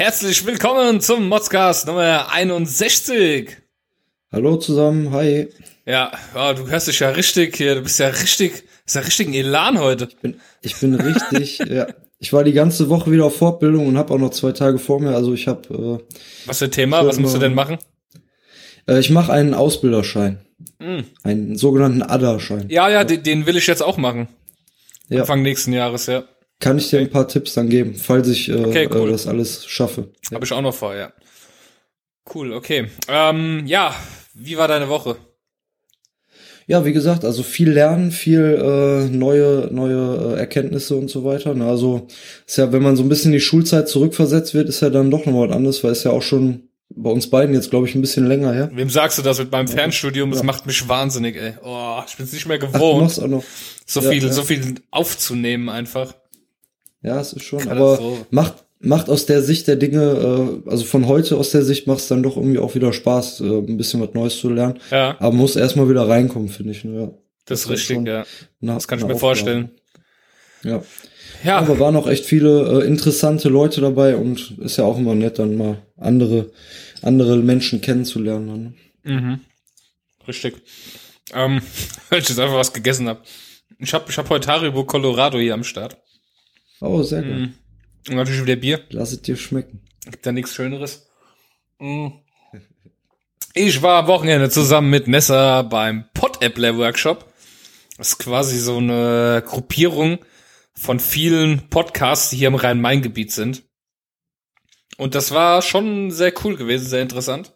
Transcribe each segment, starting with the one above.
herzlich willkommen zum Modscast Nummer 61. Hallo zusammen, hi. Ja, oh, du hörst dich ja richtig hier, du bist ja richtig, ist ja richtig ein Elan heute. Ich bin, ich bin richtig, ja. Ich war die ganze Woche wieder auf Fortbildung und habe auch noch zwei Tage vor mir. Also ich habe. Äh, Was für ein Thema? Was musst du denn machen? Äh, ich mache einen Ausbilderschein, mm. einen sogenannten ADA-Schein. Ja, ja, den, den will ich jetzt auch machen. Ja. Anfang nächsten Jahres, ja. Kann ich dir ein paar Tipps dann geben, falls ich äh, okay, cool. äh, das alles schaffe. Ja. Habe ich auch noch vor, ja. Cool, okay. Ähm, ja, wie war deine Woche? Ja, wie gesagt, also viel lernen, viel äh, neue neue äh, Erkenntnisse und so weiter. Ne? Also ist ja, wenn man so ein bisschen in die Schulzeit zurückversetzt wird, ist ja dann doch noch was anderes, weil es ja auch schon bei uns beiden jetzt, glaube ich, ein bisschen länger her. Wem sagst du das mit meinem Fernstudium? Das ja. macht mich wahnsinnig, ey. Oh, ich bin's nicht mehr gewohnt. Ach, auch noch. So ja, viel, ja. so viel aufzunehmen einfach. Ja, es ist schon, aber macht, macht aus der Sicht der Dinge, äh, also von heute aus der Sicht macht es dann doch irgendwie auch wieder Spaß, äh, ein bisschen was Neues zu lernen. Ja. Aber muss erstmal wieder reinkommen, finde ich. Ne? Ja. Das, das ist richtig, ja. Eine, das kann ich mir Aufgabe. vorstellen. Ja. Ja. Aber waren auch echt viele äh, interessante Leute dabei und ist ja auch immer nett, dann mal andere, andere Menschen kennenzulernen. Ne? Mhm. Richtig. Ähm, weil ich jetzt einfach was gegessen habe. Ich habe ich hab heute Haribo Colorado hier am Start. Oh, sehr gut. Mm. Und natürlich wieder Bier. Lass es dir schmecken. Gibt da nichts Schöneres. Mm. Ich war am Wochenende zusammen mit Nessa beim Pod-Appler Workshop. Das ist quasi so eine Gruppierung von vielen Podcasts, die hier im Rhein-Main-Gebiet sind. Und das war schon sehr cool gewesen, sehr interessant.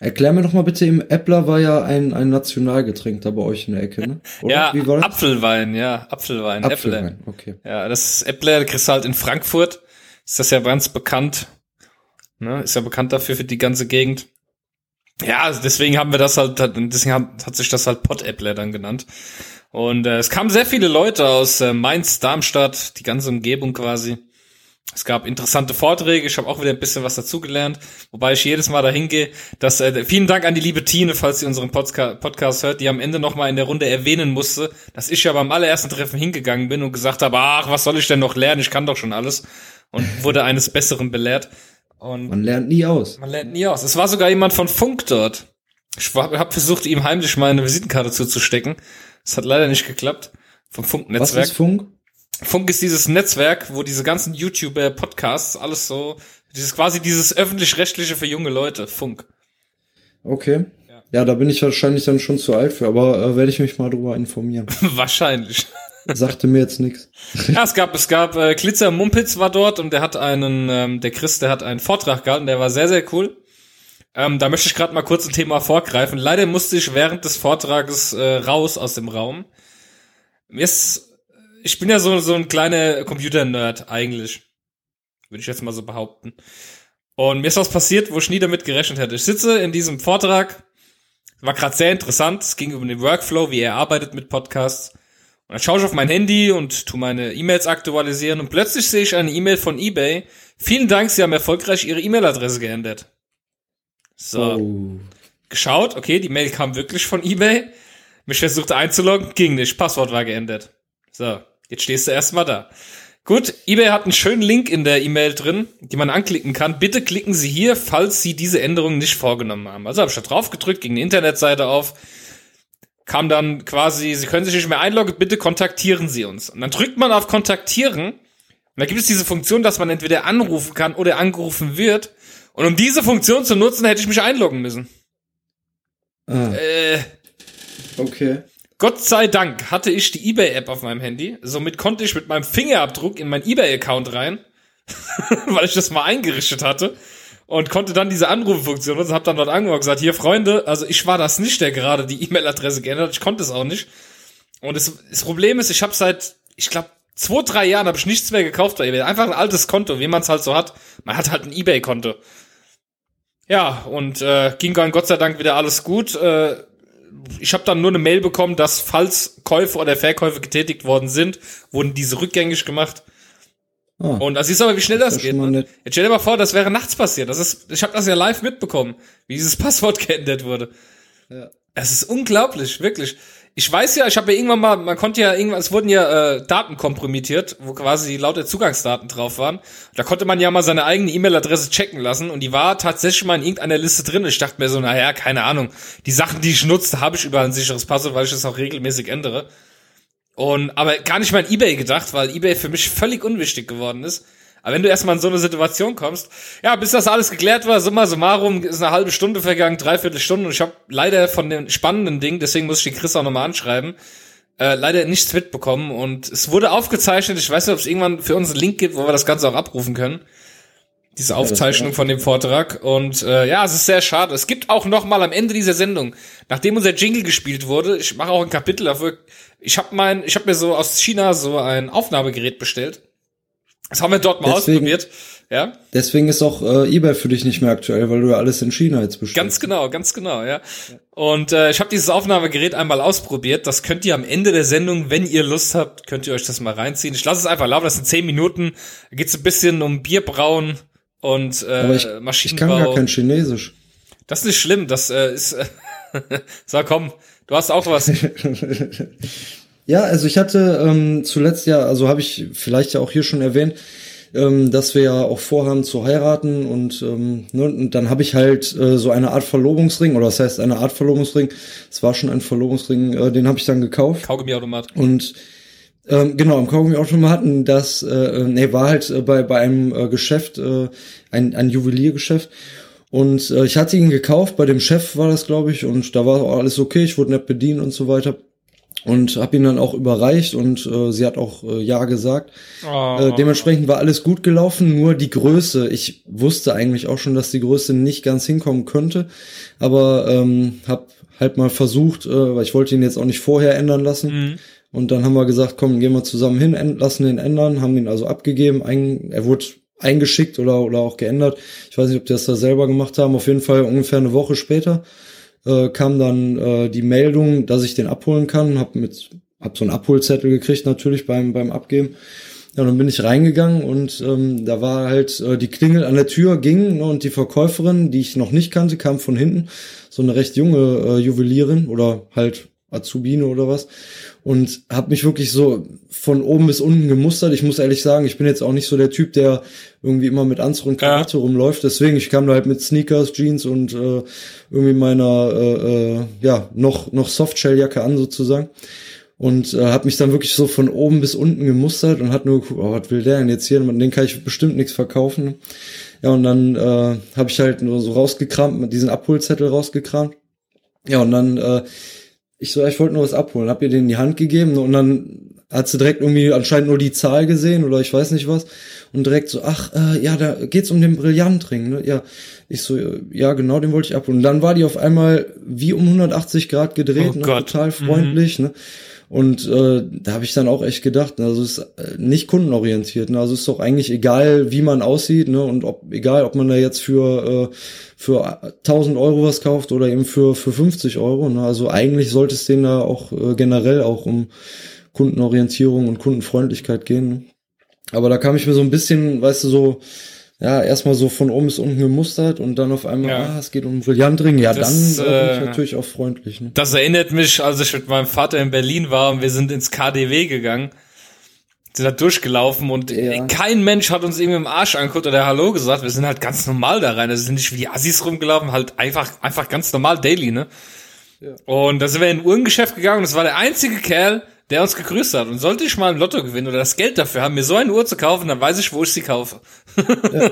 Erklär mir doch mal bitte, im Äppler war ja ein, ein Nationalgetränk da bei euch in der Ecke, ne? Oder? Ja, Wie war das? Apfelwein, ja, Apfelwein, Apfelwein, Äppler. okay. Ja, das Äppler, kriegst halt in Frankfurt, ist das ja ganz bekannt, ne? Ist ja bekannt dafür, für die ganze Gegend. Ja, also deswegen haben wir das halt, deswegen hat, hat sich das halt Pott-Äppler dann genannt. Und äh, es kamen sehr viele Leute aus äh, Mainz, Darmstadt, die ganze Umgebung quasi. Es gab interessante Vorträge, ich habe auch wieder ein bisschen was dazugelernt, wobei ich jedes Mal dahin gehe, dass äh, vielen Dank an die liebe Tine, falls sie unseren Podca Podcast hört, die am Ende nochmal in der Runde erwähnen musste, dass ich ja beim allerersten Treffen hingegangen bin und gesagt habe, ach, was soll ich denn noch lernen, ich kann doch schon alles und wurde eines Besseren belehrt. Und man lernt nie aus. Man lernt nie aus. Es war sogar jemand von Funk dort. Ich habe versucht, ihm heimlich meine Visitenkarte zuzustecken. Es hat leider nicht geklappt. Vom Funknetzwerk. Was ist Funk? Funk ist dieses Netzwerk, wo diese ganzen YouTuber, Podcasts, alles so, dieses quasi dieses öffentlich-rechtliche für junge Leute, Funk. Okay. Ja. ja, da bin ich wahrscheinlich dann schon zu alt für, aber äh, werde ich mich mal drüber informieren. wahrscheinlich. Sagte mir jetzt nichts. Ja, es gab, es gab, äh, Glitzer Mumpitz war dort und der hat einen, ähm, der Chris, der hat einen Vortrag gehalten, der war sehr, sehr cool. Ähm, da möchte ich gerade mal kurz ein Thema vorgreifen. Leider musste ich während des Vortrages äh, raus aus dem Raum. Mir ist ich bin ja so, so ein kleiner Computer-Nerd eigentlich. Würde ich jetzt mal so behaupten. Und mir ist was passiert, wo ich nie damit gerechnet hätte. Ich sitze in diesem Vortrag, war gerade sehr interessant, es ging über den Workflow, wie er arbeitet mit Podcasts. Und dann schaue ich auf mein Handy und tu meine E-Mails aktualisieren und plötzlich sehe ich eine E-Mail von eBay. Vielen Dank, Sie haben erfolgreich Ihre E-Mail-Adresse geändert. So. Oh. Geschaut, okay, die Mail kam wirklich von eBay. Mich versucht einzuloggen, ging nicht, Passwort war geändert. So, jetzt stehst du erstmal da. Gut, eBay hat einen schönen Link in der E-Mail drin, die man anklicken kann. Bitte klicken Sie hier, falls Sie diese Änderung nicht vorgenommen haben. Also habe ich da drauf gedrückt, ging eine Internetseite auf, kam dann quasi, Sie können sich nicht mehr einloggen, bitte kontaktieren Sie uns. Und dann drückt man auf Kontaktieren und da gibt es diese Funktion, dass man entweder anrufen kann oder angerufen wird. Und um diese Funktion zu nutzen, hätte ich mich einloggen müssen. Ah. Äh, okay. Gott sei Dank hatte ich die eBay-App auf meinem Handy. Somit konnte ich mit meinem Fingerabdruck in mein eBay-Account rein, weil ich das mal eingerichtet hatte. Und konnte dann diese Anrufefunktion und hab dann dort angerufen und gesagt, hier Freunde, also ich war das nicht, der gerade die E-Mail-Adresse geändert Ich konnte es auch nicht. Und das, das Problem ist, ich habe seit, ich glaube, zwei, drei Jahren habe ich nichts mehr gekauft bei eBay. Einfach ein altes Konto, wie man es halt so hat. Man hat halt ein eBay-Konto. Ja, und äh, ging dann Gott sei Dank wieder alles gut. Äh, ich habe dann nur eine Mail bekommen, dass falls Käufe oder Verkäufe getätigt worden sind, wurden diese rückgängig gemacht. Oh, und das ist aber, wie schnell das, das geht. Ne? Jetzt stell dir mal vor, das wäre nachts passiert. Das ist, ich habe das ja live mitbekommen, wie dieses Passwort geändert wurde. Ja. Es ist unglaublich, wirklich. Ich weiß ja, ich habe ja irgendwann mal, man konnte ja irgendwann, es wurden ja äh, Daten kompromittiert, wo quasi lauter Zugangsdaten drauf waren. Da konnte man ja mal seine eigene E-Mail-Adresse checken lassen und die war tatsächlich mal in irgendeiner Liste drin. Ich dachte mir so, naja, keine Ahnung. Die Sachen, die ich nutze, habe ich über ein sicheres Passwort, weil ich das auch regelmäßig ändere. Und aber gar nicht mal an eBay gedacht, weil eBay für mich völlig unwichtig geworden ist. Aber wenn du erstmal in so eine Situation kommst, ja, bis das alles geklärt war, summa summarum ist eine halbe Stunde vergangen, dreiviertel Stunde und ich habe leider von dem spannenden Ding, deswegen muss ich die Chris auch nochmal anschreiben, äh, leider nichts mitbekommen und es wurde aufgezeichnet, ich weiß nicht, ob es irgendwann für uns einen Link gibt, wo wir das Ganze auch abrufen können. Diese Aufzeichnung von dem Vortrag und äh, ja, es ist sehr schade. Es gibt auch noch mal am Ende dieser Sendung, nachdem unser Jingle gespielt wurde, ich mache auch ein Kapitel dafür. Ich habe mein, ich habe mir so aus China so ein Aufnahmegerät bestellt das haben wir dort mal deswegen, ausprobiert. Ja. Deswegen ist auch äh, eBay für dich nicht mehr aktuell, weil du ja alles in China jetzt bestellst. Ganz genau, ganz genau, ja. Und äh, ich habe dieses Aufnahmegerät einmal ausprobiert. Das könnt ihr am Ende der Sendung, wenn ihr Lust habt, könnt ihr euch das mal reinziehen. Ich lasse es einfach laufen. Das sind zehn Minuten. Da geht's ein bisschen um Bierbrauen und äh, Aber ich, Maschinenbau. Ich kann gar kein Chinesisch. Das ist nicht schlimm. Das äh, ist. Äh, so komm, du hast auch was. Ja, also ich hatte ähm, zuletzt ja, also habe ich vielleicht ja auch hier schon erwähnt, ähm, dass wir ja auch vorhaben zu heiraten und, ähm, ne, und dann habe ich halt äh, so eine Art Verlobungsring oder das heißt eine Art Verlobungsring. Es war schon ein Verlobungsring, äh, den habe ich dann gekauft. Kaugummiautomat. Und ähm, genau, im Kaugummiautomaten, das äh, nee, war halt äh, bei, bei einem äh, Geschäft, äh, ein, ein Juweliergeschäft. Und äh, ich hatte ihn gekauft, bei dem Chef war das, glaube ich, und da war auch alles okay, ich wurde nett bedient und so weiter und habe ihn dann auch überreicht und äh, sie hat auch äh, ja gesagt. Oh. Äh, dementsprechend war alles gut gelaufen, nur die Größe. Ich wusste eigentlich auch schon, dass die Größe nicht ganz hinkommen könnte, aber ähm, habe halt mal versucht, äh, weil ich wollte ihn jetzt auch nicht vorher ändern lassen. Mhm. Und dann haben wir gesagt, komm, gehen wir zusammen hin, lassen den ändern, haben ihn also abgegeben. Ein, er wurde eingeschickt oder, oder auch geändert. Ich weiß nicht, ob die das da selber gemacht haben. Auf jeden Fall ungefähr eine Woche später äh, kam dann äh, die Meldung, dass ich den abholen kann. Hab mit hab so einen Abholzettel gekriegt natürlich beim beim Abgeben. Ja, dann bin ich reingegangen und ähm, da war halt äh, die Klingel an der Tür ging ne, und die Verkäuferin, die ich noch nicht kannte, kam von hinten, so eine recht junge äh, Juwelierin oder halt Azubine oder was und habe mich wirklich so von oben bis unten gemustert. Ich muss ehrlich sagen, ich bin jetzt auch nicht so der Typ, der irgendwie immer mit Anzug und Krawatte ja. rumläuft. Deswegen, ich kam da halt mit Sneakers, Jeans und äh, irgendwie meiner äh, äh, ja noch noch Softshelljacke an sozusagen und äh, habe mich dann wirklich so von oben bis unten gemustert und hat nur geguckt, oh, was will der denn jetzt hier? Den kann ich bestimmt nichts verkaufen. Ja, und dann äh, habe ich halt nur so rausgekramt, mit diesen Abholzettel rausgekramt. Ja, und dann äh, ich so, ich wollte nur was abholen, hab ihr den in die Hand gegeben und dann hat sie direkt irgendwie anscheinend nur die Zahl gesehen oder ich weiß nicht was und direkt so, ach, äh, ja, da geht's um den Brillantring, ne? Ja, ich so, ja, genau, den wollte ich abholen. Und dann war die auf einmal wie um 180 Grad gedreht, oh ne? total freundlich, mhm. ne? Und äh, da habe ich dann auch echt gedacht, ne, also es ist äh, nicht kundenorientiert. Ne? Also es ist doch eigentlich egal, wie man aussieht, ne? Und ob egal, ob man da jetzt für äh, für 1000 Euro was kauft oder eben für für 50 Euro. Ne? Also eigentlich sollte es denen da auch äh, generell auch um Kundenorientierung und Kundenfreundlichkeit gehen. Ne? Aber da kam ich mir so ein bisschen, weißt du, so ja, erstmal so von oben bis unten gemustert und dann auf einmal, ja. ah, es geht um Brillantring. Ja, das, dann äh, bin ich natürlich auch freundlich. Ne? Das erinnert mich, als ich mit meinem Vater in Berlin war und wir sind ins KDW gegangen, sind da durchgelaufen und ja. kein Mensch hat uns irgendwie im Arsch angeguckt oder Hallo gesagt. Wir sind halt ganz normal da rein. Also sind nicht wie die Assis rumgelaufen, halt einfach, einfach ganz normal daily, ne? Ja. Und da sind wir in ein Uhrengeschäft gegangen und das war der einzige Kerl, der uns gegrüßt hat. Und sollte ich mal ein Lotto gewinnen oder das Geld dafür haben, mir so eine Uhr zu kaufen, dann weiß ich, wo ich sie kaufe. ja,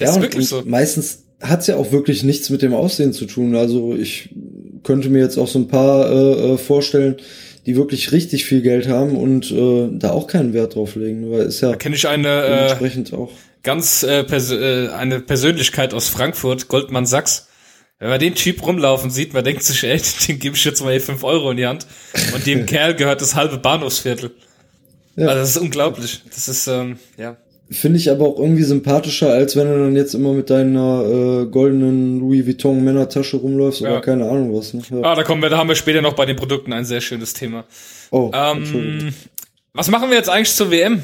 ja ist wirklich so. Meistens hat's ja auch wirklich nichts mit dem Aussehen zu tun. Also ich könnte mir jetzt auch so ein paar äh, äh vorstellen, die wirklich richtig viel Geld haben und äh, da auch keinen Wert drauf legen, weil ist ja da kenne ich eine äh, auch ganz äh, pers äh, eine Persönlichkeit aus Frankfurt, Goldman Sachs wenn man den Typ rumlaufen sieht, man denkt sich, ey, den gebe ich jetzt mal hier fünf Euro in die Hand. Und dem Kerl gehört das halbe Bahnhofsviertel. Ja. Also das ist unglaublich. Das ist, ähm, ja. Finde ich aber auch irgendwie sympathischer, als wenn du dann jetzt immer mit deiner äh, goldenen Louis Vuitton Männertasche rumläufst oder ja. keine Ahnung was. Ne? Ja. Ah, da kommen wir, da haben wir später noch bei den Produkten ein sehr schönes Thema. Oh, ähm, was machen wir jetzt eigentlich zur WM?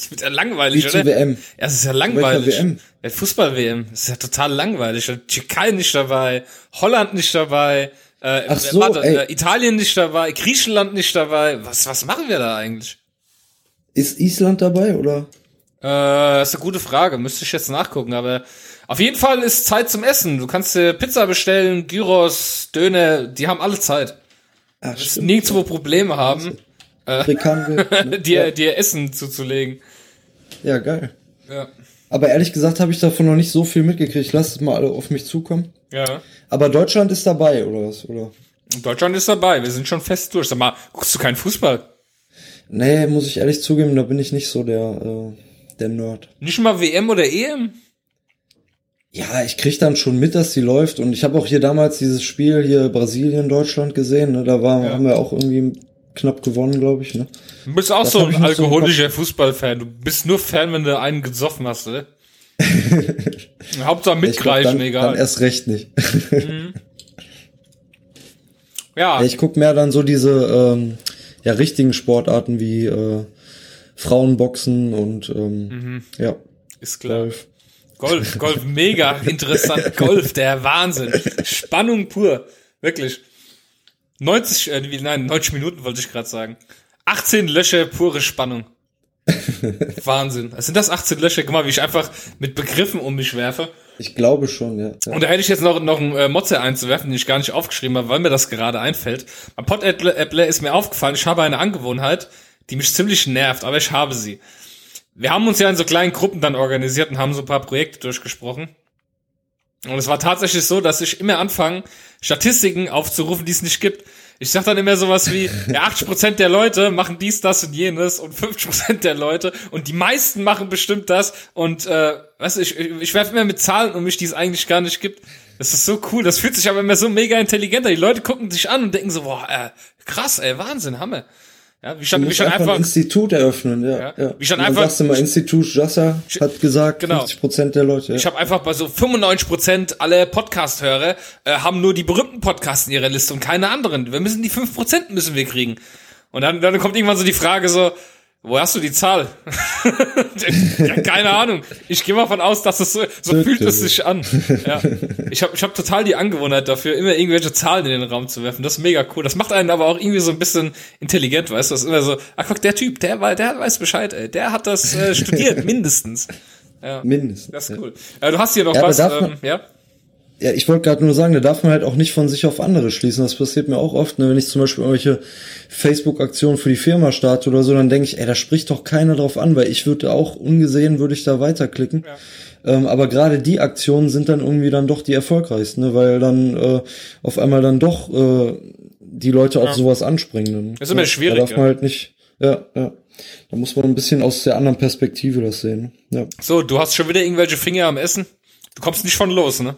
Das wird ja langweilig, Wie oder? WM. Ja, es ist ja langweilig. WM? Fußball-WM. Das ist ja total langweilig. Türkei nicht dabei, Holland nicht dabei, Äh, Ach so, warte, ey. äh, Italien nicht dabei, Griechenland nicht dabei. Was, was machen wir da eigentlich? Ist Island dabei oder? Äh, das ist eine gute Frage. Müsste ich jetzt nachgucken, aber auf jeden Fall ist Zeit zum Essen. Du kannst dir Pizza bestellen, Gyros, Döner, die haben alle Zeit. Ach, wirst nirgendwo Probleme haben, Frikandel. ne? dir, ja, dir Essen zuzulegen. ja, geil. Ja. Aber ehrlich gesagt habe ich davon noch nicht so viel mitgekriegt. Ich lasse es mal alle auf mich zukommen. Ja. Aber Deutschland ist dabei, oder was? Oder? Deutschland ist dabei. Wir sind schon fest durch. Sag mal, guckst du keinen Fußball? Nee, muss ich ehrlich zugeben, da bin ich nicht so der, äh, der Nerd. Nicht mal WM oder EM? Ja, ich krieg dann schon mit, dass die läuft. Und ich habe auch hier damals dieses Spiel hier Brasilien-Deutschland gesehen. Ne? Da war, Ja. haben wir auch irgendwie knapp gewonnen, glaube ich. Ne? Du bist auch Das so ein noch so alkoholischer Fußballfan. Du bist nur Fan, wenn du einen gesoffen hast, oder? Hauptsache mitgreifen, dann, egal. dann erst recht nicht. ja, Ja, ich guck mehr dann so diese ähm, ja, richtigen Sportarten wie äh, Frauenboxen und ähm, Mhm. ja, ist klar. Golf. Golf, Golf, mega interessant. Golf, der Wahnsinn. Spannung pur. Wirklich. 90, äh, nein, 90 Minuten wollte ich gerade sagen. 18 Löcher, pure Spannung. Wahnsinn. Sind das 18 Löcher? Guck mal, wie ich einfach mit Begriffen um mich werfe. Ich glaube schon, ja. ja. Und da hätte ich jetzt noch, noch einen äh, Motze einzuwerfen, den ich gar nicht aufgeschrieben habe, weil mir das gerade einfällt. Beim Pod-Appler ist mir aufgefallen, ich habe eine Angewohnheit, die mich ziemlich nervt, aber ich habe sie. Wir haben uns ja in so kleinen Gruppen dann organisiert und haben so ein paar Projekte durchgesprochen. Und es war tatsächlich so, dass ich immer anfange, Statistiken aufzurufen, die es nicht gibt. Ich sag dann immer sowas wie, ja, 80% der Leute machen dies, das und jenes und 50% der Leute und die meisten machen bestimmt das und äh, weißt du, ich, ich werfe immer mit Zahlen um mich, die es eigentlich gar nicht gibt. Das ist so cool, das fühlt sich aber immer so mega intelligent an. Die Leute gucken dich an und denken so, boah, äh, krass, ey, Wahnsinn, Hammer. Ja, wie stand, wie stand einfach ein einfach, Institut eröffnen, ja. Ja. ja. Wie dann einfach- sagst du mal, Institut Jassa hat gesagt, Genau. 50 Prozent der Leute. Ja. Ich habe einfach bei so 95% aller Podcast-Hörer äh, haben nur die berühmten Podcasts in ihrer Liste und keine anderen. Wir müssen die 5% müssen wir kriegen. Und dann, dann kommt irgendwann so die Frage so, wo hast du die Zahl? ja, keine Ahnung. Ich gehe mal von aus, dass es so, so fühlt es sich an. Ja. Ich habe ich hab total die Angewohnheit dafür, immer irgendwelche Zahlen in den Raum zu werfen. Das ist mega cool. Das macht einen aber auch irgendwie so ein bisschen intelligent, weißt du? Das ist immer so, ach guck, der Typ, der, war- der weiß Bescheid, ey. Der hat das äh, studiert, mindestens. Ja. Mindestens. Das ist ja. cool. Äh, du hast hier noch Ja, was, ähm, ja? Ja, ich wollte gerade nur sagen, da darf man halt auch nicht von sich auf andere schließen. Das passiert mir auch oft, ne? wenn ich zum Beispiel irgendwelche Facebook-Aktionen für die Firma starte oder so, dann denke ich, ey, da spricht doch keiner drauf an, weil ich würde auch ungesehen, würde ich da weiterklicken. Ähm, aber gerade die Aktionen sind dann irgendwie dann doch die erfolgreichsten, ne? weil dann äh, auf einmal dann doch äh, die Leute auf sowas anspringen. Ist immer Ja, schwierig, Da darf ja. man halt nicht, ja, ja. Da muss man ein bisschen aus der anderen Perspektive das sehen. ne? Ja. So, du hast schon wieder irgendwelche Finger am Essen. Du kommst nicht von los, ne?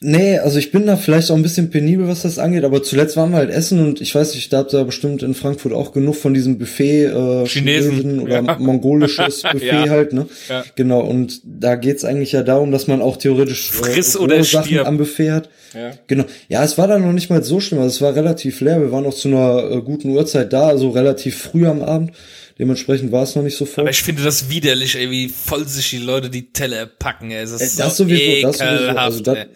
Nee, also ich bin da vielleicht auch ein bisschen penibel, was das angeht, aber zuletzt waren wir halt essen und ich weiß nicht, da habt ihr bestimmt in Frankfurt auch genug von diesem Buffet, äh, Chinesen, oder ja. mongolisches Buffet Ja. halt, ne? Ja. Genau, und da geht's eigentlich ja darum, dass man auch theoretisch Friss äh, oder rohe Sachen stirb. am Buffet hat. Ja. Genau. Ja, es war dann noch nicht mal so schlimm, also es war relativ leer, wir waren auch zu einer äh, guten Uhrzeit da, also relativ früh am Abend. Dementsprechend war es noch nicht so voll. Aber ich finde das widerlich, ey, wie voll sich die Leute die Teller packen, ey. Das ist Äh, das so sowieso, das sowieso. ekelhaft, Also das- ey.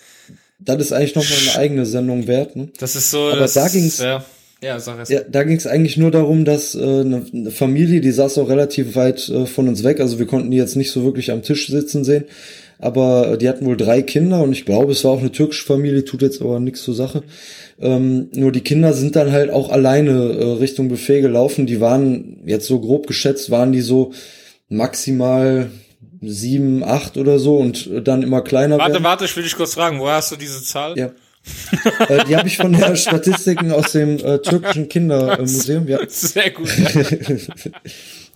Das ist eigentlich noch mal eine eigene Sendung wert, ne? Das ist so, Aber das, da ging's- ja, ja, sag es. Ja, da ging es eigentlich nur darum, dass äh, eine, eine Familie, die saß auch relativ weit äh, von uns weg, also wir konnten die jetzt nicht so wirklich am Tisch sitzen sehen, aber äh, die hatten wohl drei Kinder und ich glaube, es war auch eine türkische Familie, tut jetzt aber nichts zur Sache. Ähm, nur die Kinder sind dann halt auch alleine äh, Richtung Buffet gelaufen. Die waren jetzt so grob geschätzt, waren die so maximal sieben, acht oder so und äh, dann immer kleiner Warte, werden. warte, ich will dich kurz fragen, woher hast du diese Zahl? Ja. äh, die habe ich von der Statistiken aus dem äh, türkischen Kindermuseum. Ja. Sehr gut. Ja.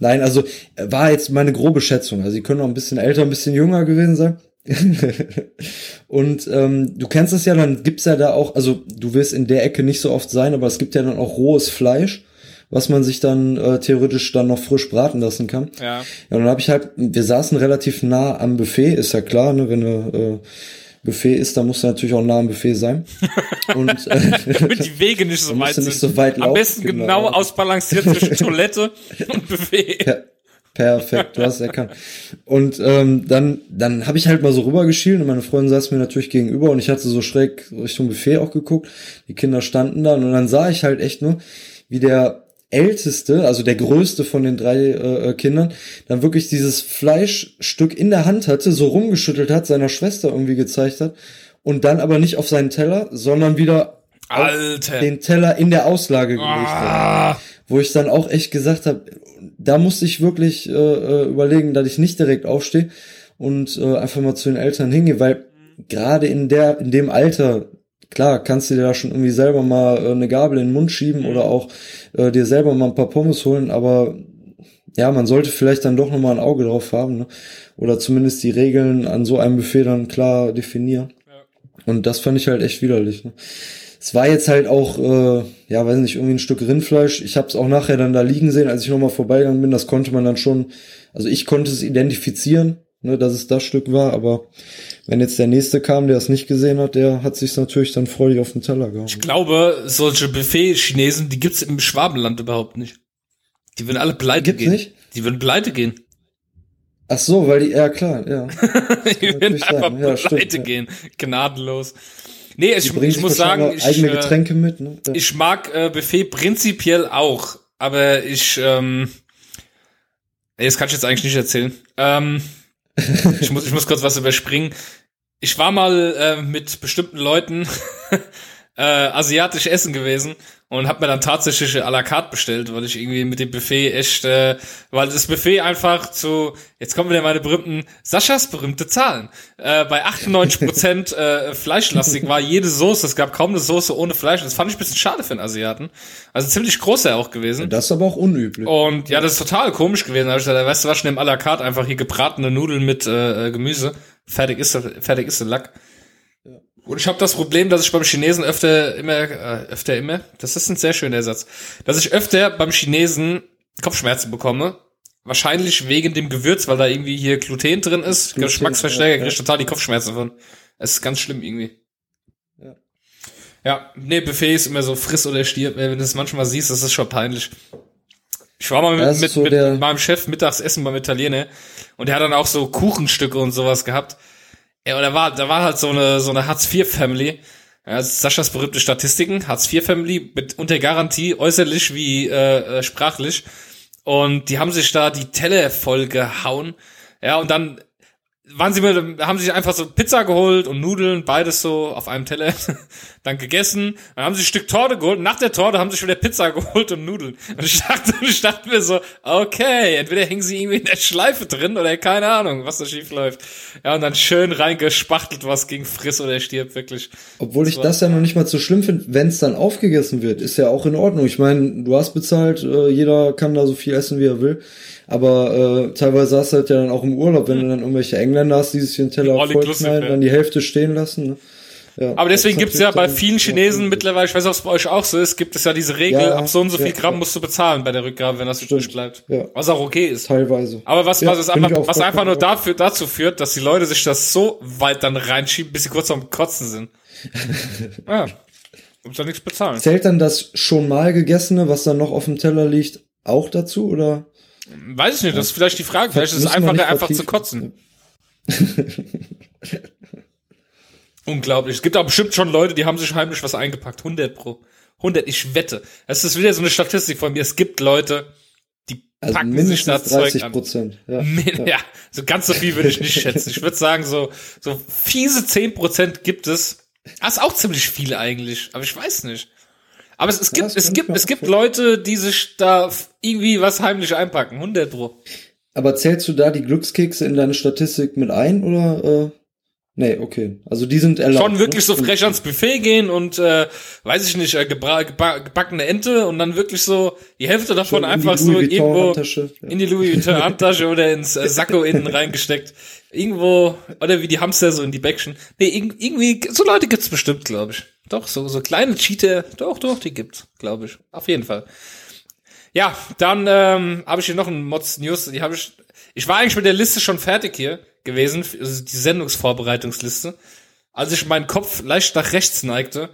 Nein, also äh, war jetzt meine grobe Schätzung. Also sie können auch ein bisschen älter, ein bisschen jünger gewesen sein. und ähm, du kennst es ja, dann gibt's ja da auch, also du wirst in der Ecke nicht so oft sein, aber es gibt ja dann auch rohes Fleisch, was man sich dann äh, theoretisch dann noch frisch braten lassen kann. ja. Ja, und dann habe ich halt, wir saßen relativ nah am Buffet, ist ja klar, ne, wenn du äh, Buffet ist, dann musst du natürlich auch nah am Buffet sein. Und äh, Damit die Wege nicht so weit sind. nicht so weit Am laufen, besten genau. genau ausbalanciert zwischen Toilette und Buffet. Ja. Perfekt, du hast erkannt. Und ähm, dann, dann habe ich halt mal so rübergeschielt und meine Freundin saß mir natürlich gegenüber und ich hatte so schräg Richtung Buffet auch geguckt. Die Kinder standen da und dann sah ich halt echt nur, wie der älteste, also der größte von den drei äh, äh, Kindern, dann wirklich dieses Fleischstück in der Hand hatte, so rumgeschüttelt hat, seiner Schwester irgendwie gezeigt hat und dann aber nicht auf seinen Teller, sondern wieder Alter. den Teller in der Auslage gelegt Ah. hat. Wo ich dann auch echt gesagt habe, da musste ich wirklich äh, äh, überlegen, dass ich nicht direkt aufstehe und äh, einfach mal zu den Eltern hingehe, weil gerade in der in dem Alter klar kannst du dir da schon irgendwie selber mal äh, eine Gabel in den Mund schieben oder auch äh, dir selber mal ein paar Pommes holen, aber ja, man sollte vielleicht dann doch noch mal ein Auge drauf haben ne? oder zumindest die Regeln an so einem Buffet dann klar definieren. Und das fand ich halt echt widerlich. Ne? Es war jetzt halt auch, äh, ja, weiß nicht, irgendwie ein Stück Rindfleisch. Ich habe es auch nachher dann da liegen sehen, als ich nochmal vorbeigegangen bin. Das konnte man dann schon, also ich konnte es identifizieren, ne, dass es das Stück war. Aber wenn jetzt der nächste kam, der es nicht gesehen hat, der hat sich natürlich dann freudig auf den Teller gehauen. Ich glaube, solche Buffet-Chinesen, die gibt's im Schwabenland überhaupt nicht. Die würden alle pleite Gibt's gehen. nicht? Die würden pleite gehen. Ach so, weil die, ja klar, ja. die würden einfach. Ja, stimmt, pleite ja. gehen. Gnadenlos. Nee, ich, ich muss sagen, auch eigene ich, äh, Getränke mit, ne? Ja. ich mag äh, Buffet prinzipiell auch, aber ich, ähm, nee, das kann ich jetzt eigentlich nicht erzählen. Ähm, ich muss, ich muss kurz was überspringen. Ich war mal äh, mit bestimmten Leuten äh, asiatisch essen gewesen und habe mir dann tatsächlich à la carte bestellt, weil ich irgendwie mit dem Buffet echt, äh, weil das Buffet einfach zu, jetzt kommen wieder meine berühmten, Saschas berühmte Zahlen. Äh, bei 98% äh, fleischlastig war jede Soße, es gab kaum eine Soße ohne Fleisch. Das fand ich ein bisschen schade für einen Asiaten. Also ziemlich groß er auch gewesen. Das ist aber auch unüblich. Und ja, das ist total komisch gewesen. Da hab ich gesagt, weißt du was, schnell im à la carte einfach hier gebratene Nudeln mit äh, äh, Gemüse. Fertig ist, der- fertig ist der Lack. Und ich habe das Problem, dass ich beim Chinesen öfter immer, äh, öfter immer, das ist ein sehr schöner Satz, dass ich öfter beim Chinesen Kopfschmerzen bekomme. Wahrscheinlich wegen dem Gewürz, weil da irgendwie hier Gluten drin ist. Gluten, Geschmacksverstärker, ja, krieg ja. ich total die Kopfschmerzen von. Es ist ganz schlimm irgendwie. Ja. Ja, nee, Buffet ist immer so friss oder stirb. Wenn du das manchmal siehst, das ist schon peinlich. Ich war mal mit, mit, so mit meinem Chef mittags essen beim Italiener und der hat dann auch so Kuchenstücke und sowas gehabt. Ja, und da war, da war halt so eine, so eine Hartz-IV-Family. Ja, Saschas berühmte Statistiken. Hartz-IV-Family mit unter Garantie, äußerlich wie äh, äh, sprachlich. Und die haben sich da die Teller voll gehauen. Ja, und dann waren sie mir, haben sich einfach so Pizza geholt und Nudeln, beides so auf einem Teller, dann gegessen. Dann haben sie ein Stück Torte geholt. Nach der Torte haben sie schon wieder Pizza geholt und Nudeln. Und ich dachte, ich dachte mir so, okay, entweder hängen sie irgendwie in der Schleife drin oder keine Ahnung, was da schief läuft. Ja, und dann schön reingespachtelt, was gegen Friss oder stirb, wirklich. Obwohl ich war- das ja noch nicht mal so schlimm finde, wenn es dann aufgegessen wird, ist ja auch in Ordnung. Ich meine, du hast bezahlt, äh, jeder kann da so viel essen, wie er will. Aber äh, teilweise hast du halt ja dann auch im Urlaub, wenn du dann irgendwelche Engländer hast, die sich den Teller vollknallen, ja. dann die Hälfte stehen lassen. Ne? Ja, Aber deswegen ist gibt's ja bei vielen Chinesen mittlerweile, ich weiß nicht, ob es bei euch auch so ist, gibt es ja diese Regel, Ja, ab so und so viel Gramm ja. musst du bezahlen bei der Rückgabe, wenn das übrig bleibt. ja. Was auch okay ist. Teilweise. Aber was, Ja, was, es einfach, was einfach nur dafür, dazu führt, dass die Leute sich das so weit dann reinschieben, bis sie kurz am Kotzen sind. ja. Und dann nichts bezahlen. Zählt dann das schon mal gegessene, was dann noch auf dem Teller liegt, auch dazu oder? Weiß ich nicht, das ist vielleicht die Frage. Vielleicht ist es einfacher, einfach zu kotzen. Unglaublich. Es gibt auch bestimmt schon Leute, die haben sich heimlich was eingepackt. 100 pro. 100, ich wette. Das ist wieder so eine Statistik von mir. Es gibt Leute, die Also packen sich da Zeug 30 an. Prozent. Ja. Min- Ja, so ganz so viel würde ich nicht schätzen. Ich würde sagen, so, so fiese 10% gibt es. Das ist auch ziemlich viel eigentlich, aber ich weiß nicht. Aber es, es gibt, es gibt, es gibt Leute, die sich da irgendwie was heimlich einpacken. 100 pro. Aber zählst du da die Glückskekse in deine Statistik mit ein oder? Äh? Nee, okay. Also die sind erlaubt. Schon wirklich so ne? frech ans Buffet gehen und, äh, weiß ich nicht, äh, gebackene Ente und dann wirklich so die Hälfte davon Schon einfach so irgendwo ja. in die Louis Vuitton Handtasche oder ins äh, Sakko innen reingesteckt. Irgendwo, oder wie die Hamster so in die Bäckchen. Nee, irg irgendwie, so Leute gibt's bestimmt, glaube ich. Doch, so, so kleine Cheater, doch, doch, die gibt's, glaube ich. Auf jeden Fall. Ja, dann ähm, habe ich hier noch ein Mods News. Die habe ich. Ich war eigentlich mit der Liste schon fertig hier gewesen, also die Sendungsvorbereitungsliste. Als ich meinen Kopf leicht nach rechts neigte,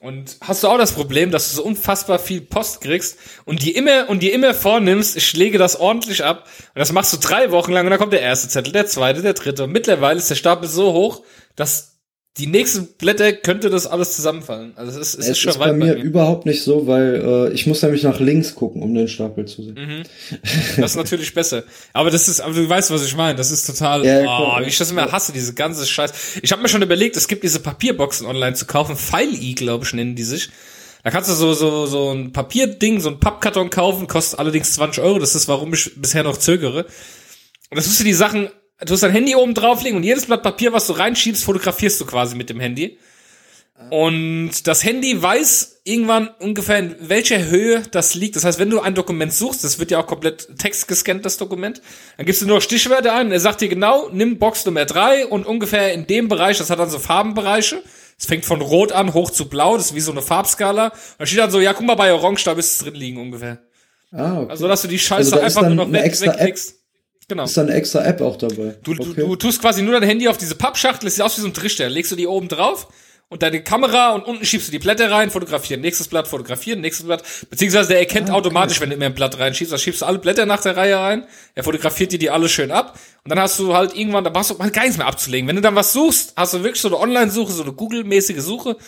Und hast du auch das Problem, dass du so unfassbar viel Post kriegst und die immer und dir immer vornimmst, ich lege das ordentlich ab und das machst du drei Wochen lang und dann kommt der erste Zettel, der zweite, der dritte und mittlerweile ist der Stapel so hoch, dass die nächsten Blätter könnte das alles zusammenfallen. Also es ist, es, Es ist schon ist bei mir, mir. überhaupt nicht so, weil äh, ich muss nämlich nach links gucken, um den Stapel zu sehen. Mhm. Das ist natürlich besser. Aber das ist, aber du weißt, was ich meine. Das ist total, Ja, oh, wie ich das immer hasse, diese ganze Scheiß. Ich habe mir schon überlegt, es gibt diese Papierboxen online zu kaufen. File-E, glaube ich, nennen die sich. Da kannst du so, so, so ein Papierding, so ein Pappkarton kaufen, kostet allerdings 20 Euro. Das ist, warum ich bisher noch zögere. Und das musst du die Sachen, du hast dein Handy oben drauflegen und jedes Blatt Papier, was du reinschiebst, fotografierst du quasi mit dem Handy. Und das Handy weiß irgendwann ungefähr in welcher Höhe das liegt. Das heißt, wenn du ein Dokument suchst, das wird ja auch komplett textgescannt, das Dokument, dann gibst du nur Stichwörter ein und er sagt dir genau, nimm Box Nummer drei und ungefähr in dem Bereich, das hat dann so Farbenbereiche. Es fängt von rot an, hoch zu blau, das ist wie so eine Farbskala. Und da steht dann so, ja, guck mal, bei Orange, da müsste es drin liegen ungefähr. Ah, okay. Also, dass du die Scheiße Also da ist einfach nur noch weg, extra App? Genau. ist da eine extra App auch dabei? Du, du, okay. du tust quasi nur dein Handy auf diese Pappschachtel, sieht aus wie so ein Trichter, legst du die oben drauf und deine Kamera und unten schiebst du die Blätter rein, fotografieren, nächstes Blatt, fotografieren, nächstes Blatt, beziehungsweise der erkennt Ah, okay. automatisch, wenn du immer ein Blatt reinschiebst, dann schiebst du alle Blätter nach der Reihe rein, er fotografiert dir die alle schön ab und dann hast du halt irgendwann, da brauchst du mal gar nichts mehr abzulegen. Wenn du dann was suchst, hast du wirklich so eine Online-Suche, so eine Google-mäßige Suche,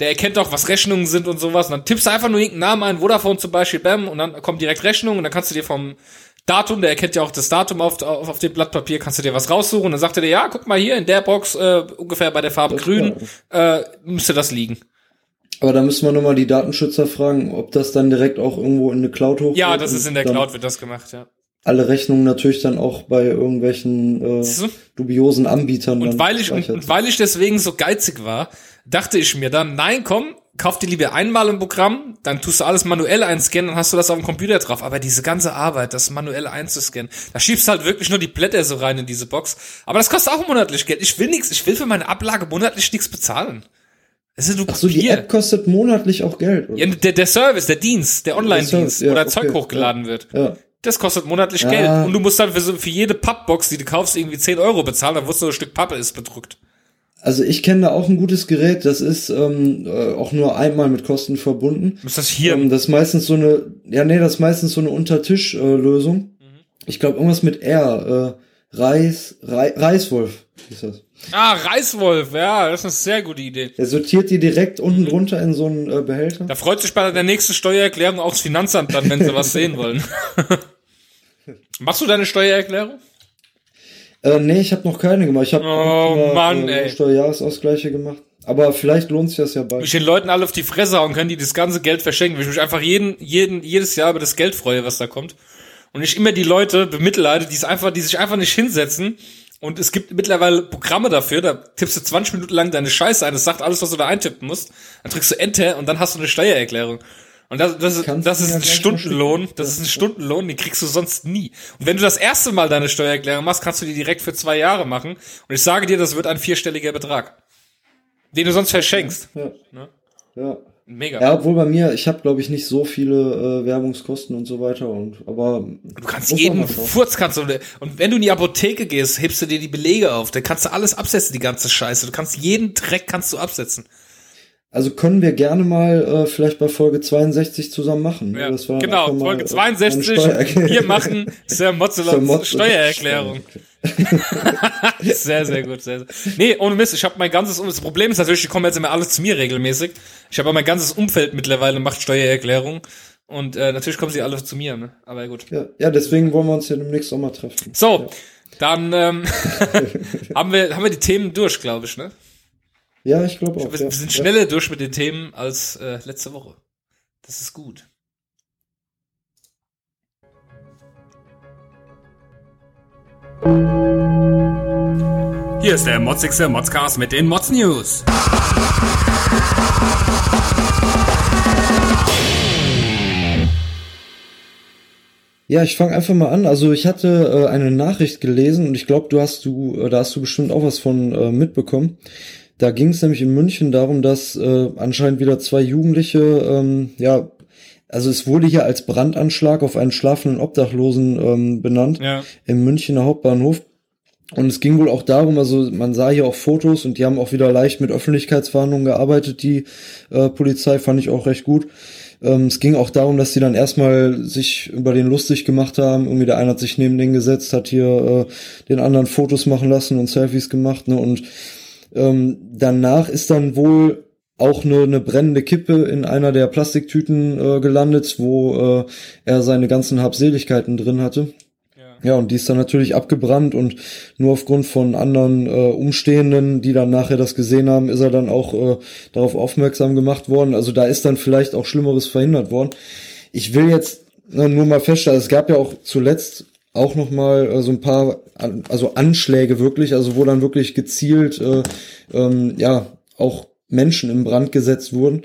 der erkennt auch, was Rechnungen sind und sowas. Und dann tippst du einfach nur irgendeinen Namen ein, Vodafone zum Beispiel, bam, und dann kommt direkt Rechnung und dann kannst du dir vom Datum, der erkennt ja auch das Datum auf, auf, auf dem Blatt Papier, kannst du dir was raussuchen dann sagt er dir, ja, guck mal hier in der Box, äh, ungefähr bei der Farbe Das grün, äh, müsste das liegen. Aber da müssen wir nochmal die Datenschützer fragen, ob das dann direkt auch irgendwo in eine Cloud hochgeht. Ja, das ist in der Cloud wird das gemacht, ja. Alle Rechnungen natürlich dann auch bei irgendwelchen äh, du? dubiosen Anbietern. Und weil ich, und weil ich deswegen so geizig war, dachte ich mir dann, nein, komm, kauf dir lieber einmal ein Programm, dann tust du alles manuell einscannen, dann hast du das auf dem Computer drauf. Aber diese ganze Arbeit, das manuell einzuscannen, da schiebst du halt wirklich nur die Blätter so rein in diese Box. Aber das kostet auch monatlich Geld. Ich will nichts, ich will für meine Ablage monatlich nichts bezahlen. Das ist nur Ach so, die Papier. App kostet monatlich auch Geld. Oder? ja, der, der Service, der Dienst, der Online-Dienst, ja, wo da okay, Zeug hochgeladen wird. Ja. Das kostet monatlich Ja. Geld. Und du musst dann für, so, für jede Pappbox, die du kaufst, irgendwie 10 Euro bezahlen, dann wusst du, ein Stück Pappe ist bedruckt. Also ich kenne da auch ein gutes Gerät, das ist ähm, äh, auch nur einmal mit Kosten verbunden. Du musst das hier Ähm, das ist meistens so eine, ja nee, das ist meistens so eine Untertisch-Lösung. Äh. Mhm. Ich glaube irgendwas mit R, äh, Reis, Rei, Reiswolf hieß das. Ah, Reiswolf, ja, das ist eine sehr gute Idee. Er sortiert die direkt unten drunter in so einen äh, Behälter. Da freut sich bei der nächsten Steuererklärung auch das Finanzamt dann, wenn sie was sehen wollen. Machst du deine Steuererklärung? Äh, nee, ich habe noch keine gemacht. Ich habe Oh, Mann, ey. Steuerjahresausgleiche gemacht. Aber vielleicht lohnt sich das ja bald. ich den Leuten alle auf die Fresse hauen können, die das ganze Geld verschenken, weil ich mich einfach jeden, jeden, jedes Jahr über das Geld freue, was da kommt. Und ich immer die Leute bemitleide, die es einfach, die sich einfach nicht hinsetzen. Und es gibt mittlerweile Programme dafür, da tippst du 20 Minuten lang deine Scheiße ein, das sagt alles, was du da eintippen musst. Dann drückst du Enter und dann hast du eine Steuererklärung. Und das, das, Kannst das ist ja ein Stundenlohn, das ist ein Stundenlohn, den kriegst du sonst nie. Und wenn du das erste Mal deine Steuererklärung machst, kannst du die direkt für zwei Jahre machen. Und ich sage dir, das wird ein vierstelliger Betrag. Den du sonst verschenkst. Ja. Ne? Ja. Mega. ja, obwohl bei mir, ich habe glaube ich nicht so viele äh, Werbungskosten und so weiter und aber Du kannst jeden. Furz kannst du, und wenn du in die Apotheke gehst, hebst du dir die Belege auf, dann kannst du alles absetzen, die ganze Scheiße. Du kannst jeden Dreck kannst du absetzen. Also können wir gerne mal äh, vielleicht bei Folge 62 zusammen machen. ne? Ja, Das war genau, Folge äh, 62, eine Steuer- hier machen Sir Mozzelons Steuererklärung. Sehr, sehr gut, sehr, sehr. Nee, ohne Mist, ich habe mein ganzes, das Problem ist natürlich, die kommen jetzt immer alle zu mir regelmäßig. Ich habe mein ganzes Umfeld mittlerweile macht Steuererklärung. Und äh, natürlich kommen sie alle zu mir, ne? Aber gut. Ja, ja, deswegen wollen wir uns ja demnächst auch mal treffen. So, dann ähm, haben wir haben wir die Themen durch, glaube ich, ne? Ja, ich glaube auch. Wir, ja. wir sind ja. schneller durch mit den Themen als äh, letzte Woche. Das ist gut. Hier ist der motzigste Modscast mit den Mods News. Ja, ich fange einfach mal an. Also ich hatte äh, eine Nachricht gelesen und ich glaube, du hast du, äh, da hast du bestimmt auch was von äh, mitbekommen. Da ging es nämlich in München darum, dass äh, anscheinend wieder zwei Jugendliche, ähm, ja, also es wurde hier als Brandanschlag auf einen schlafenden Obdachlosen ähm, benannt Ja. im Münchner Hauptbahnhof. Und es ging wohl auch darum, also man sah hier auch Fotos und die haben auch wieder leicht mit Öffentlichkeitsverhandlungen gearbeitet, die äh, Polizei, fand ich auch recht gut. Ähm, es ging auch darum, dass die dann erstmal sich über den lustig gemacht haben. Irgendwie der eine hat sich neben den gesetzt, hat hier äh, den anderen Fotos machen lassen und Selfies gemacht. Ne? Und ähm, danach ist dann wohl auch eine, eine brennende Kippe in einer der Plastiktüten äh, gelandet, wo äh, er seine ganzen Habseligkeiten drin hatte. Ja, und die ist dann natürlich abgebrannt und nur aufgrund von anderen äh, Umstehenden, die dann nachher das gesehen haben, ist er dann auch äh, darauf aufmerksam gemacht worden. Also da ist dann vielleicht auch Schlimmeres verhindert worden. Ich will jetzt äh, nur mal feststellen, es gab ja auch zuletzt auch noch mal äh, so ein paar, also Anschläge wirklich, also wo dann wirklich gezielt, äh, ähm, ja, auch Menschen in Brand gesetzt wurden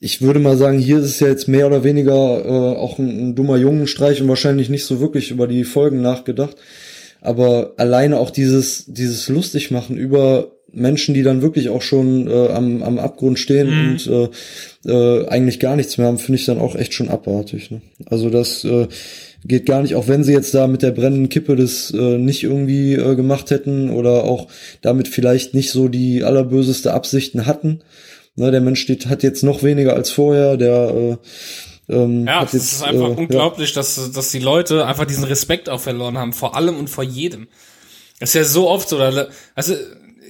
ich würde mal sagen, hier ist es ja jetzt mehr oder weniger äh, auch ein, ein dummer Jungenstreich und wahrscheinlich nicht so wirklich über die Folgen nachgedacht. Aber alleine auch dieses, dieses lustig machen über Menschen, die dann wirklich auch schon äh, am, am Abgrund stehen mhm. und äh, äh, eigentlich gar nichts mehr haben, finde ich dann auch echt schon abartig. Ne? Also das äh, geht gar nicht, auch wenn sie jetzt da mit der brennenden Kippe das äh, nicht irgendwie äh, gemacht hätten oder auch damit vielleicht nicht so die allerböseste Absichten hatten. Ne, der Mensch steht, hat jetzt noch weniger als vorher, der äh, ähm, ja, es ist einfach äh, unglaublich, ja. dass, dass die Leute einfach diesen Respekt auch verloren haben, vor allem und vor jedem. Das ist ja so oft so, also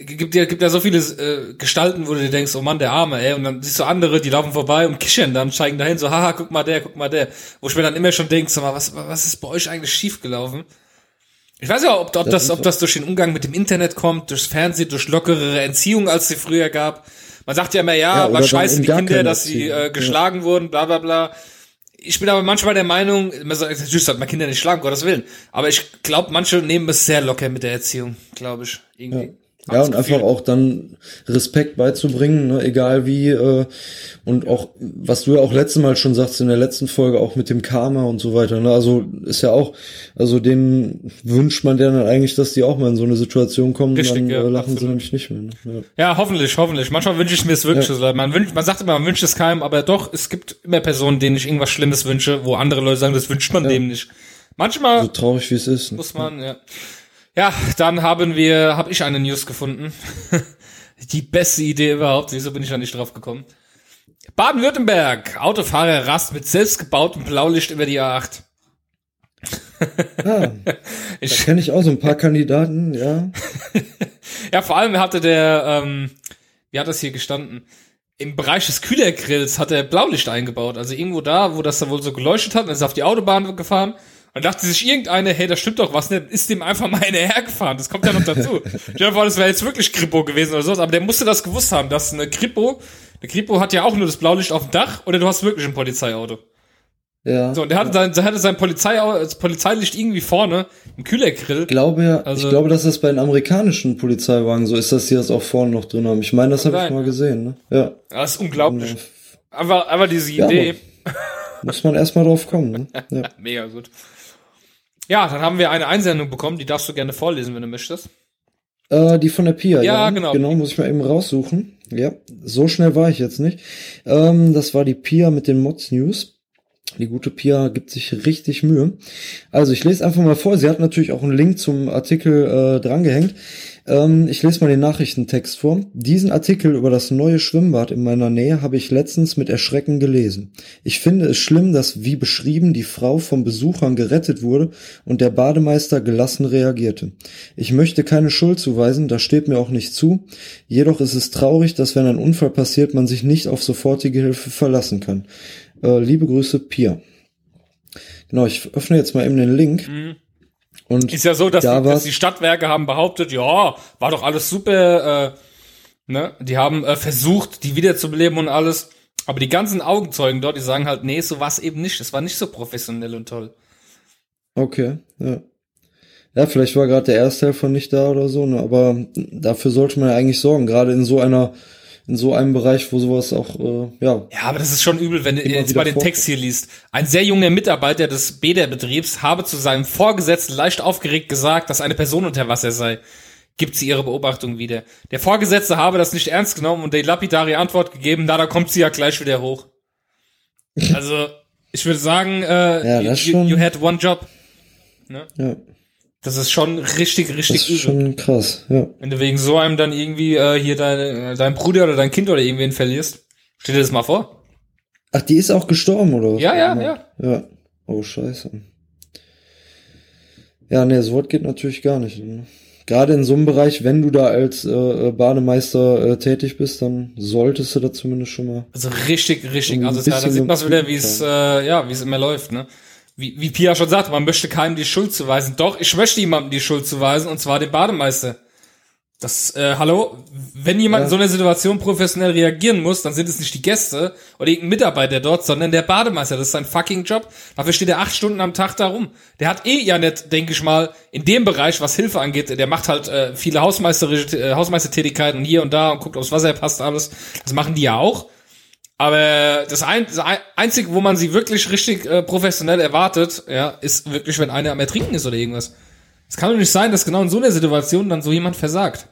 gibt ja, gibt ja so viele äh, Gestalten, wo du dir denkst, oh Mann, der Arme, ey, und dann siehst du andere, die laufen vorbei und kichern dann, zeigen dahin, so, haha, guck mal der, guck mal der. Wo ich mir dann immer schon denk, so, was, was ist bei euch eigentlich schiefgelaufen? Ich weiß ja, ob, ob das, ob das durch den Umgang mit dem Internet kommt, durchs Fernsehen, durch lockerere Entziehung, als sie früher gab. Man sagt ja immer, ja, ja was scheißen die Kinder, dass sie äh, geschlagen ja. wurden, bla bla bla. Ich bin aber manchmal der Meinung, man sagt, natürlich sollte man Kinder nicht schlagen, Gottes Willen. Aber ich glaube, manche nehmen es sehr locker mit der Erziehung, glaube ich. Irgendwie. Ja. Ja, und einfach auch dann Respekt beizubringen, ne, egal wie. Äh, und auch, was du ja auch letztes Mal schon sagst in der letzten Folge, auch mit dem Karma und so weiter. Ne? Also ist ja auch, also denen wünscht man dann eigentlich, dass die auch mal in so eine Situation kommen, Richtig, dann ja, äh, lachen absolut. sie nämlich nicht mehr. Ne? Ja. ja. hoffentlich, hoffentlich. Manchmal wünsche ich mir es wirklich. Ja. Man, wünscht, man sagt immer, man wünscht es keinem, aber doch, es gibt immer Personen, denen ich irgendwas Schlimmes wünsche, wo andere Leute sagen, das wünscht man dem nicht. Manchmal. So traurig wie es ist. Ne? Muss man, ja. Ja, dann haben wir, habe ich eine News gefunden. Die beste Idee überhaupt. Wieso bin ich da nicht drauf gekommen? Baden-Württemberg. Autofahrer rast mit selbstgebautem Blaulicht über die A8. ah, ich kenne ich auch so ein paar Kandidaten, ja. ja, vor allem hatte der, ähm, wie hat das hier gestanden? Im Bereich des Kühlergrills hat er Blaulicht eingebaut. Also irgendwo da, wo das da wohl so geleuchtet hat, dann ist er auf die Autobahn gefahren dann dachte sich irgendeine, hey, das stimmt doch was nicht, ist dem einfach mal eine hergefahren. Das kommt ja noch dazu. Ich vor, das wäre jetzt wirklich Kripo gewesen oder sowas, aber der musste das gewusst haben, dass eine Kripo, eine Kripo hat ja auch nur das Blaulicht auf dem Dach oder du hast wirklich ein Polizeiauto. Ja. So, und der hatte, sein, der hatte sein Polizei, Polizeilicht irgendwie vorne im Kühlergrill. Ich glaube ja, also, ich glaube, dass das bei den amerikanischen Polizeiwagen so ist, dass die das auch vorne noch drin haben. Ich meine, das habe ich mal gesehen, ne? Ja. Das ist unglaublich. Aber, aber diese Idee. Ja, muss man erstmal drauf kommen, ne? Ja. Mega gut. Ja, dann haben wir eine Einsendung bekommen, die darfst du gerne vorlesen, wenn du möchtest. Äh, die von der Pia, ja, ja. genau. Genau, muss ich mal eben raussuchen. Ja, so schnell war ich jetzt nicht. Ähm, das war die Pia mit den Mods News. Die gute Pia gibt sich richtig Mühe. Also ich lese einfach mal vor. Sie hat natürlich auch einen Link zum Artikel äh, drangehängt. Ähm, ich lese mal den Nachrichtentext vor. Diesen Artikel über das neue Schwimmbad in meiner Nähe habe ich letztens mit Erschrecken gelesen. Ich finde es schlimm, dass, wie beschrieben, die Frau von Besuchern gerettet wurde und der Bademeister gelassen reagierte. Ich möchte keine Schuld zuweisen, das steht mir auch nicht zu. Jedoch ist es traurig, dass wenn ein Unfall passiert, man sich nicht auf sofortige Hilfe verlassen kann. Äh, liebe Grüße, Pia. Genau, ich öffne jetzt mal eben den Link. Mhm. Und ist ja so, dass, da die, dass die Stadtwerke haben behauptet, ja, war doch alles super, äh, ne? Die haben äh, versucht, die wiederzubeleben und alles. Aber die ganzen Augenzeugen dort, die sagen halt, nee, so war es eben nicht. Das war nicht so professionell und toll. Okay, ja. Ja, vielleicht war gerade der Ersthelfer nicht da oder so, ne? aber dafür sollte man ja eigentlich sorgen, gerade in so einer in so einem Bereich, wo sowas auch, äh, ja. Ja, aber das ist schon übel, wenn du jetzt mal den Text hier liest. Ein sehr junger Mitarbeiter des Bäderbetriebs habe zu seinem Vorgesetzten leicht aufgeregt gesagt, dass eine Person unter Wasser sei. Gibt sie ihre Beobachtung wieder. Der Vorgesetzte habe das nicht ernst genommen und die lapidare Antwort gegeben, na, da kommt sie ja gleich wieder hoch. Also, ich würde sagen, äh, ja, you, you, had one job. Ne? Ja. Das ist schon richtig, richtig das ist schon krass, ja. Wenn du wegen so einem dann irgendwie äh, hier deine, dein Bruder oder dein Kind oder irgendwen verlierst. Stell dir das mal vor. Ach, die ist auch gestorben, oder? was? Ja, ja, ja. Ja. Oh, scheiße. Ja, nee, so was geht natürlich gar nicht. Ne? Gerade in so einem Bereich, wenn du da als äh, Bademeister äh, tätig bist, dann solltest du da zumindest schon mal. Also richtig, richtig. Also da sieht man wieder, wie es äh, ja, wie es immer läuft, ne? Wie, wie Pia schon sagt, man möchte keinem die Schuld zuweisen. Doch, ich möchte jemandem die Schuld zuweisen, und zwar dem Bademeister. Das, äh, hallo, wenn jemand Ja. in so einer Situation professionell reagieren muss, dann sind es nicht die Gäste oder irgendein Mitarbeiter dort, sondern der Bademeister. Das ist sein fucking Job. Dafür steht er acht Stunden am Tag da rum. Der hat eh ja nicht, denke ich mal, in dem Bereich, was Hilfe angeht, der macht halt äh, viele Hausmeisterische, äh, Hausmeistertätigkeiten hier und da und guckt, aufs Wasser passt alles. Das machen die ja auch. Aber das, ein, das ein- Einzige, wo man sie wirklich richtig äh, professionell erwartet, ja, ist wirklich, wenn einer am Ertrinken ist oder irgendwas. Es kann doch nicht sein, dass genau in so einer Situation dann so jemand versagt.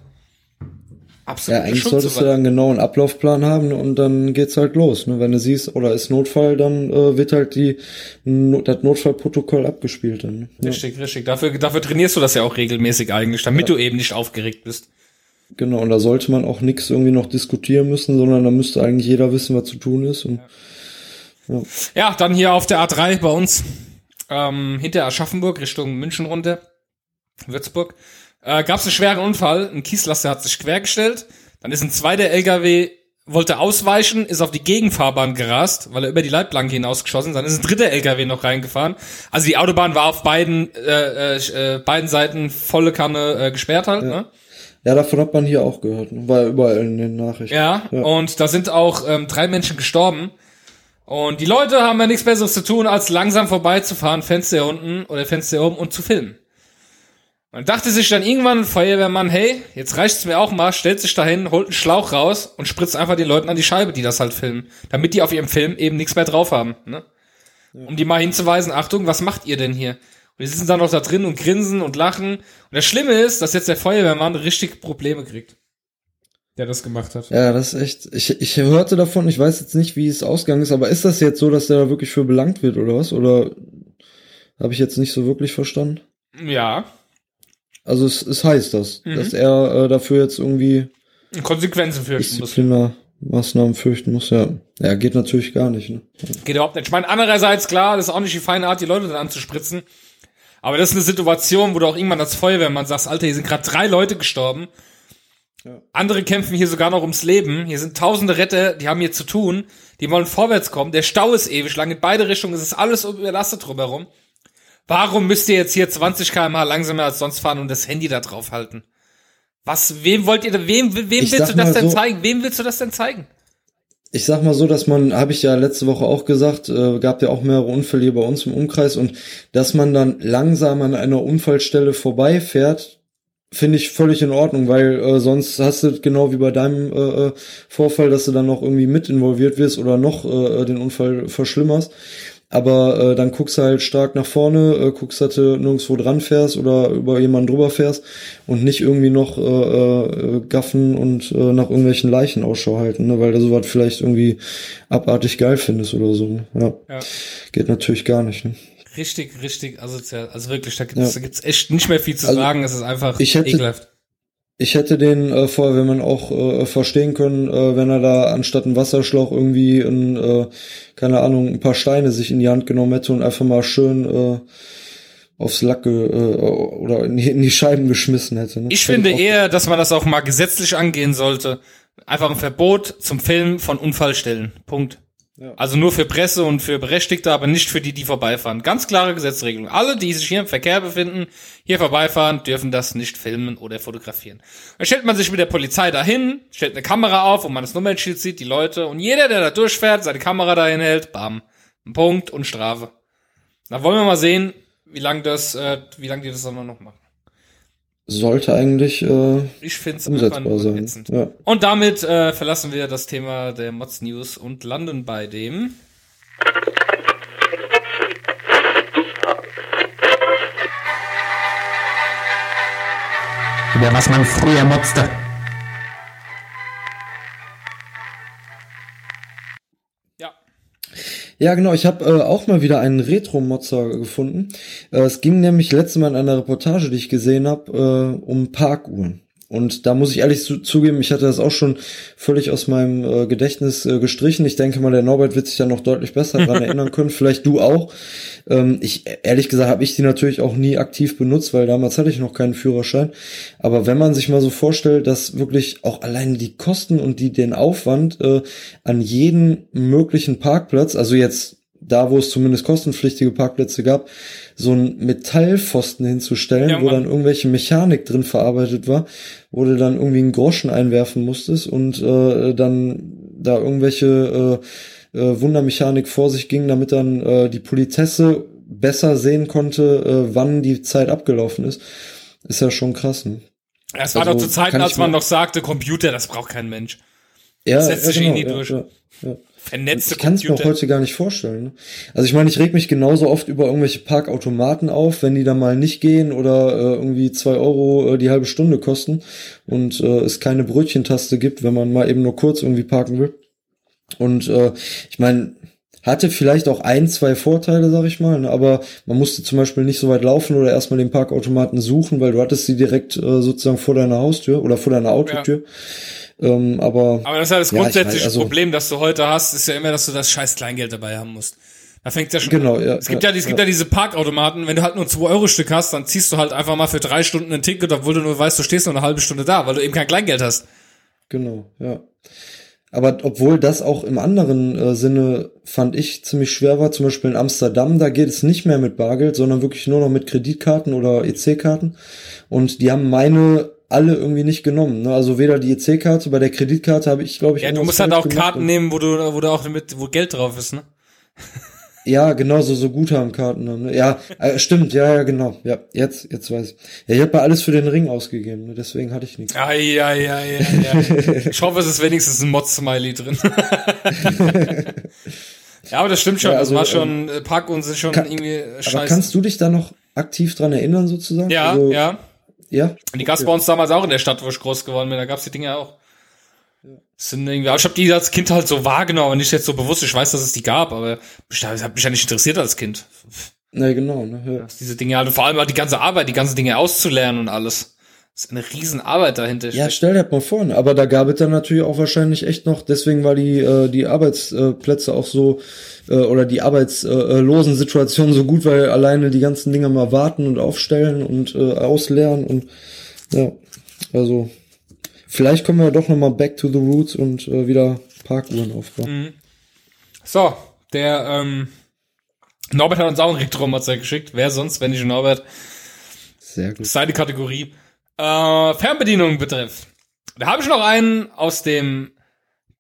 Absolut. Ja, eigentlich solltest du da einen genauen Ablaufplan haben und dann geht's halt los. Ne? Wenn du siehst, oder ist Notfall, dann äh, wird halt die no das Notfallprotokoll abgespielt. Dann, ne? ja, Richtig, richtig. Dafür, dafür trainierst du das ja auch regelmäßig eigentlich, damit du eben nicht aufgeregt bist. Genau, und da sollte man auch nichts irgendwie noch diskutieren müssen, sondern da müsste eigentlich jeder wissen, was zu tun ist. Und Ja, dann hier auf der A3 bei uns, ähm, hinter Aschaffenburg Richtung München runter, Würzburg, äh, gab es einen schweren Unfall. Ein Kieslaster hat sich quergestellt. Dann ist ein zweiter LKW, wollte ausweichen, ist auf die Gegenfahrbahn gerast, weil er über die Leitplanke hinausgeschossen ist. Dann ist ein dritter LKW noch reingefahren. Also die Autobahn war auf beiden, äh, äh, äh, beiden Seiten volle Kanne äh, gesperrt halt. Ne? Ja, davon hat man hier auch gehört. Ne? War überall in den Nachrichten. Ja, Ja. und da sind auch ähm, drei Menschen gestorben. Und die Leute haben ja nichts Besseres zu tun, als langsam vorbeizufahren, Fenster unten oder Fenster oben und zu filmen. Man dachte sich dann irgendwann Feuerwehrmann, hey, jetzt reicht's mir auch mal, stellt sich dahin, holt einen Schlauch raus und spritzt einfach den Leuten an die Scheibe, die das halt filmen, damit die auf ihrem Film eben nichts mehr drauf haben, ne? Um die mal hinzuweisen, Achtung, was macht ihr denn hier? Und die sitzen dann noch da drin und grinsen und lachen. Und das Schlimme ist, dass jetzt der Feuerwehrmann richtig Probleme kriegt. Der das gemacht hat. Ja, das ist echt. Ich, ich hörte davon, ich weiß jetzt nicht, wie es ausgegangen ist, aber ist das jetzt so, dass der da wirklich für belangt wird oder was? Oder habe ich jetzt nicht so wirklich verstanden? Ja, Also es, es heißt das, Mhm. dass er äh, dafür jetzt irgendwie Konsequenzen fürchten muss. Disziplinarmaßnahmen fürchten muss. Ja, ja, geht natürlich gar nicht. Ne? Geht überhaupt nicht. Ich meine, andererseits, klar, das ist auch nicht die feine Art, die Leute dann anzuspritzen. Aber das ist eine Situation, wo du auch irgendwann als Feuerwehrmann sagst, Alter, hier sind gerade drei Leute gestorben. Ja. Andere kämpfen hier sogar noch ums Leben. Hier sind tausende Retter, die haben hier zu tun. Die wollen vorwärts kommen. Der Stau ist ewig lang. In beide Richtungen ist es alles überlastet drumherum. Warum müsst ihr jetzt hier 20 km/h langsamer als sonst fahren und das Handy da drauf halten? Was, wem wollt ihr, wem, wem Ich willst du das mal denn so- zeigen? Wem willst du das denn zeigen? Ich sag mal so, dass man, habe ich ja letzte Woche auch gesagt, äh, gab ja auch mehrere Unfälle hier bei uns im Umkreis und dass man dann langsam an einer Unfallstelle vorbeifährt, finde ich völlig in Ordnung, weil äh, sonst hast du genau wie bei deinem äh, äh, Vorfall, dass du dann noch irgendwie mit involviert wirst oder noch äh, den Unfall verschlimmerst. Aber äh, dann guckst du halt stark nach vorne, äh, guckst, dass du nirgendwo dran fährst oder über jemanden drüber fährst und nicht irgendwie noch äh, äh, gaffen und äh, nach irgendwelchen Leichen Ausschau halten, ne? weil du sowas vielleicht irgendwie abartig geil findest oder so. Ne? Ja. Ja. Geht natürlich gar nicht. Ne? Richtig, richtig asozial. Also wirklich, da gibt's, Ja. da gibt's echt nicht mehr viel zu Also, sagen. Es ist einfach ich hätte- ekelhaft. Ich hätte den äh, Feuerwehrmann auch äh, verstehen können, äh, wenn er da anstatt einen Wasserschlauch irgendwie ein, äh, keine Ahnung, ein paar Steine sich in die Hand genommen hätte und einfach mal schön äh, aufs Lacke äh, oder in die, in die Scheiben geschmissen hätte. Ne? Ich finde eher, dass man das auch mal gesetzlich angehen sollte. Einfach ein Verbot zum Filmen von Unfallstellen. Punkt. Also nur für Presse und für Berechtigte, aber nicht für die, die vorbeifahren. Ganz klare Gesetzregelung. Alle, die sich hier im Verkehr befinden, hier vorbeifahren, dürfen das nicht filmen oder fotografieren. Dann stellt man sich mit der Polizei dahin, stellt eine Kamera auf, wo man das Nummernschild sieht, die Leute, und jeder, der da durchfährt, seine Kamera dahin hält, bam. Ein Punkt und Strafe. Dann wollen wir mal sehen, wie lang das, äh, wie lang die das dann noch machen. Sollte eigentlich äh, Ich finde es einfach umsetzbar sein. Ja. Und damit äh, verlassen wir das Thema der Mods News und landen bei dem. über was man früher motzte. Ja. Genau. Ich habe äh, auch mal wieder einen Retro-Mozzer gefunden. Äh, es ging nämlich letztes Mal in einer Reportage, die ich gesehen habe, äh, um Parkuhren. Und da muss ich ehrlich zu, zugeben, ich hatte das auch schon völlig aus meinem äh, Gedächtnis äh, gestrichen. Ich denke mal, der Norbert wird sich da noch deutlich besser dran erinnern können. Vielleicht du auch. Ähm, ich ehrlich gesagt habe ich die natürlich auch nie aktiv benutzt, weil damals hatte ich noch keinen Führerschein. Aber wenn man sich mal so vorstellt, dass wirklich auch alleine die Kosten und die den Aufwand äh, an jeden möglichen Parkplatz, also jetzt da, wo es zumindest kostenpflichtige Parkplätze gab, so ein Metallpfosten hinzustellen, ja, wo dann irgendwelche Mechanik drin verarbeitet war, wo du dann irgendwie einen Groschen einwerfen musstest und äh, dann da irgendwelche äh, äh, Wundermechanik vor sich ging, damit dann äh, die Politesse besser sehen konnte, äh, wann die Zeit abgelaufen ist. Ist ja schon krass, ne? Es war also, doch zu Zeiten, als man noch sagte, Computer, das braucht kein Mensch. Ja, das setzt ja, sich genau, eh nie ja, durch. Ja, ja vernetzte Ich kann es mir auch heute gar nicht vorstellen. Ne? Also ich meine, ich reg mich genauso oft über irgendwelche Parkautomaten auf, wenn die dann mal nicht gehen oder äh, irgendwie zwei Euro äh, die halbe Stunde kosten und äh, es keine Brötchentaste gibt, wenn man mal eben nur kurz irgendwie parken will. Und äh, ich meine, hatte vielleicht auch ein, zwei Vorteile, sag ich mal, ne? aber man musste zum Beispiel nicht so weit laufen oder erstmal den Parkautomaten suchen, weil du hattest sie direkt äh, sozusagen vor deiner Haustür oder vor deiner Autotür. Ja. Ähm, aber, aber das ist ja das grundsätzliche weiß, also, Problem, das du heute hast, ist ja immer, dass du das scheiß Kleingeld dabei haben musst. Da fängt ja schon genau, Ja, es gibt ja, ja, es gibt ja. ja diese Parkautomaten, wenn du halt nur 2 Euro Stück hast, dann ziehst du halt einfach mal für drei Stunden ein Ticket, obwohl du nur weißt, du stehst nur eine halbe Stunde da, weil du eben kein Kleingeld hast. Genau, ja. Aber obwohl das auch im anderen äh, Sinne, fand ich, ziemlich schwer war, zum Beispiel in Amsterdam, da geht es nicht mehr mit Bargeld, sondern wirklich nur noch mit Kreditkarten oder EC-Karten. Und die haben meine alle irgendwie nicht genommen. Ne? Also weder die EC-Karte, bei der Kreditkarte habe ich, glaube ich. Ja, du musst halt auch Karten nehmen, wo du, wo du auch mit, wo Geld drauf ist, ne? Ja, genau, so, so Guthabenkarten. Ne? Ja, äh, stimmt, ja, ja, genau. Ja, jetzt, jetzt weiß ich. Ja, ich habe mal alles für den Ring ausgegeben, ne? deswegen hatte ich nichts. Ja, ja, ja, ja, ja. ich hoffe, es ist wenigstens ein Mod-Smiley drin. ja, aber das stimmt schon. Ja, also, das war schon, ähm, Pack und ist schon kann, irgendwie scheiße. Aber kannst du dich da noch aktiv dran erinnern, sozusagen? Ja, also, ja. Ja. Und die gab's bei uns damals auch in der Stadt, wo ich groß geworden bin. Da gab's die Dinge auch. Das sind irgendwie, aber ich habe die als Kind halt so wahrgenommen, aber nicht jetzt so bewusst. Ich weiß, dass es die gab, aber das hat mich ja nicht interessiert als Kind. Ne, genau. Ne, ja. Diese Dinge halt, und vor allem auch die ganze Arbeit, die ganzen Dinge auszulernen und alles. Das ist eine Riesenarbeit dahinter. Ja, stell dir mal vor, ne? aber da gab es dann natürlich auch wahrscheinlich echt noch, deswegen war die, äh, die Arbeitsplätze auch so, äh, oder die arbeitslosen Situationen so gut, weil alleine die ganzen Dinger mal warten und aufstellen und äh, ausleeren und ja, also vielleicht kommen wir doch nochmal back to the roots und äh, wieder Parkuhren aufbauen. Mhm. So, der ähm, Norbert hat uns auch einen Rektormatzer geschickt. Wer sonst, wenn nicht Norbert? Sehr gut. Seine Kategorie äh, Fernbedienung betrifft. Da habe ich noch einen aus dem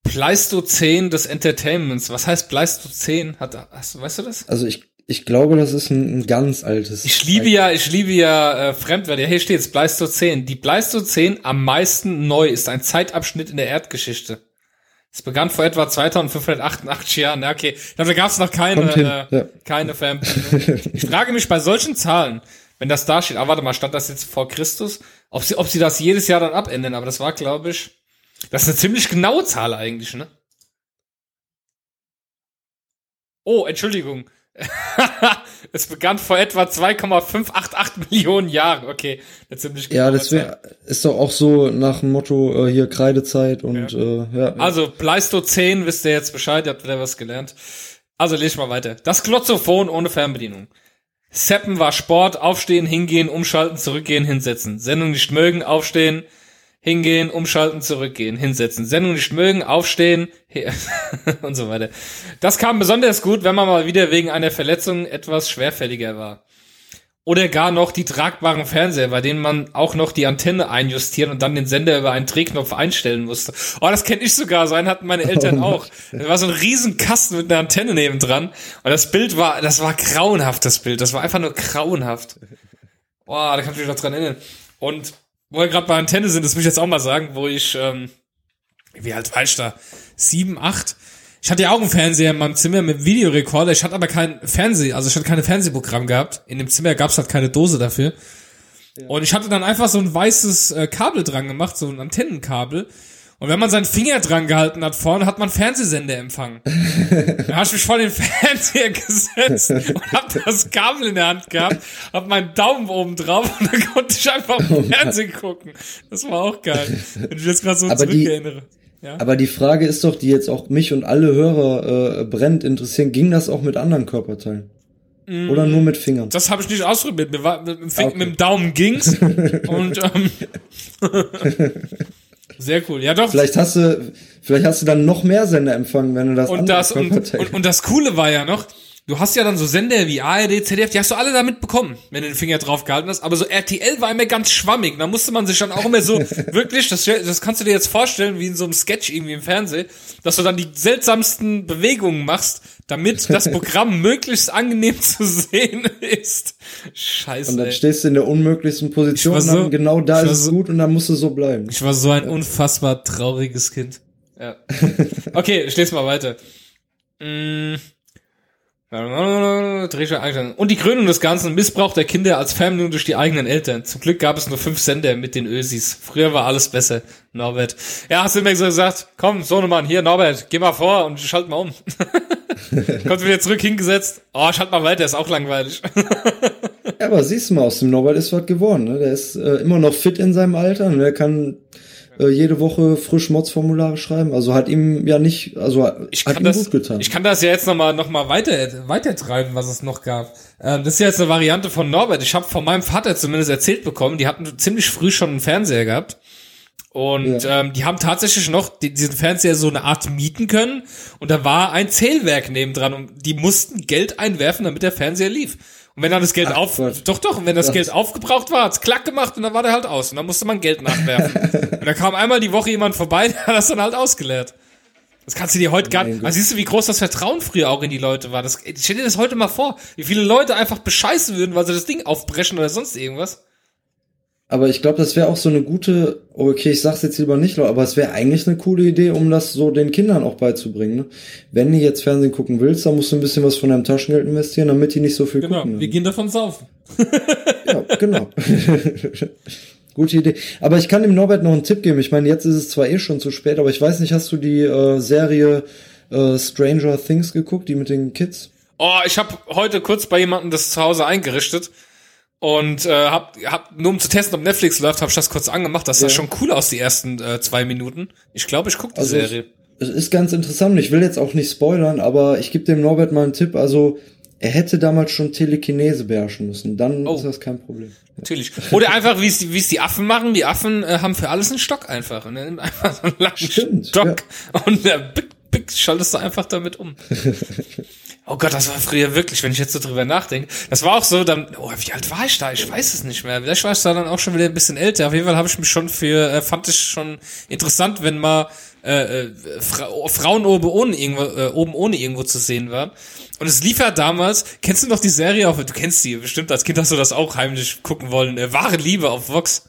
Pleistozän des Entertainments. Was heißt Pleistozän? Hat, hast, weißt du das? Also ich, ich glaube, das ist ein, ein ganz altes. Ich liebe ja, ich liebe ja äh, Fremdwörter. Hier steht's Pleistozän. Die Pleistozän am meisten neu ist ein Zeitabschnitt in der Erdgeschichte. Es begann vor etwa 2588 Jahren. Ja, okay, da gab es noch keine, äh, ja. keine Fernbedienung. ich frage mich bei solchen Zahlen, wenn das da steht, ah, warte mal, stand das jetzt vor Christus? Ob sie, ob sie das jedes Jahr dann abändern, aber das war, glaube ich, das ist eine ziemlich genaue Zahl eigentlich, ne? Oh, Entschuldigung. es begann vor etwa 2,588 Millionen Jahren. Okay, eine ziemlich Ja, das wär, ist doch auch so nach dem Motto äh, hier Kreidezeit und ja. Äh, ja. Also Pleistozän, wisst ihr jetzt Bescheid, ihr habt wieder was gelernt. Also lese ich mal weiter. Das Glotzophon ohne Fernbedienung. Seppen war Sport, aufstehen, hingehen, umschalten, zurückgehen, hinsetzen. Sendung nicht mögen, aufstehen, hingehen, umschalten, zurückgehen, hinsetzen. Sendung nicht mögen, aufstehen und so weiter. Das kam besonders gut, wenn man mal wieder wegen einer Verletzung etwas schwerfälliger war. Oder gar noch die tragbaren Fernseher, bei denen man auch noch die Antenne einjustieren und dann den Sender über einen Drehknopf einstellen musste. Oh, das kenne ich sogar, so einen hatten meine Eltern auch. Da war so ein riesen Kasten mit einer Antenne nebendran. Und das Bild war, das war grauenhaft, das Bild. Das war einfach nur grauenhaft. Boah, da kann ich mich noch dran erinnern. Und wo wir gerade bei Antenne sind, das muss ich jetzt auch mal sagen, wo ich, ähm, wie alt war ich da? Sieben, acht? Ich hatte ja auch einen Fernseher in meinem Zimmer mit Videorekorder. Ich hatte aber kein Fernseh, also ich hatte keine Fernsehprogramm gehabt. In dem Zimmer gab es halt keine Dose dafür. Ja. Und ich hatte dann einfach so ein weißes äh, Kabel dran gemacht, so ein Antennenkabel. Und wenn man seinen Finger dran gehalten hat vorne, hat man Fernsehsender empfangen. da hast du mich vor den Fernseher gesetzt und hab das Kabel in der Hand gehabt, hab meinen Daumen oben drauf und dann konnte ich einfach oh Fernsehen gucken. Das war auch geil. Wenn ich jetzt gerade so zurückerinnere. Ja? Aber die Frage ist doch, die jetzt auch mich und alle Hörer äh, brennt interessieren, ging das auch mit anderen Körperteilen? Mm, Oder nur mit Fingern? Das habe ich nicht ausprobiert. Mit, mit, mit, okay. mit dem Daumen ging's. und ähm, Sehr cool. Ja, doch. Vielleicht hast du, vielleicht hast du dann noch mehr Sender empfangen, wenn du das und das und, und, und das Coole war ja noch, du hast ja dann so Sender wie ARD, ZDF, die hast du alle damit bekommen, wenn du den Finger drauf gehalten hast. Aber so RTL war immer ganz schwammig. Da musste man sich dann auch immer so, wirklich, das, das kannst du dir jetzt vorstellen, wie in so einem Sketch irgendwie im Fernsehen, dass du dann die seltsamsten Bewegungen machst, damit das Programm möglichst angenehm zu sehen ist. Scheiße. Und dann ey. stehst du in der unmöglichsten Position so, und genau da ist es so, gut und dann musst du so bleiben. Ich war so ein unfassbar trauriges Kind. Ja. Okay, ich lese mal weiter. Mm. Und die Krönung des Ganzen, Missbrauch der Kinder als Fernbedienung durch die eigenen Eltern. Zum Glück gab es nur fünf Sender mit den Ösis. Früher war alles besser, Norbert. Ja, hast du mir gesagt, komm, Sohnemann, hier, Norbert, geh mal vor und schalt mal um. Kommt wieder zurück hingesetzt. Oh, schalt mal weiter, ist auch langweilig. ja, aber siehst du mal, aus dem Norbert ist was geworden. Ne? Der ist äh, immer noch fit in seinem Alter und der kann äh, jede Woche frisch Mods-Formulare schreiben. Also hat ihm ja nicht, also ich hat ihm das, gut getan. Ich kann das ja jetzt nochmal noch mal weiter, weitertreiben, was es noch gab. Ähm, das ist ja jetzt eine Variante von Norbert. Ich habe von meinem Vater zumindest erzählt bekommen, die hatten ziemlich früh schon einen Fernseher gehabt. Und ja. ähm, die haben tatsächlich noch die, diesen Fernseher so eine Art mieten können. Und da war ein Zählwerk nebendran und die mussten Geld einwerfen, damit der Fernseher lief. Und wenn dann das Geld Ach, auf, Gott. doch, doch, und wenn das, das Geld aufgebraucht war, hat's klack gemacht und dann war der halt aus. Und dann musste man Geld nachwerfen. und da kam einmal die Woche jemand vorbei, der hat das dann halt ausgeleert. Das kannst du dir heute gar nicht. Also siehst du, wie groß das Vertrauen früher auch in die Leute war. Das, stell dir das heute mal vor, wie viele Leute einfach bescheißen würden, weil sie das Ding aufbrechen oder sonst irgendwas. Aber ich glaube, das wäre auch so eine gute, okay, ich sag's jetzt lieber nicht, aber es wäre eigentlich eine coole Idee, um das so den Kindern auch beizubringen. Ne? Wenn du jetzt Fernsehen gucken willst, dann musst du ein bisschen was von deinem Taschengeld investieren, damit die nicht so viel genau, gucken. Genau, wir gehen davon saufen. ja, genau. Gute Idee. Aber ich kann dem Norbert noch einen Tipp geben. Ich meine, jetzt ist es zwar eh schon zu spät, aber ich weiß nicht, hast du die äh, Serie äh, Stranger Things geguckt, die mit den Kids? Oh, ich habe heute kurz bei jemandem das zu Hause eingerichtet. Und äh, hab, hab nur um zu testen, ob Netflix läuft, habe ich das kurz angemacht. Das sah ja. schon cool aus, die ersten äh, zwei Minuten. Ich glaube, ich gucke die also Serie. Es, ist ganz interessant. Ich will jetzt auch nicht spoilern, aber ich gebe dem Norbert mal einen Tipp. Also er hätte damals schon Telekinese beherrschen müssen. Dann oh. ist das kein Problem. Natürlich. Oder einfach, wie es die, Affen machen. Die Affen äh, haben für alles einen Stock einfach. Und er nimmt einfach so einen langen Stimmt, Stock ja. und der äh, bick, bick, schaltest du einfach damit um. Oh Gott, das war früher wirklich, wenn ich jetzt so drüber nachdenke. Das war auch so, dann, oh, wie alt war ich da? Ich weiß es nicht mehr. Vielleicht war ich da dann auch schon wieder ein bisschen älter. Auf jeden Fall habe ich mich schon für, äh, fand ich schon interessant, wenn mal äh, äh, Fra Frauen oben ohne irgendwo, äh, oben ohne irgendwo zu sehen waren. Und es lief ja damals, kennst du noch die Serie auf, du kennst die, bestimmt als Kind hast du das auch heimlich gucken wollen, äh, Wahre Liebe auf Vox.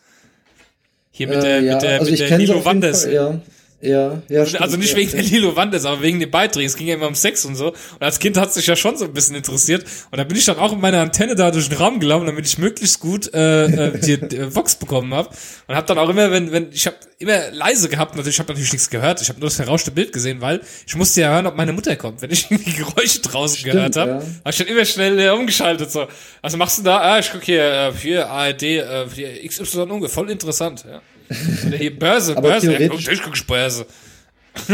Hier mit der, äh, ja, mit der, also mit der Lilo Wanders. ja. Ja, ja. Stimmt, also nicht wegen der Lilo Wandes, aber wegen den Beiträgen. Es ging ja immer um Sex und so. Und als Kind hat sich ja schon so ein bisschen interessiert. Und da bin ich dann auch mit meiner Antenne da durch den Raum gelaufen, damit ich möglichst gut äh, äh, die, die Vox bekommen habe. Und habe dann auch immer, wenn, wenn ich habe immer leise gehabt, natürlich, ich habe natürlich nichts gehört. Ich habe nur das verrauschte Bild gesehen, weil ich musste ja hören, ob meine Mutter kommt. Wenn ich irgendwie Geräusche draußen Stimmt, gehört habe, ja. habe ich dann immer schnell äh, umgeschaltet. So, was machst du da? Ah, ich guck hier äh, hier ARD, äh, hier XY Unge, voll interessant. Ja. Hier Börse, Börse. Ja, guck, ich guck Börse.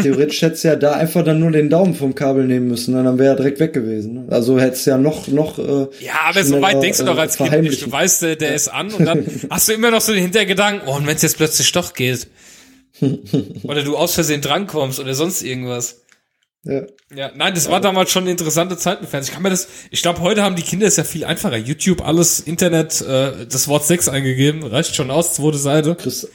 Theoretisch hättest du ja da einfach dann nur den Daumen vom Kabel nehmen müssen, dann wäre er direkt weg gewesen. Ne? Also hättest du ja noch, noch. Äh, ja, aber so weit denkst du doch als Kind nicht. Du weißt, der, der ist an und dann hast du immer noch so den Hintergedanken, oh, und wenn es jetzt plötzlich doch geht. oder du aus Versehen drankommst oder sonst irgendwas. Ja. ja, nein, das war damals schon eine interessante Zeit mit Fans. Ich kann mir das, ich glaube, heute haben die Kinder es ja viel einfacher. YouTube, alles, Internet, äh, das Wort Sex eingegeben, reicht schon aus, zweite Seite. Chris,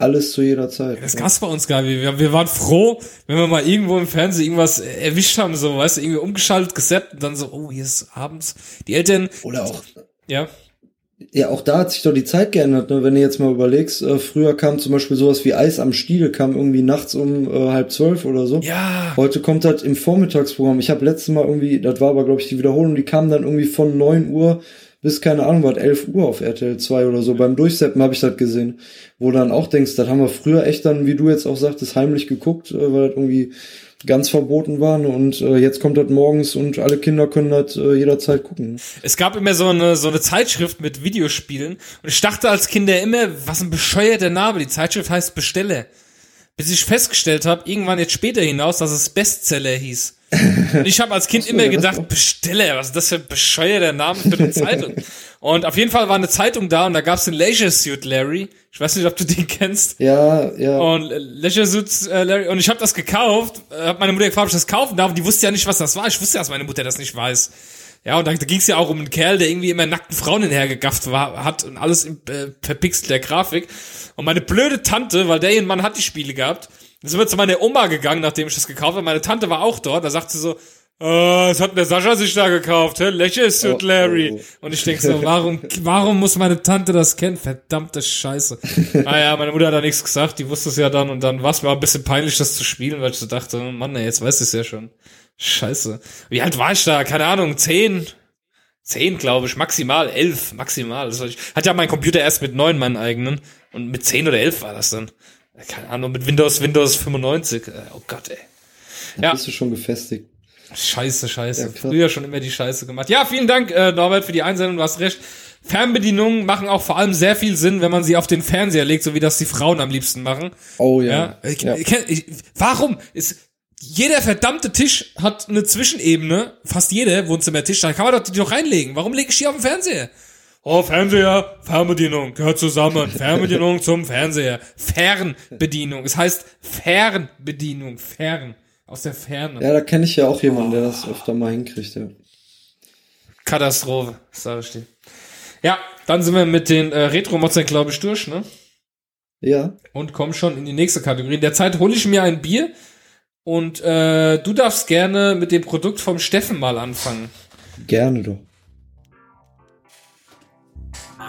alles zu jeder Zeit. Das gab's bei uns gar nicht. Wir, wir waren froh, wenn wir mal irgendwo im Fernsehen irgendwas erwischt haben, so, weißt du, irgendwie umgeschaltet, gesetzt und dann so, oh, hier ist abends. Die Eltern. Oder auch. Ja. Ja, auch da hat sich doch die Zeit geändert, ne? wenn du jetzt mal überlegst, äh, früher kam zum Beispiel sowas wie Eis am Stiel, kam irgendwie nachts um äh, halb zwölf oder so. Ja. Heute kommt das im Vormittagsprogramm. Ich habe letztes Mal irgendwie, das war aber glaube ich die Wiederholung, die kam dann irgendwie von neun Uhr bis, keine Ahnung, was, 11 Uhr auf RTL 2 oder so. Beim Durchseppen habe ich das gesehen. Wo dann auch denkst, das haben wir früher echt dann, wie du jetzt auch sagtest, heimlich geguckt, äh, weil das irgendwie ganz verboten war. Und äh, jetzt kommt das morgens und alle Kinder können das äh, jederzeit gucken. Es gab immer so eine, so eine Zeitschrift mit Videospielen und ich dachte als Kinder immer, was ein bescheuerter Name. Die Zeitschrift heißt Bestelle. Bis ich festgestellt habe, irgendwann jetzt später hinaus, dass es Bestseller hieß. Ich habe als Kind immer gedacht, Besteller, was ist das für ein bescheuerter Name für eine Zeitung? Und auf jeden Fall war eine Zeitung da und da gab's den Leisure Suit Larry. Ich weiß nicht, ob du den kennst. Ja, ja. Und äh, Leisure Suit äh, Larry und ich habe das gekauft, äh, habe meine Mutter gefragt, ob ich das kaufen darf und die wusste ja nicht, was das war. Ich wusste ja, dass meine Mutter das nicht weiß. Ja, und da, da ging es ja auch um einen Kerl, der irgendwie immer nackten Frauen hinhergegafft war, hat und alles in äh, verpixelter Grafik. Und meine blöde Tante, weil der Mann hat die Spiele gehabt, dann sind wir zu meiner Oma gegangen, nachdem ich das gekauft habe. Meine Tante war auch dort. Da sagt sie so, äh, was hat der Sascha sich da gekauft? Hä? Lecher Suit Oh, Larry. oh. Und ich denk so, warum, warum muss meine Tante das kennen? Verdammte Scheiße. naja, meine Mutter hat da nichts gesagt. Die wusste es ja dann. Und dann war es mir auch ein bisschen peinlich, das zu spielen, weil ich so dachte, oh Mann, ey, jetzt weiß ich es ja schon. Scheiße. Wie alt war ich da? Keine Ahnung, zehn? Zehn, glaube ich, maximal, elf, maximal. Das ich, hat ja mein Computer erst mit neun meinen eigenen. Und mit zehn oder elf war das dann. Keine Ahnung, mit Windows, Windows 95. Äh, Oh Gott, ey. Da Ja. bist du schon gefestigt. Scheiße, scheiße. Ja. Früher schon immer die Scheiße gemacht. Ja, vielen Dank, äh, Norbert, für die Einsendung. Du hast recht. Fernbedienungen machen auch vor allem sehr viel Sinn, wenn man sie auf den Fernseher legt, so wie das die Frauen am liebsten machen. Oh Ja. ja. Ich, ja. Ich, warum? Ist, jeder verdammte Tisch hat eine Zwischenebene, fast jeder Wohnzimmertisch, da kann man doch die doch reinlegen. Warum lege ich die auf den Fernseher? Oh, Fernseher, Fernbedienung, gehört zusammen. Fernbedienung zum Fernseher. Fernbedienung. Es heißt Fernbedienung. Fern. Aus der Ferne. Ja, da kenne ich ja auch jemanden, der das öfter mal hinkriegt, ja. Katastrophe, sag ich dir. Ja, dann sind wir mit den äh, Retro-Motzern, glaube ich, durch, ne? Ja, Und kommen schon in die nächste Kategorie. In der Zeit hole ich mir ein Bier und äh, du darfst gerne mit dem Produkt vom Steffen mal anfangen. gerne doch.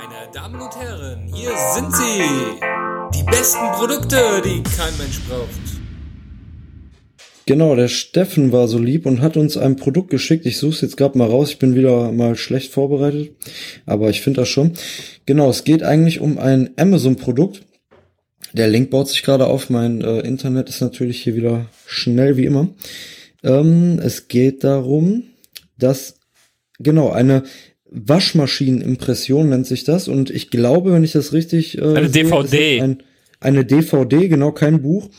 Meine Damen und Herren, hier sind sie. Die besten Produkte, die kein Mensch braucht. Genau, der Steffen war so lieb und hat uns ein Produkt geschickt. Ich suche es jetzt gerade mal raus. Ich bin wieder mal schlecht vorbereitet, aber ich finde das schon. Genau, es geht eigentlich um ein Amazon-Produkt. Der Link baut sich gerade auf. Mein äh, Internet ist natürlich hier wieder schnell wie immer. Ähm, es geht darum, dass genau eine Waschmaschinenimpression nennt sich das und ich glaube, wenn ich das richtig äh, Eine sehe, DVD. Ein, eine DVD, genau kein Buch.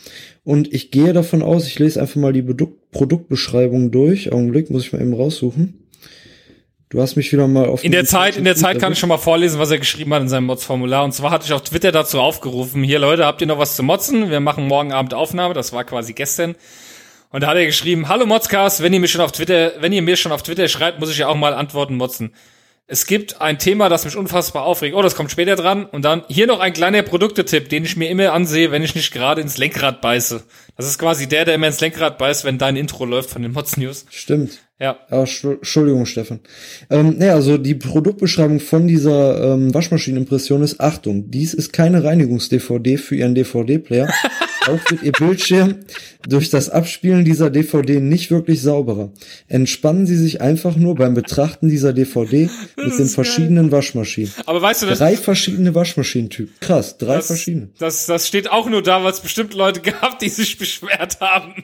Und ich gehe davon aus, ich lese einfach mal die Produkt Produktbeschreibung durch. Augenblick, muss ich mal eben raussuchen. Du hast mich wieder mal auf In der Zeit, in der Zeit kann ich schon mal vorlesen, was er geschrieben hat in seinem Mods-Formular. Und zwar hatte ich auf Twitter dazu aufgerufen, hier Leute, habt ihr noch was zu motzen? Wir machen morgen Abend Aufnahme, das war quasi gestern. Und da hat er geschrieben, hallo Modscast, wenn ihr mir schon auf Twitter, wenn ihr mir schon auf Twitter schreibt, muss ich ja auch mal antworten motzen. Es gibt ein Thema, das mich unfassbar aufregt. Oh, das kommt später dran. Und dann hier noch ein kleiner Produktetipp, den ich mir immer ansehe, wenn ich nicht gerade ins Lenkrad beiße. Das ist quasi der, der immer ins Lenkrad beißt, wenn dein Intro läuft von den Mods News. Stimmt. Ja. Ah, Schu- Entschuldigung, Stefan. Ähm, naja, also die Produktbeschreibung von dieser ähm, Waschmaschinenimpression ist, Achtung, dies ist keine Reinigungs-DVD für Ihren DVD-Player. Auch wird Ihr Bildschirm durch das Abspielen dieser DVD nicht wirklich sauberer. Entspannen Sie sich einfach nur beim Betrachten dieser DVD mit den verschiedenen Waschmaschinen. Aber weißt du, das, Drei verschiedene Waschmaschinentypen. Krass, drei das, verschiedene. Das, das steht auch nur da, weil es bestimmt Leute gab, die sich beschwert haben.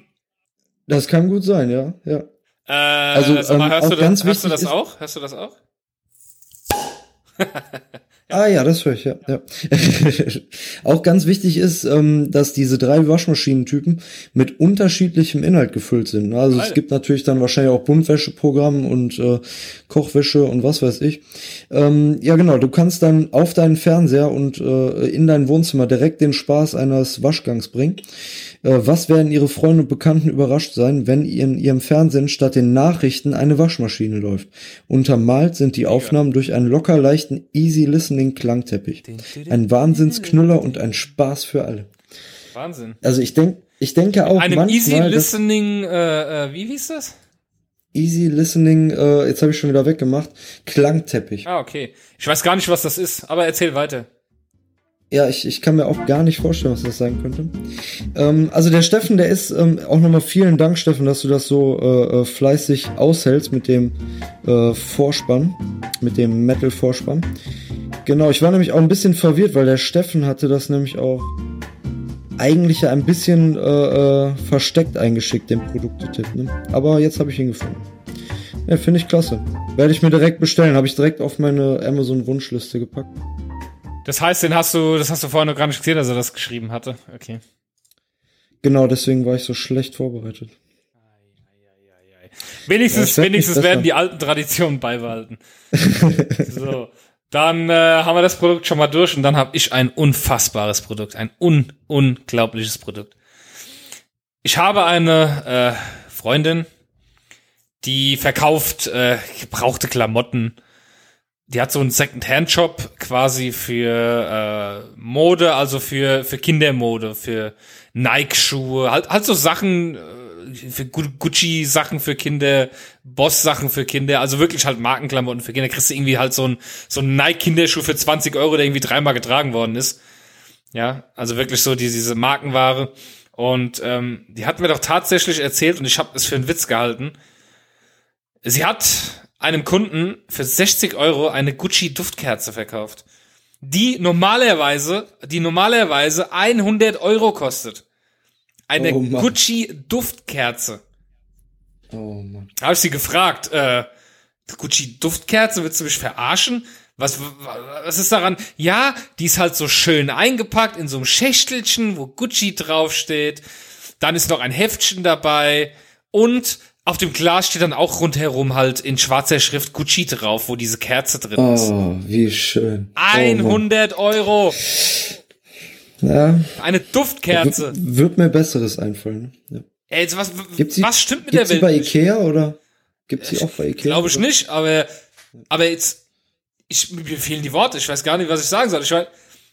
Das kann gut sein, ja, ja. Äh, Also, mal, ähm, hörst, auch du ganz das, hörst du das ist- auch? Hörst du das auch? Ah ja, das höre ich, ja. ja. Auch ganz wichtig ist, ähm, dass diese drei Waschmaschinentypen mit unterschiedlichem Inhalt gefüllt sind. Also Geil. es gibt natürlich dann wahrscheinlich auch Buntwäscheprogramm und äh, Kochwäsche und was weiß ich. Ähm, ja genau, du kannst dann auf deinen Fernseher und äh, in dein Wohnzimmer direkt den Spaß eines Waschgangs bringen. Äh, was werden Ihre Freunde und Bekannten überrascht sein, wenn in Ihrem Fernsehen statt den Nachrichten eine Waschmaschine läuft? Untermalt sind die Aufnahmen durch einen locker leichten Easy Listening Klangteppich. Ein Wahnsinnsknüller und ein Spaß für alle. Wahnsinn. Also ich denke, ich denke auch Einem manchmal, Easy Listening, äh, äh, wie hieß das? Easy Listening, äh, jetzt habe ich schon wieder weggemacht, Klangteppich. Ah, okay. Ich weiß gar nicht, was das ist, aber erzähl weiter. Ja, ich, ich kann mir auch gar nicht vorstellen, was das sein könnte. Ähm, also der Steffen, der ist ähm, auch nochmal vielen Dank, Steffen, dass du das so äh, äh, fleißig aushältst mit dem äh, Vorspann, mit dem Metal-Vorspann. Genau, ich war nämlich auch ein bisschen verwirrt, weil der Steffen hatte das nämlich auch eigentlich ja ein bisschen äh, äh, versteckt eingeschickt, den Produktetipp. Ne? Aber jetzt habe ich ihn gefunden. Ja, finde ich klasse. Werde ich mir direkt bestellen. Habe ich direkt auf meine Amazon-Wunschliste gepackt. Das heißt, den hast du, das hast du vorher noch gar nicht gesehen, dass er das geschrieben hatte. Okay. Genau, deswegen war ich so schlecht vorbereitet. Wenigstens, ja, wenigstens werden die alten Traditionen beibehalten. so. Dann äh, haben wir das Produkt schon mal durch und dann habe ich ein unfassbares Produkt, ein un unglaubliches Produkt. Ich habe eine äh, Freundin, die verkauft äh, gebrauchte Klamotten die hat so einen Second-Hand-Shop quasi für äh, Mode, also für für Kindermode, für Nike-Schuhe, halt halt so Sachen äh, für Gucci-Sachen für Kinder, Boss-Sachen für Kinder, also wirklich halt Markenklamotten für Kinder. Kriegst du irgendwie halt so ein so ein Nike-Kinderschuh für 20 Euro, der irgendwie dreimal getragen worden ist. Ja, also wirklich so diese, diese Markenware. Und ähm, die hat mir doch tatsächlich erzählt und ich habe es für einen Witz gehalten. Sie hat einem Kunden für 60 Euro eine Gucci Duftkerze verkauft. Die normalerweise, die normalerweise 100 Euro kostet. Eine oh Gucci Duftkerze. Oh Mann. Habe ich sie gefragt, äh, Gucci Duftkerze, willst du mich verarschen? Was, was ist daran? Ja, die ist halt so schön eingepackt in so einem Schächtelchen, wo Gucci draufsteht. Dann ist noch ein Heftchen dabei und auf dem Glas steht dann auch rundherum halt in schwarzer Schrift Gucci drauf, wo diese Kerze drin ist. Oh, wie schön. 100 oh, Euro. Ja. Eine Duftkerze. W wird mir Besseres einfallen. Ja. Ey, jetzt was, gibt's was stimmt mit der Welt? Gibt's sie bei Ikea oder? Gibt's sie auch bei Ikea? Glaube ich nicht, aber, aber jetzt, ich, mir fehlen die Worte. Ich weiß gar nicht, was ich sagen soll. Ich weiß,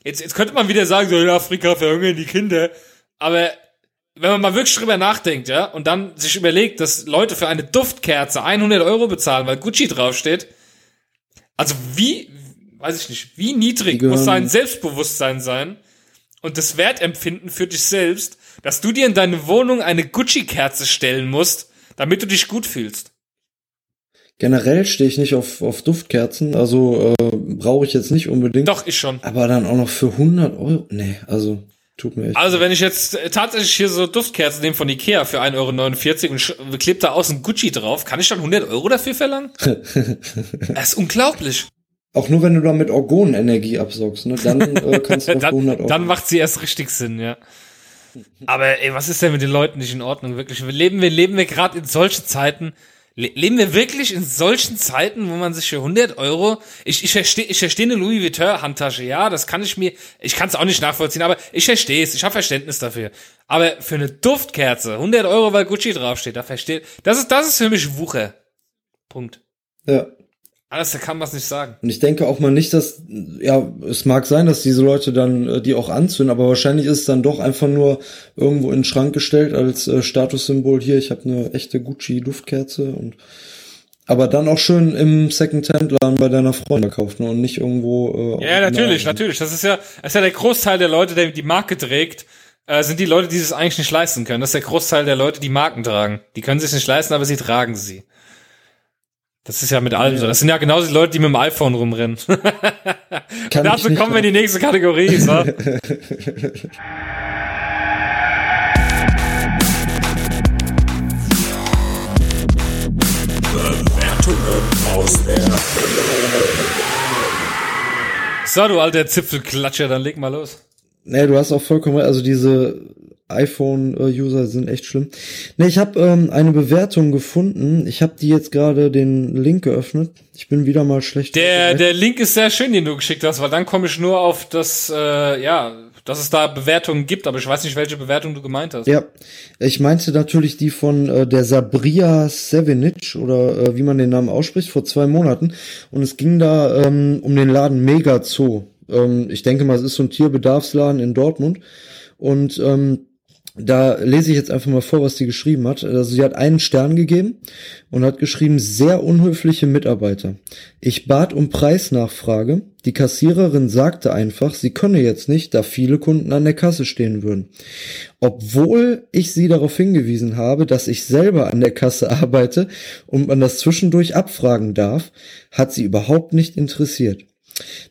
jetzt, jetzt könnte man wieder sagen, so in Afrika verhungern die Kinder. Aber wenn man mal wirklich drüber nachdenkt, ja, und dann sich überlegt, dass Leute für eine Duftkerze 100 Euro bezahlen, weil Gucci draufsteht, also wie, weiß ich nicht, wie niedrig muss sein Selbstbewusstsein sein und das Wertempfinden für dich selbst, dass du dir in deine Wohnung eine Gucci-Kerze stellen musst, damit du dich gut fühlst. Generell stehe ich nicht auf, auf Duftkerzen, also äh, brauche ich jetzt nicht unbedingt. Doch, ich schon. Aber dann auch noch für 100 Euro? Nee, also Tut mir echt. Also, wenn ich jetzt äh, tatsächlich hier so Duftkerzen nehme von Ikea für 1,49 Euro und klebt da außen Gucci drauf, kann ich dann 100 Euro dafür verlangen? das ist unglaublich. Auch nur, wenn du da mit Orgonenenergie absaugst, ne? Dann äh, kannst du dann, 100 Euro. Dann macht sie erst richtig Sinn, ja. Aber ey, was ist denn mit den Leuten nicht in Ordnung? Wirklich, wir leben wir leben wir gerade in solchen Zeiten, Leben wir wirklich in solchen Zeiten, wo man sich für 100 Euro, ich, ich verstehe ich verstehe eine Louis Vuitton Handtasche, ja, das kann ich mir, ich kann es auch nicht nachvollziehen, aber ich verstehe es, ich habe Verständnis dafür. Aber für eine Duftkerze, 100 Euro, weil Gucci draufsteht, da versteht, das ist, das ist für mich Wuche. Punkt. Ja. Alles, da kann man es nicht sagen. Und ich denke auch mal nicht, dass, ja, es mag sein, dass diese Leute dann äh, die auch anzünden, aber wahrscheinlich ist es dann doch einfach nur irgendwo in den Schrank gestellt als äh, Statussymbol hier, ich habe eine echte Gucci-Duftkerze und aber dann auch schön im Second-Hand-Laden bei deiner Freundin gekauft ne? und nicht irgendwo. Äh, ja, natürlich, natürlich. Das ist ja, das ist ja der Großteil der Leute, der die Marke trägt, äh, sind die Leute, die es eigentlich nicht leisten können. Das ist der Großteil der Leute, die Marken tragen. Die können sich nicht leisten, aber sie tragen sie. Das ist ja mit allem so. Das sind ja genauso die Leute, die mit dem iPhone rumrennen. Dazu kommen wir in die nächste Kategorie. So. So, du alter Zipfelklatscher, dann leg mal los. Nee, du hast auch vollkommen, also diese iPhone-User sind echt schlimm. Ne, ich habe ähm, eine Bewertung gefunden. Ich habe die jetzt gerade den Link geöffnet. Ich bin wieder mal schlecht. Der der Link ist sehr schön, den du geschickt hast, weil dann komme ich nur auf das äh, ja, dass es da Bewertungen gibt, aber ich weiß nicht, welche Bewertung du gemeint hast. Ja, ich meinte natürlich die von äh, der Sabria Sevenic oder äh, wie man den Namen ausspricht vor zwei Monaten und es ging da ähm, um den Laden Mega Zoo. Ähm, ich denke mal, es ist so ein Tierbedarfsladen in Dortmund und ähm, da lese ich jetzt einfach mal vor, was sie geschrieben hat. Also sie hat einen Stern gegeben und hat geschrieben, sehr unhöfliche Mitarbeiter. Ich bat um Preisnachfrage. Die Kassiererin sagte einfach, sie könne jetzt nicht, da viele Kunden an der Kasse stehen würden. Obwohl ich sie darauf hingewiesen habe, dass ich selber an der Kasse arbeite und man das zwischendurch abfragen darf, hat sie überhaupt nicht interessiert.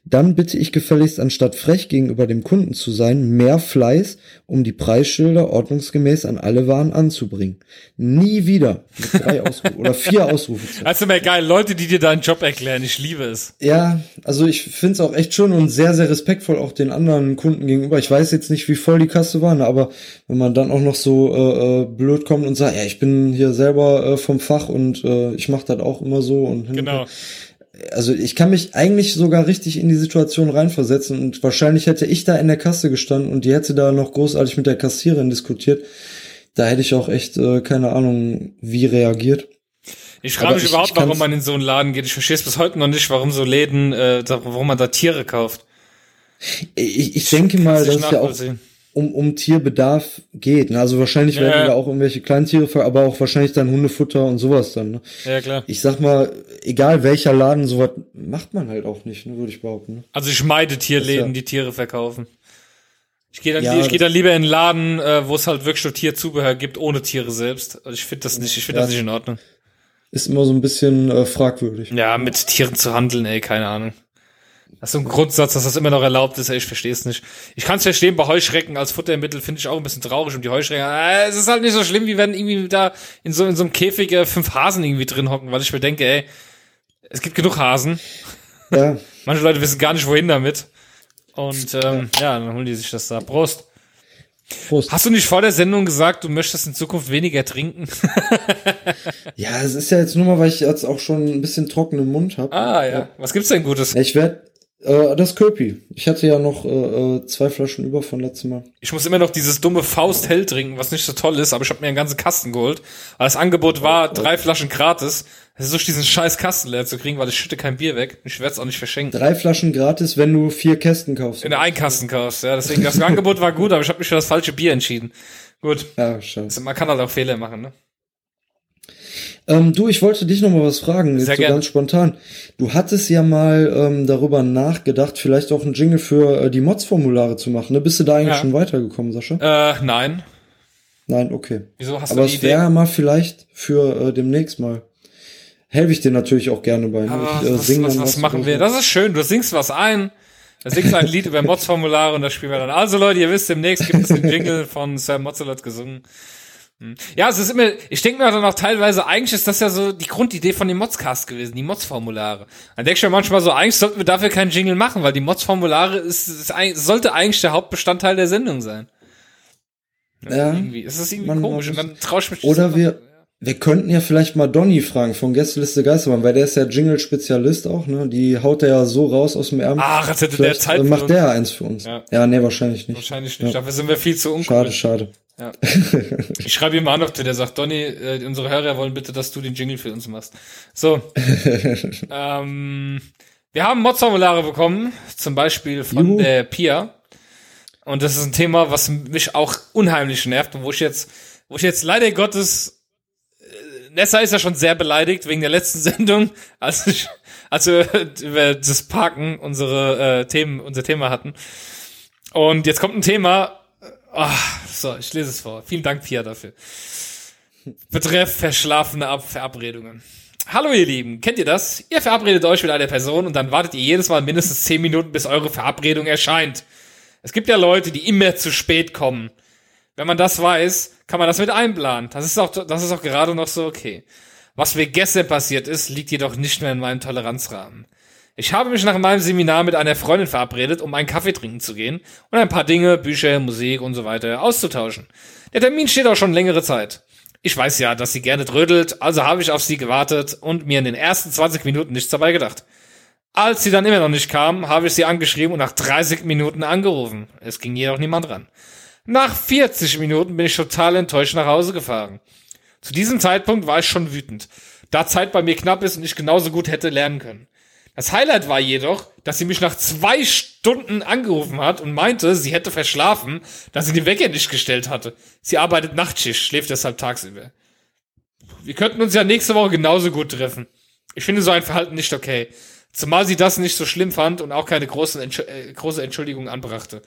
Dann bitte ich gefälligst, anstatt frech gegenüber dem Kunden zu sein, mehr Fleiß, um die Preisschilder ordnungsgemäß an alle Waren anzubringen. Nie wieder. Mit drei Ausrufe oder vier Ausrufe. Also mir geil, Leute, die dir deinen Job erklären, ich liebe es. Ja, also ich finde es auch echt schön und sehr, sehr respektvoll auch den anderen Kunden gegenüber. Ich weiß jetzt nicht, wie voll die Kasse war, aber wenn man dann auch noch so äh, äh blöd kommt und sagt, ja, ich bin hier selber äh, vom Fach und äh, ich mache das auch immer so und genau also ich kann mich eigentlich sogar richtig in die Situation reinversetzen und wahrscheinlich hätte ich da in der Kasse gestanden und die hätte da noch großartig mit der Kassiererin diskutiert. Da hätte ich auch echt äh, keine Ahnung, wie reagiert. Ich frage mich ich, überhaupt, ich warum man in so einen Laden geht. Ich verstehe es bis heute noch nicht, warum so Läden, äh, warum man da Tiere kauft. Ich, ich denke mal, das ist ja auch um, um Tierbedarf geht. Ne? Also wahrscheinlich ja, werden da auch irgendwelche Kleintiere, aber auch wahrscheinlich dann Hundefutter und sowas dann. Ne? Ja, klar. Ich sag mal, egal welcher Laden, sowas macht man halt auch nicht, ne, würde ich behaupten. Ne? Also ich meide Tierläden, ja. die Tiere verkaufen. Ich gehe dann, ja, ich geh dann lieber in einen Laden, äh, wo es halt wirklich nur Tierzubehör gibt, ohne Tiere selbst. Also ich finde das nicht, ich finde das nicht in Ordnung. Ist immer so ein bisschen äh, fragwürdig. Ja, mit Tieren zu handeln, ey, keine Ahnung. Das ist so ein Grundsatz, dass das immer noch erlaubt ist. Ich verstehe es nicht. Ich kann es verstehen, bei Heuschrecken als Futtermittel finde ich auch ein bisschen traurig um die Heuschrecken. Äh, es ist halt nicht so schlimm, wie wenn irgendwie da in so, in so einem Käfig äh, fünf Hasen irgendwie drin hocken, weil ich mir denke, ey, es gibt genug Hasen. Ja. Manche Leute wissen gar nicht, wohin damit. Und ähm, ja, dann holen die sich das da. Prost. Prost. Hast du nicht vor der Sendung gesagt, du möchtest in Zukunft weniger trinken? ja, es ist ja jetzt nur mal, weil ich jetzt auch schon ein bisschen trockenen Mund habe. Ah ja. Was gibt's denn Gutes? Ich werde äh, das Köpi. Ich hatte ja noch äh, äh, zwei Flaschen über von letztem Mal. Ich muss immer noch dieses dumme Faust hell trinken, was nicht so toll ist, aber ich habe mir einen ganzen Kasten geholt. Weil das Angebot war drei Flaschen gratis. Versuche diesen scheiß Kasten leer zu kriegen, weil ich schütte kein Bier weg. Ich werde es auch nicht verschenken. Drei Flaschen gratis, wenn du vier Kästen kaufst. In der einen Kasten kaufst, ja. Deswegen, das Angebot war gut, aber ich habe mich für das falsche Bier entschieden. Gut. Ja, scheiße. Also man kann halt auch Fehler machen, ne? Ähm, du, ich wollte dich noch mal was fragen, jetzt Sehr so gern. ganz spontan. Du hattest ja mal ähm, darüber nachgedacht, vielleicht auch einen Jingle für äh, die Mods-Formulare zu machen. Ne? Bist du da eigentlich ja. schon weitergekommen, Sascha? Äh, nein. Nein, okay. Wieso hast Aber du es wäre mal vielleicht für äh, demnächst mal. Helfe ich dir natürlich auch gerne bei. Ne? Aber ich, äh, was, was, was machen wir? Das ist schön. Du singst was ein. Da singst du ein Lied über Mods-Formulare und das spielen wir dann. Also Leute, ihr wisst, demnächst gibt es den Jingle von Sam Mozzelot gesungen. Hm. Ja, es ist immer, ich denke mir dann auch teilweise, eigentlich ist das ja so die Grundidee von dem Modscast gewesen, die Mods-Formulare. Dann denke ich mir manchmal so, eigentlich sollten wir dafür keinen Jingle machen, weil die Mods-Formulare ist, ist, sollte eigentlich der Hauptbestandteil der Sendung sein. Ja. Irgendwie, es ist irgendwie komisch und dann traue ich mich Oder wir, wir könnten ja vielleicht mal Donny fragen von Gästeliste Geistermann, weil der ist ja Jingle-Spezialist auch, ne? Die haut er ja so raus aus dem Ärmel. Ach, jetzt hätte der Zeit. Macht der eins für uns. Ja, ja nee, wahrscheinlich nicht. Wahrscheinlich nicht. Ja. Dafür sind wir viel zu uncool. Schade, schade. Ja. ich schreibe ihm mal an auf der sagt, Donny, äh, unsere Hörer wollen bitte, dass du den Jingle für uns machst. So. ähm, wir haben Mods-Formulare bekommen, zum Beispiel von Juhu. der Pia. Und das ist ein Thema, was mich auch unheimlich nervt und wo ich jetzt, wo ich jetzt leider Gottes, äh, Nessa ist ja schon sehr beleidigt wegen der letzten Sendung, als ich, als wir über das Parken unsere äh, Themen, unser Thema hatten. Und jetzt kommt ein Thema, Oh, so, ich lese es vor. Vielen Dank, Pia, dafür. Betreff verschlafene Ab Verabredungen. Hallo ihr Lieben, kennt ihr das? Ihr verabredet euch mit einer Person und dann wartet ihr jedes Mal mindestens 10 Minuten, bis eure Verabredung erscheint. Es gibt ja Leute, die immer zu spät kommen. Wenn man das weiß, kann man das mit einplanen. Das ist auch, das ist auch gerade noch so okay. Was mir gestern passiert ist, liegt jedoch nicht mehr in meinem Toleranzrahmen. Ich habe mich nach meinem Seminar mit einer Freundin verabredet, um einen Kaffee trinken zu gehen und ein paar Dinge, Bücher, Musik und so weiter auszutauschen. Der Termin steht auch schon längere Zeit. Ich weiß ja, dass sie gerne trödelt, also habe ich auf sie gewartet und mir in den ersten 20 Minuten nichts dabei gedacht. Als sie dann immer noch nicht kam, habe ich sie angeschrieben und nach 30 Minuten angerufen. Es ging jedoch niemand ran. Nach 40 Minuten bin ich total enttäuscht nach Hause gefahren. Zu diesem Zeitpunkt war ich schon wütend, da Zeit bei mir knapp ist und ich genauso gut hätte lernen können. Das Highlight war jedoch, dass sie mich nach zwei Stunden angerufen hat und meinte, sie hätte verschlafen, da sie die Wecker nicht gestellt hatte. Sie arbeitet Nachtschicht, schläft deshalb tagsüber. Wir könnten uns ja nächste Woche genauso gut treffen. Ich finde so ein Verhalten nicht okay. Zumal sie das nicht so schlimm fand und auch keine großen Entsch äh, große Entschuldigung anbrachte.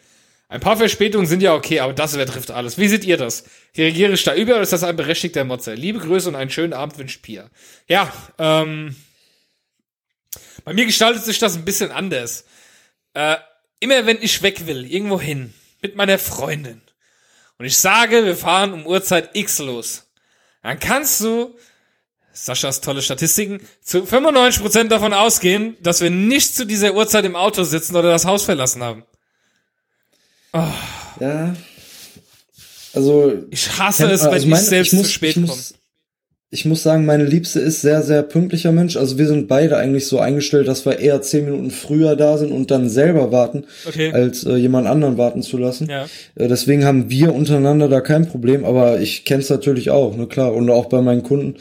Ein paar Verspätungen sind ja okay, aber das übertrifft alles. Wie seht ihr das? Reagiere ich da über oder ist das ein berechtigter Motzer? Liebe Grüße und einen schönen Abend wünscht Pia. Ja, ähm, bei mir gestaltet sich das ein bisschen anders. Äh, immer wenn ich weg will, irgendwo hin, mit meiner Freundin, und ich sage, wir fahren um Uhrzeit X los, dann kannst du, Saschas tolle Statistiken, zu 95% davon ausgehen, dass wir nicht zu dieser Uhrzeit im Auto sitzen oder das Haus verlassen haben. Oh. Ja. Also. Ich hasse es, wenn also ich selbst ich muss, zu spät komme ich muss sagen, meine Liebste ist sehr, sehr pünktlicher Mensch. Also wir sind beide eigentlich so eingestellt, dass wir eher zehn Minuten früher da sind und dann selber warten, okay. als äh, jemand anderen warten zu lassen. Ja. Äh, deswegen haben wir untereinander da kein Problem, aber ich kenne es natürlich auch, ne klar. Und auch bei meinen Kunden,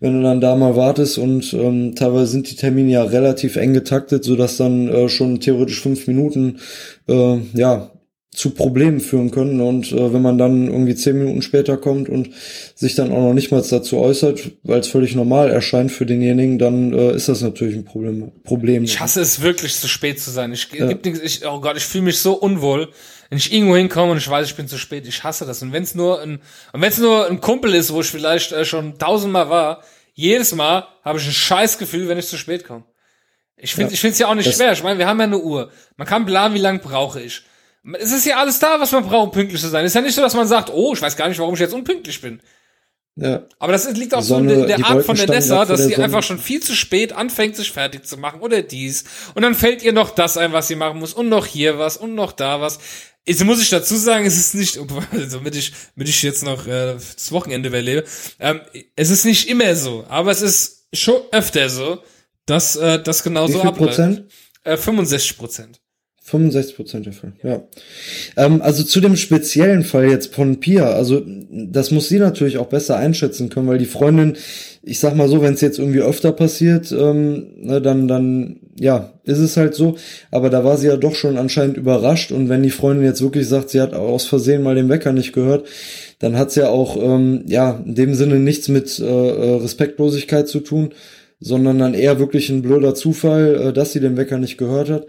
wenn du dann da mal wartest und ähm, teilweise sind die Termine ja relativ eng getaktet, sodass dann äh, schon theoretisch fünf Minuten äh, ja zu Problemen führen können. Und äh, wenn man dann irgendwie zehn Minuten später kommt und sich dann auch noch nicht mal dazu äußert, weil es völlig normal erscheint für denjenigen, dann äh, ist das natürlich ein Problem. Problem. Ich hasse es wirklich, zu spät zu sein. Ich, ja. gibt ich oh Gott, ich fühle mich so unwohl, wenn ich irgendwo hinkomme und ich weiß, ich bin zu spät. Ich hasse das. Und wenn es nur ein, und wenn es nur ein Kumpel ist, wo ich vielleicht äh, schon tausendmal war, jedes Mal habe ich ein Scheißgefühl, wenn ich zu spät komme. Ich finde, ja. ich finde es ja auch nicht das schwer. Ich meine, wir haben ja eine Uhr. Man kann planen, wie lange brauche ich. Es ist ja alles da, was man braucht, um pünktlich zu sein. Es ist ja nicht so, dass man sagt, oh, ich weiß gar nicht, warum ich jetzt unpünktlich bin. Ja. Aber das liegt auch Sonne, so in der, der Art von der Nessa, dass sie einfach schon viel zu spät anfängt, sich fertig zu machen oder dies. Und dann fällt ihr noch das ein, was sie machen muss und noch hier was und noch da was. Jetzt muss ich dazu sagen, es ist nicht, also damit ich, damit ich jetzt noch äh, das Wochenende überlebe, ähm, es ist nicht immer so, aber es ist schon öfter so, dass äh, das genauso abläuft. Prozent? Äh, 65 Prozent. 65 Prozent der Fälle, ja. Ähm, also zu dem speziellen Fall jetzt von Pia, also das muss sie natürlich auch besser einschätzen können, weil die Freundin, ich sag mal so, wenn es jetzt irgendwie öfter passiert, ähm, ne, dann, dann, ja, ist es halt so. Aber da war sie ja doch schon anscheinend überrascht und wenn die Freundin jetzt wirklich sagt, sie hat aus Versehen mal den Wecker nicht gehört, dann hat's ja auch, ähm, ja, in dem Sinne nichts mit äh, äh Respektlosigkeit zu tun, sondern dann eher wirklich ein blöder Zufall, äh, dass sie den Wecker nicht gehört hat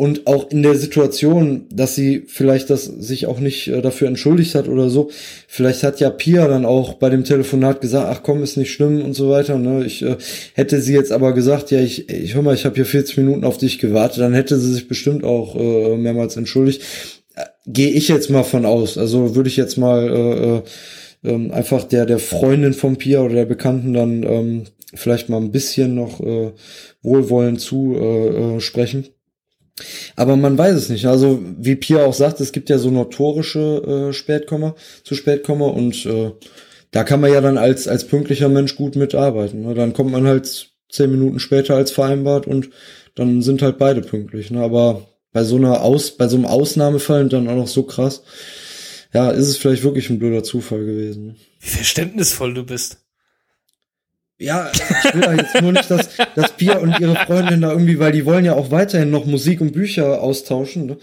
und auch in der Situation, dass sie vielleicht das sich auch nicht äh, dafür entschuldigt hat oder so. Vielleicht hat ja Pia dann auch bei dem Telefonat gesagt, ach komm, ist nicht schlimm und so weiter. Ne? Ich äh, hätte sie jetzt aber gesagt, ja, ich, ich hör mal, ich habe hier 40 Minuten auf dich gewartet, dann hätte sie sich bestimmt auch äh, mehrmals entschuldigt. Äh, Gehe ich jetzt mal von aus. Also würde ich jetzt mal äh, äh, ähm, einfach der der Freundin von Pia oder der Bekannten dann ähm, vielleicht mal ein bisschen noch äh, wohlwollend zu äh, äh, sprechen. Aber man weiß es nicht. Also wie Pia auch sagt, es gibt ja so notorische äh, Spätkommer, zu Spätkommer und äh, da kann man ja dann als als pünktlicher Mensch gut mitarbeiten. Ne? Dann kommt man halt zehn Minuten später als vereinbart und dann sind halt beide pünktlich. Ne? Aber bei so einer Aus, bei so einem Ausnahmefall und dann auch noch so krass, ja, ist es vielleicht wirklich ein blöder Zufall gewesen. Ne? Wie verständnisvoll du bist. Ja, ich will ja jetzt nur nicht, dass, dass Pia und ihre Freundin da irgendwie, weil die wollen ja auch weiterhin noch Musik und Bücher austauschen. Ne?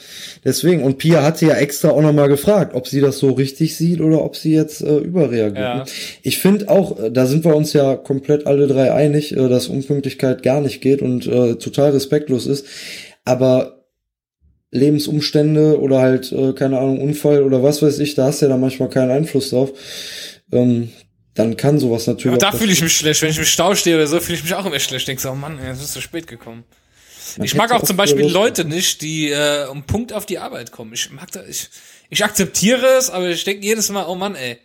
Deswegen, und Pia hatte ja extra auch nochmal gefragt, ob sie das so richtig sieht oder ob sie jetzt äh, überreagiert. Ja. Ne? Ich finde auch, äh, da sind wir uns ja komplett alle drei einig, äh, dass Unpünktlichkeit gar nicht geht und äh, total respektlos ist. Aber Lebensumstände oder halt, äh, keine Ahnung, Unfall oder was weiß ich, da hast du ja da manchmal keinen Einfluss drauf. Ähm, dann kann sowas natürlich. Aber da fühle ich mich schlecht, wenn ich im Stau stehe oder so, fühle ich mich auch immer schlecht. Denkst so, oh Mann, jetzt bist du spät gekommen. Man ich mag auch zum Beispiel Leute nicht, die äh, um Punkt auf die Arbeit kommen. Ich mag da, ich, ich akzeptiere es, aber ich denke jedes Mal, oh Mann, ey.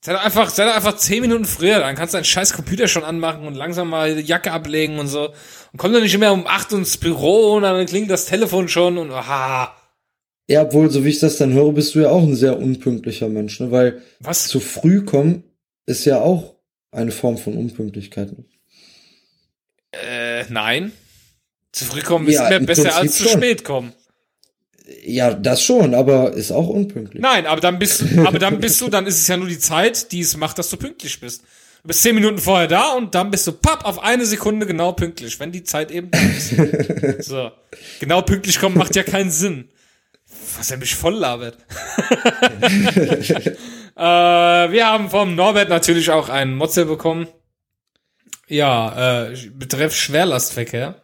Sei doch einfach, sei doch einfach zehn Minuten früher, dann kannst du deinen scheiß Computer schon anmachen und langsam mal die Jacke ablegen und so. Und komm doch nicht mehr um acht ins Büro und dann klingt das Telefon schon und aha. Ja, obwohl, so wie ich das dann höre, bist du ja auch ein sehr unpünktlicher Mensch, ne? Weil Was? zu früh kommen ist ja auch eine Form von Unpünktlichkeit. Äh, nein. Zu früh kommen ja, ist mehr besser Prinzip als zu schon. spät kommen. Ja, das schon, aber ist auch unpünktlich. Nein, aber dann bist, aber dann bist du, dann ist es ja nur die Zeit, die es macht, dass du pünktlich bist. Du bist zehn Minuten vorher da und dann bist du papp auf eine Sekunde genau pünktlich, wenn die Zeit eben da ist. so. Genau pünktlich kommen macht ja keinen Sinn. Was er mich voll labert. äh, wir haben vom Norbert natürlich auch einen Motze bekommen. Ja, äh, betreff Schwerlastverkehr.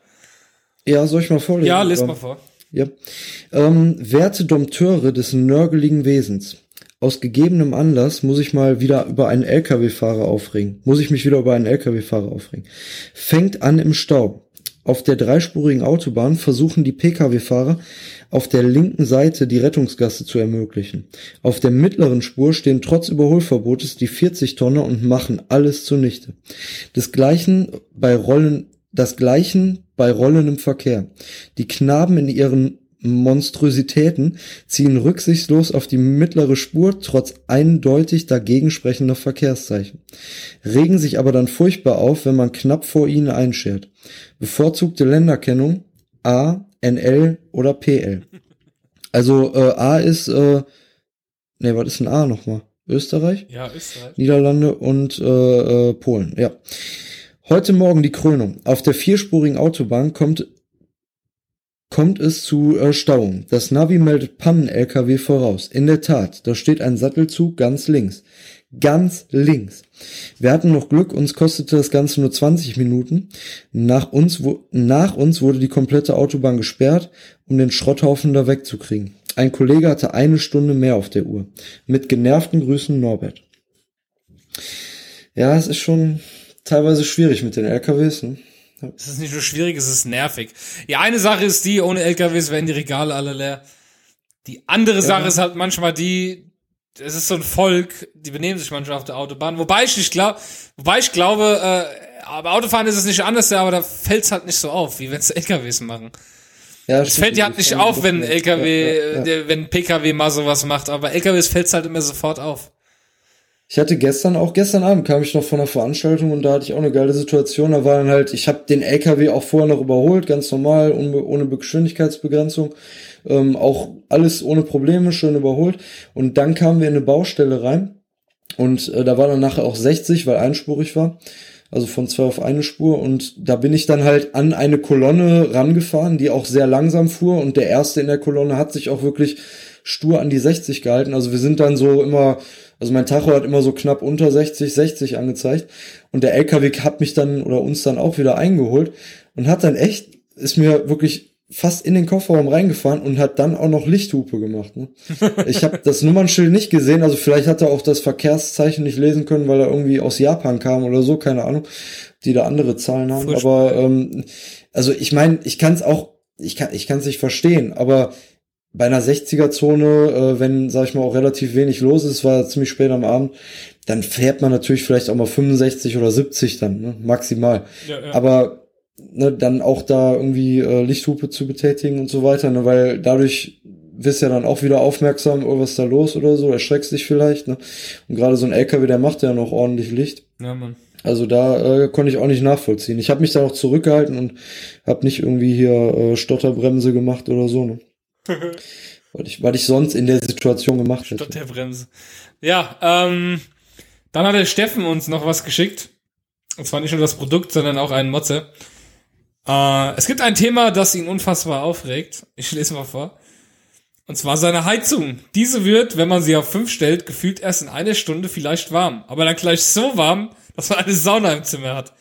Ja, soll ich mal vorlesen? Ja, lest mal vor. Ja. Ähm, werte Dompteure des nörgeligen Wesens. Aus gegebenem Anlass muss ich mal wieder über einen LKW-Fahrer aufregen. Muss ich mich wieder über einen LKW-Fahrer aufregen. Fängt an im Stau. Auf der dreispurigen Autobahn versuchen die Pkw-Fahrer auf der linken Seite die Rettungsgasse zu ermöglichen. Auf der mittleren Spur stehen trotz Überholverbotes die 40 Tonner und machen alles zunichte. Desgleichen bei Rollen, das Gleichen bei rollendem Verkehr. Die Knaben in ihren Monstrositäten ziehen rücksichtslos auf die mittlere Spur trotz eindeutig dagegen sprechender Verkehrszeichen, regen sich aber dann furchtbar auf, wenn man knapp vor ihnen einschert. Bevorzugte Länderkennung A, NL oder PL. Also äh, A ist, äh, ne, was ist ein A nochmal? Österreich? Ja, Österreich. Niederlande und äh, äh, Polen, ja. Heute Morgen die Krönung. Auf der vierspurigen Autobahn kommt kommt es zu äh, Stauung. Das Navi meldet Pannen-LKW voraus. In der Tat, da steht ein Sattelzug ganz links. Ganz links. Wir hatten noch Glück, uns kostete das Ganze nur 20 Minuten. Nach uns, wo, nach uns wurde die komplette Autobahn gesperrt, um den Schrotthaufen da wegzukriegen. Ein Kollege hatte eine Stunde mehr auf der Uhr. Mit genervten Grüßen Norbert. Ja, es ist schon teilweise schwierig mit den LKWs. Ne? Es ist nicht nur schwierig, es ist nervig. Die eine Sache ist die, ohne LKWs wären die Regale alle leer. Die andere ja. Sache ist halt manchmal die, es ist so ein Volk, die benehmen sich manchmal auf der Autobahn. Wobei ich nicht glaube, wobei ich glaube, äh, aber Autofahren ist es nicht anders, aber da fällt es halt nicht so auf, wie wenn es LKWs machen. Ja, es fällt ja halt nicht auf, wenn LKW, ja, ja, wenn PKW mal sowas macht, aber LKWs fällt es halt immer sofort auf. Ich hatte gestern, auch gestern Abend kam ich noch von einer Veranstaltung und da hatte ich auch eine geile Situation. Da war dann halt, ich habe den LKW auch vorher noch überholt, ganz normal, ohne, Geschwindigkeitsbegrenzung. Ähm, auch alles ohne Probleme, schön überholt. Und dann kamen wir in eine Baustelle rein und äh, da war dann nachher auch 60, weil einspurig war. Also von zwei auf eine Spur und da bin ich dann halt an eine Kolonne rangefahren, die auch sehr langsam fuhr und der erste in der Kolonne hat sich auch wirklich stur an die 60 gehalten. Also wir sind dann so immer also mein Tacho hat immer so knapp unter 60, 60 angezeigt. Und der LKW hat mich dann oder uns dann auch wieder eingeholt und hat dann echt, ist mir wirklich fast in den Kofferraum reingefahren und hat dann auch noch Lichthupe gemacht. Ne? Ich habe das Nummernschild nicht gesehen, also vielleicht hat er auch das Verkehrszeichen nicht lesen können, weil er irgendwie aus Japan kam oder so, keine Ahnung, die da andere Zahlen haben. Frisch. Aber ähm, also ich meine, ich kann es auch, ich kann ich kann es nicht verstehen, aber bei einer 60er-Zone, äh, wenn, sag ich mal, auch relativ wenig los ist, war ziemlich spät am Abend, dann fährt man natürlich vielleicht auch mal 65 oder 70 dann, ne? maximal. Ja, ja. Aber ne, dann auch da irgendwie äh, Lichthupe zu betätigen und so weiter, ne? weil dadurch wirst ja dann auch wieder aufmerksam, oh, was ist da los oder so, erschreckst dich vielleicht. Ne? Und gerade so ein LKW, der macht ja noch ordentlich Licht. Ja, Mann. Also da äh, konnte ich auch nicht nachvollziehen. Ich habe mich da auch zurückgehalten und habe nicht irgendwie hier äh, Stotterbremse gemacht oder so. Ne? Weil, ich, weil ich sonst in der Situation gemacht hätte. Statt der Bremse. Ja, ähm, dann hat der Steffen uns noch was geschickt. Und zwar nicht nur das Produkt, sondern auch einen Motze. Äh, es gibt ein Thema, das ihn unfassbar aufregt. Ich lese mal vor. Und zwar seine Heizung. Diese wird, wenn man sie auf 5 stellt, gefühlt erst in einer Stunde vielleicht warm. Aber dann gleich so warm, dass man eine Sauna im Zimmer hat.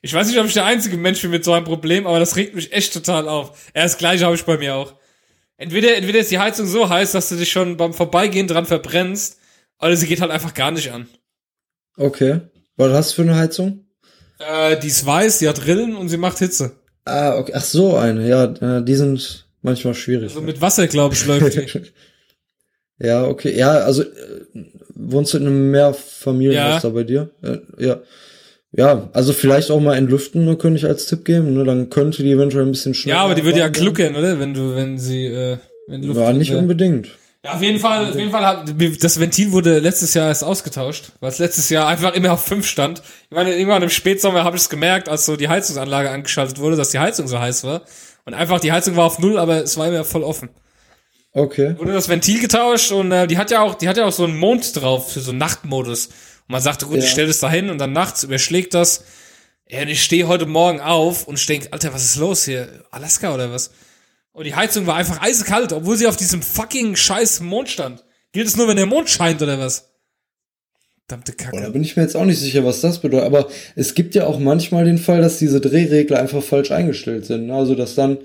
Ich weiß nicht, ob ich der einzige Mensch bin mit so einem Problem, aber das regt mich echt total auf. Er das gleiche habe ich bei mir auch. Entweder, entweder ist die Heizung so heiß, dass du dich schon beim Vorbeigehen dran verbrennst, oder sie geht halt einfach gar nicht an. Okay. Was hast du für eine Heizung? Äh, die ist weiß, die hat Rillen und sie macht Hitze. Ah, okay. Ach so, eine. Ja, die sind manchmal schwierig. Also mit Wasser, glaube ich, läuft die. ja, okay. Ja, also äh, wohnst du in einem Mehrfamilienhaus ja. da bei dir? Äh, ja. Ja, also vielleicht auch mal entlüften, ne, könnte ich als Tipp geben. Ne? Dann könnte die eventuell ein bisschen schneller. Ja, aber die würde ja klucken, oder? Wenn du, wenn sie, äh, wenn Luft. Ja, nicht unbedingt. Ja, auf jeden Fall, auf jeden Fall hat, das Ventil wurde letztes Jahr erst ausgetauscht, weil es letztes Jahr einfach immer auf fünf stand. Ich meine, irgendwann im Spätsommer habe ich es gemerkt, als so die Heizungsanlage angeschaltet wurde, dass die Heizung so heiß war. Und einfach die Heizung war auf null, aber es war immer voll offen. Okay. Wurde das Ventil getauscht und äh, die hat ja auch, die hat ja auch so einen Mond drauf für so einen Nachtmodus. Und man sagte, gut, Ja. ich stelle das da hin und dann nachts überschlägt das. Ja, und ich stehe heute Morgen auf und ich denk, Alter, was ist los hier? Alaska oder was? Und die Heizung war einfach eisekalt, obwohl sie auf diesem fucking scheiß Mond stand. Gilt es nur, wenn der Mond scheint oder was? Verdammte Boah, da Kacke. bin ich mir jetzt auch nicht sicher, was das bedeutet. Aber es gibt ja auch manchmal den Fall, dass diese Drehregler einfach falsch eingestellt sind. ne? Also dass dann,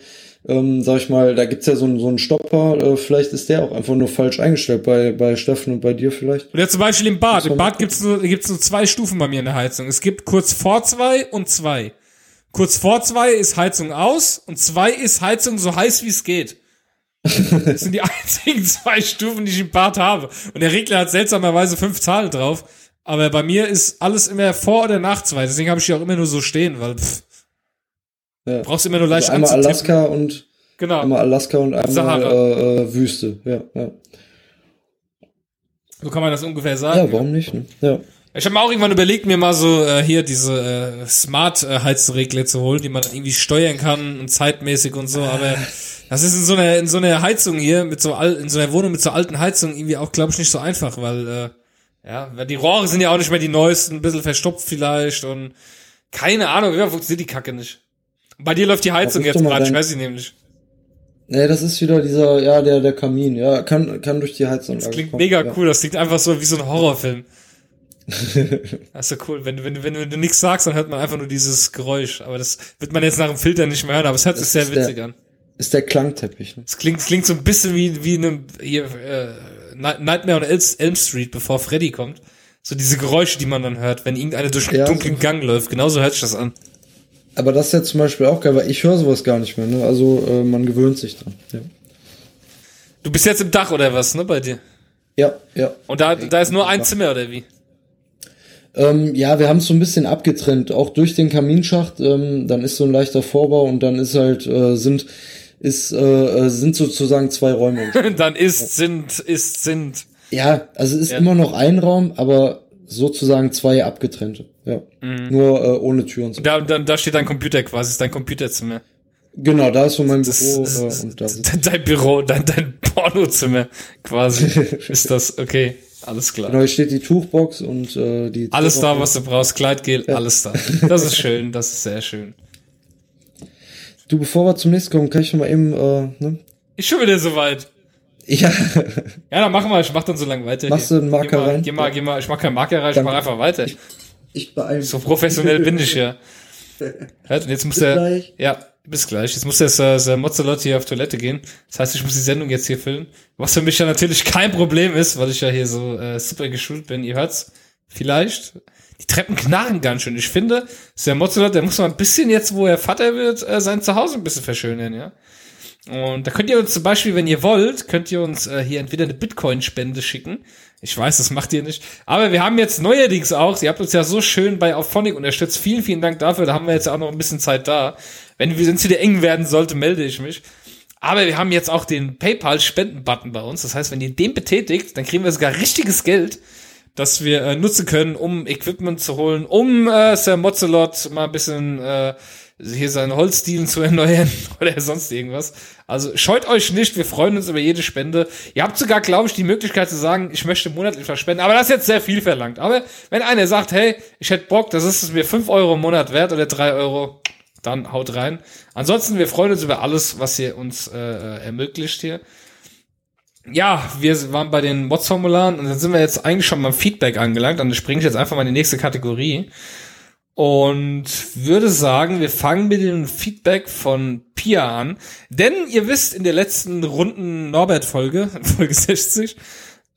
ähm, sag ich mal, da gibt's ja so einen, so einen Stopper, äh, vielleicht ist der auch einfach nur falsch eingestellt bei, bei Steffen und bei dir vielleicht. Oder zum Beispiel im Bad. Im Bad gibt's nur, gibt's nur zwei Stufen bei mir in der Heizung. Es gibt kurz vor zwei und zwei. Kurz vor zwei ist Heizung aus und zwei ist Heizung so heiß wie es geht. Das sind die einzigen zwei Stufen, die ich im Bad habe. Und der Regler hat seltsamerweise fünf Zahlen drauf. Aber bei mir ist alles immer vor oder nach zwei. Deswegen habe ich die auch immer nur so stehen, weil pff, Ja. brauchst immer nur leicht Also einmal. Alaska und Genau. einmal Alaska und einmal äh, äh, Wüste. Ja, ja. So kann man das ungefähr sagen. ja, warum nicht? Ne? Ja. Ich habe mir auch irgendwann überlegt, mir mal so äh, hier diese äh, Smart-Heizregler zu holen, die man dann irgendwie steuern kann und zeitmäßig und so, aber das ist in so einer in so einer Heizung hier mit so al in so einer Wohnung mit so alten Heizungen irgendwie auch glaube ich nicht so einfach, weil äh, ja, weil die Rohre sind ja auch nicht mehr die neuesten, ein bisschen verstopft vielleicht und keine Ahnung, wie funktioniert die Kacke nicht. Bei dir läuft die Heizung jetzt gerade, ich weiß sie nämlich. Nee, das ist wieder dieser, ja, der, der Kamin, ja, kann, kann durch die Heizung. Das klingt mega cool, das klingt einfach so wie so ein Horrorfilm. Das ist so cool. Wenn, du- wenn, wenn, du- wenn du nichts sagst, dann hört man einfach nur dieses Geräusch. Aber das wird man jetzt nach dem Filter nicht mehr hören, aber es hört sich sehr ist der- witzig an. Ist der Klangteppich, ne? Es klingt, es klingt so ein bisschen wie, wie eine, hier, äh, Night- Nightmare on Elm Street, bevor Freddy kommt. So diese Geräusche, die man dann hört, wenn irgendeiner durch einen Ja, dunklen so. Gang läuft. Genauso hört sich das an. Aber das ist ja zum Beispiel auch geil, weil ich höre sowas gar nicht mehr, ne? Also äh, man gewöhnt sich dran. Ja, Du bist jetzt im Dach oder was, ne, bei dir? ja. ja. Und da, da ist nur ein Zimmer oder wie? Ähm, ja, wir haben es so ein bisschen abgetrennt, auch durch den Kaminschacht. Ähm, dann ist so ein leichter Vorbau und dann ist halt äh, sind ist äh, äh, sind sozusagen zwei Räume. dann ist, sind, ist, sind. ja, also ist Ja. immer noch ein Raum, aber sozusagen zwei abgetrennte. Ja, Mhm. nur äh, ohne Tür und so. Da, da, da steht dein Computer quasi, ist dein Computerzimmer. Genau, da ist so mein Das Büro ist, äh, und da dein Büro, dein, dein Pornozimmer quasi. ist das, okay, alles klar. Genau, hier steht die Tuchbox und äh, die Alles da, was du brauchst, Kleidgel, alles da. Das ist schön, das ist sehr schön. Du, bevor wir zum nächsten kommen, kann ich schon mal eben, äh, ne? Ist schon wieder soweit. Ja, Ja, dann mach mal, ich mach dann so lange weiter. Machst du einen Marker geh mal, rein? Geh mal, geh mal, ich mach keinen Marker rein, ich Danke. mach einfach weiter. ich beeil mich. So professionell bin ich ja. Hört, und jetzt muss Bis der, gleich. ja, bis gleich. Jetzt muss der, der, der Mozzelotti hier auf Toilette gehen. Das heißt, ich muss die Sendung jetzt hier filmen. Was für mich ja natürlich kein Problem ist, weil ich ja hier so äh, super geschult bin. Ihr hört's vielleicht. Die Treppen knarren ganz schön. Ich finde, der Mozzelot, der muss mal ein bisschen jetzt, wo er Vater wird, äh, sein Zuhause ein bisschen verschönern, ja. Und da könnt ihr uns zum Beispiel, wenn ihr wollt, könnt ihr uns äh, hier entweder eine Bitcoin-Spende schicken. Ich weiß, das macht ihr nicht. Aber wir haben jetzt neuerdings auch, ihr habt uns ja so schön bei Auphonic unterstützt. Vielen, vielen Dank dafür. Da haben wir jetzt auch noch ein bisschen Zeit da. Wenn wir es wieder eng werden sollte, melde ich mich. Aber wir haben jetzt auch den PayPal-Spenden-Button bei uns. Das heißt, wenn ihr den betätigt, dann kriegen wir sogar richtiges Geld, das wir äh, nutzen können, um Equipment zu holen, um äh, Sir Mozzelot mal ein bisschen äh, hier seine Holzdielen zu erneuern oder sonst irgendwas. Also scheut euch nicht, wir freuen uns über jede Spende. Ihr habt sogar, glaube ich, die Möglichkeit zu sagen, ich möchte monatlich was spenden, aber das ist jetzt sehr viel verlangt. Aber wenn einer sagt, hey, ich hätte Bock, das ist es mir 5 Euro im Monat wert oder 3 Euro, dann haut rein. Ansonsten, wir freuen uns über alles, was ihr uns äh, äh, ermöglicht hier. Ja, wir waren bei den Mods-Formularen und dann sind wir jetzt eigentlich schon beim Feedback angelangt. Dann springe ich jetzt einfach mal in die nächste Kategorie. Und würde sagen, wir fangen mit dem Feedback von Pia an. Denn ihr wisst, in der letzten runden Norbert-Folge, Folge 60,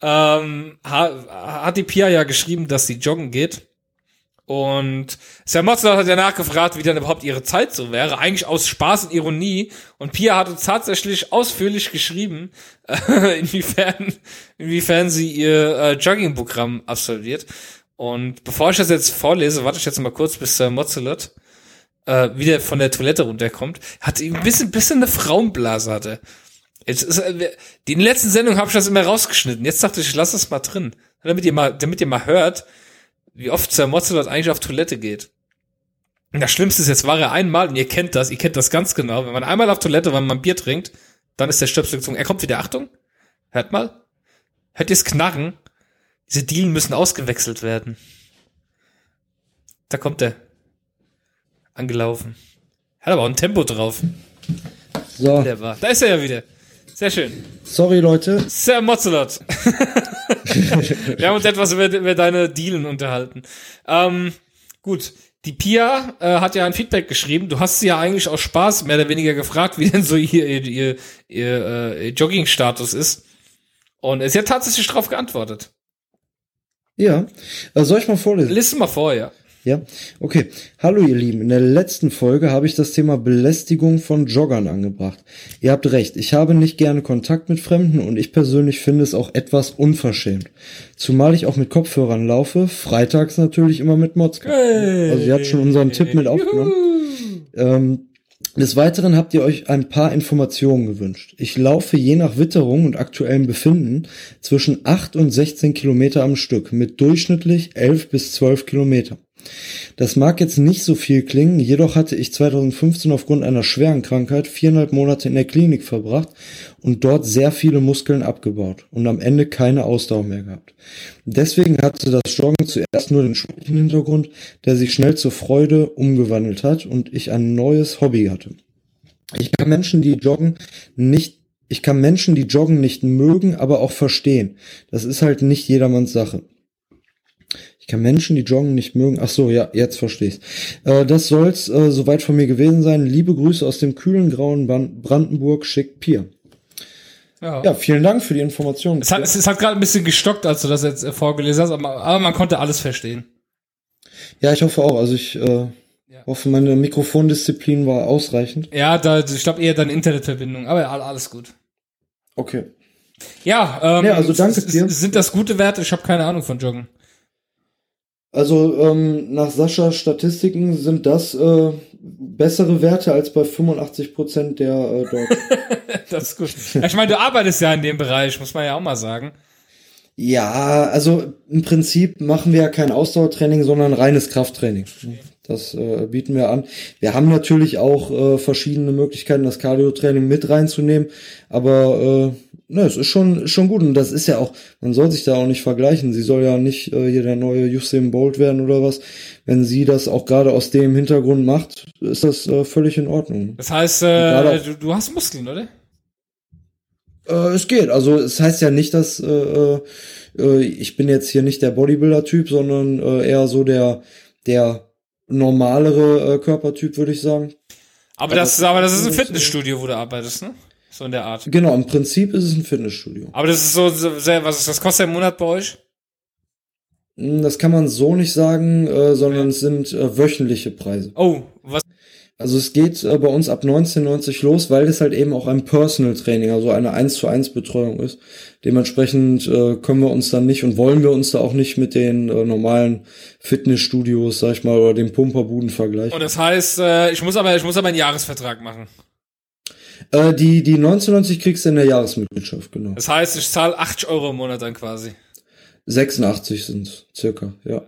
ähm, ha, hat die Pia ja geschrieben, dass sie joggen geht. Und Sir Motzler hat ja nachgefragt, wie dann überhaupt ihre Zeit so wäre. Eigentlich aus Spaß und Ironie. Und Pia hat uns tatsächlich ausführlich geschrieben, äh, inwiefern, inwiefern sie ihr äh, Joggingprogramm absolviert. Und bevor ich das jetzt vorlese, warte ich jetzt mal kurz, bis Sir Mozzelot äh, wieder von der Toilette runterkommt. Hat ein bisschen, bisschen eine Frauenblase hatte. Jetzt ist, äh, die in der letzten Sendung habe ich das immer rausgeschnitten. Jetzt dachte ich, ich lasse es mal drin. Damit ihr mal, damit ihr mal hört, wie oft Sir Mozzelot eigentlich auf Toilette geht. Und das Schlimmste ist, jetzt war er einmal, und ihr kennt das, ihr kennt das ganz genau, wenn man einmal auf Toilette, wenn man Bier trinkt, dann ist der Stöpsel gezogen. Er kommt wieder, Achtung, hört mal, hört ihr's knarren? Diese Dielen müssen ausgewechselt werden. Da kommt er. Angelaufen. Hat aber auch ein Tempo drauf. So, Der war. Da ist er ja wieder. Sehr schön. sorry Leute. Sir Mozzelot. Wir haben uns etwas über, über deine Dealen unterhalten. Ähm, gut. Die Pia äh, hat ja ein Feedback geschrieben. Du hast sie ja eigentlich aus Spaß mehr oder weniger gefragt, wie denn so ihr, ihr, ihr, ihr, äh, ihr Jogging-Status ist. Und sie hat tatsächlich drauf geantwortet. Ja, äh, soll ich mal vorlesen? Listen mal vor, ja. Ja, okay. Hallo ihr Lieben, in der letzten Folge habe ich das Thema Belästigung von Joggern angebracht. Ihr habt recht, ich habe nicht gerne Kontakt mit Fremden und ich persönlich finde es auch etwas unverschämt. Zumal ich auch mit Kopfhörern laufe, freitags natürlich immer mit Motzka. Also ihr habt schon unseren Tipp mit aufgenommen. Ähm, des Weiteren habt ihr euch ein paar Informationen gewünscht. Ich laufe je nach Witterung und aktuellem Befinden zwischen 8 und 16 Kilometer am Stück mit durchschnittlich 11 bis 12 Kilometer. Das mag jetzt nicht so viel klingen, jedoch hatte ich 2015 aufgrund einer schweren Krankheit viereinhalb Monate in der Klinik verbracht und dort sehr viele Muskeln abgebaut und am Ende keine Ausdauer mehr gehabt. Deswegen hatte das Joggen zuerst nur den sportlichen Hintergrund, der sich schnell zur Freude umgewandelt hat und ich ein neues Hobby hatte. Ich kann Menschen, die joggen, nicht, ich kann Menschen, die joggen nicht mögen, aber auch verstehen. Das ist halt nicht jedermanns Sache. Ich kann Menschen, die joggen, nicht mögen. Ach so, ja, jetzt verstehe ich's. Äh, das soll's äh, soweit von mir gewesen sein. Liebe Grüße aus dem kühlen grauen Brandenburg, Schick Pier. Ja. Ja, vielen Dank für die Information. Es hat, es, es hat gerade ein bisschen gestockt, als du das jetzt äh, vorgelesen hast, aber, aber man konnte alles verstehen. Ja, ich hoffe auch. Also ich äh, hoffe, meine Mikrofondisziplin war ausreichend. Ja, da, ich glaube eher deine Internetverbindung, aber all- alles gut. Okay. Ja, ähm, Ja, also danke dir. Sind das gute Werte? Ich habe keine Ahnung von Joggen. Also ähm, nach Saschas Statistiken sind das äh, bessere Werte als bei 85 Prozent der äh, Deutschen. Das ist gut. Ich meine, du arbeitest ja in dem Bereich, muss man ja auch mal sagen. Ja, also im Prinzip machen wir ja kein Ausdauertraining, sondern reines Krafttraining. Das äh, bieten wir an. Wir haben natürlich auch äh, verschiedene Möglichkeiten, das Cardio-Training mit reinzunehmen, aber äh, ne, es ist schon schon gut und das ist ja auch, man soll sich da auch nicht vergleichen. Sie soll ja nicht äh, hier der neue Usain Bolt werden oder was. Wenn sie das auch gerade aus dem Hintergrund macht, ist das äh, völlig in Ordnung. Das heißt, äh, du, du hast Muskeln, oder? Äh, es geht. Also es heißt ja nicht, dass äh, äh, ich bin jetzt hier nicht der Bodybuilder-Typ, sondern äh, eher so der der normalere äh, Körpertyp, würde ich sagen. Aber Aber das, aber das ist ein Fitnessstudio, wo du arbeitest, ne? So in der Art. Genau, im Prinzip ist es ein Fitnessstudio. Aber das ist so, so sehr, was ist das kostet im Monat bei euch? Hm, Das kann man so nicht sagen, äh, sondern es sind äh, wöchentliche Preise. Oh, was? Also es geht äh, bei uns ab 1990 los, weil es halt eben auch ein Personal Training, also eine 1 zu 1 Betreuung ist. Dementsprechend äh, können wir uns dann nicht und wollen wir uns da auch nicht mit den äh, normalen Fitnessstudios, sag ich mal, oder den Pumperbuden vergleichen. Und das heißt, äh, ich muss aber, ich muss aber einen Jahresvertrag machen. Äh, die, die 1990 kriegst du in der Jahresmitgliedschaft, genau. Das heißt, ich zahle 80 Euro im Monat dann quasi. 86 sind circa, ja.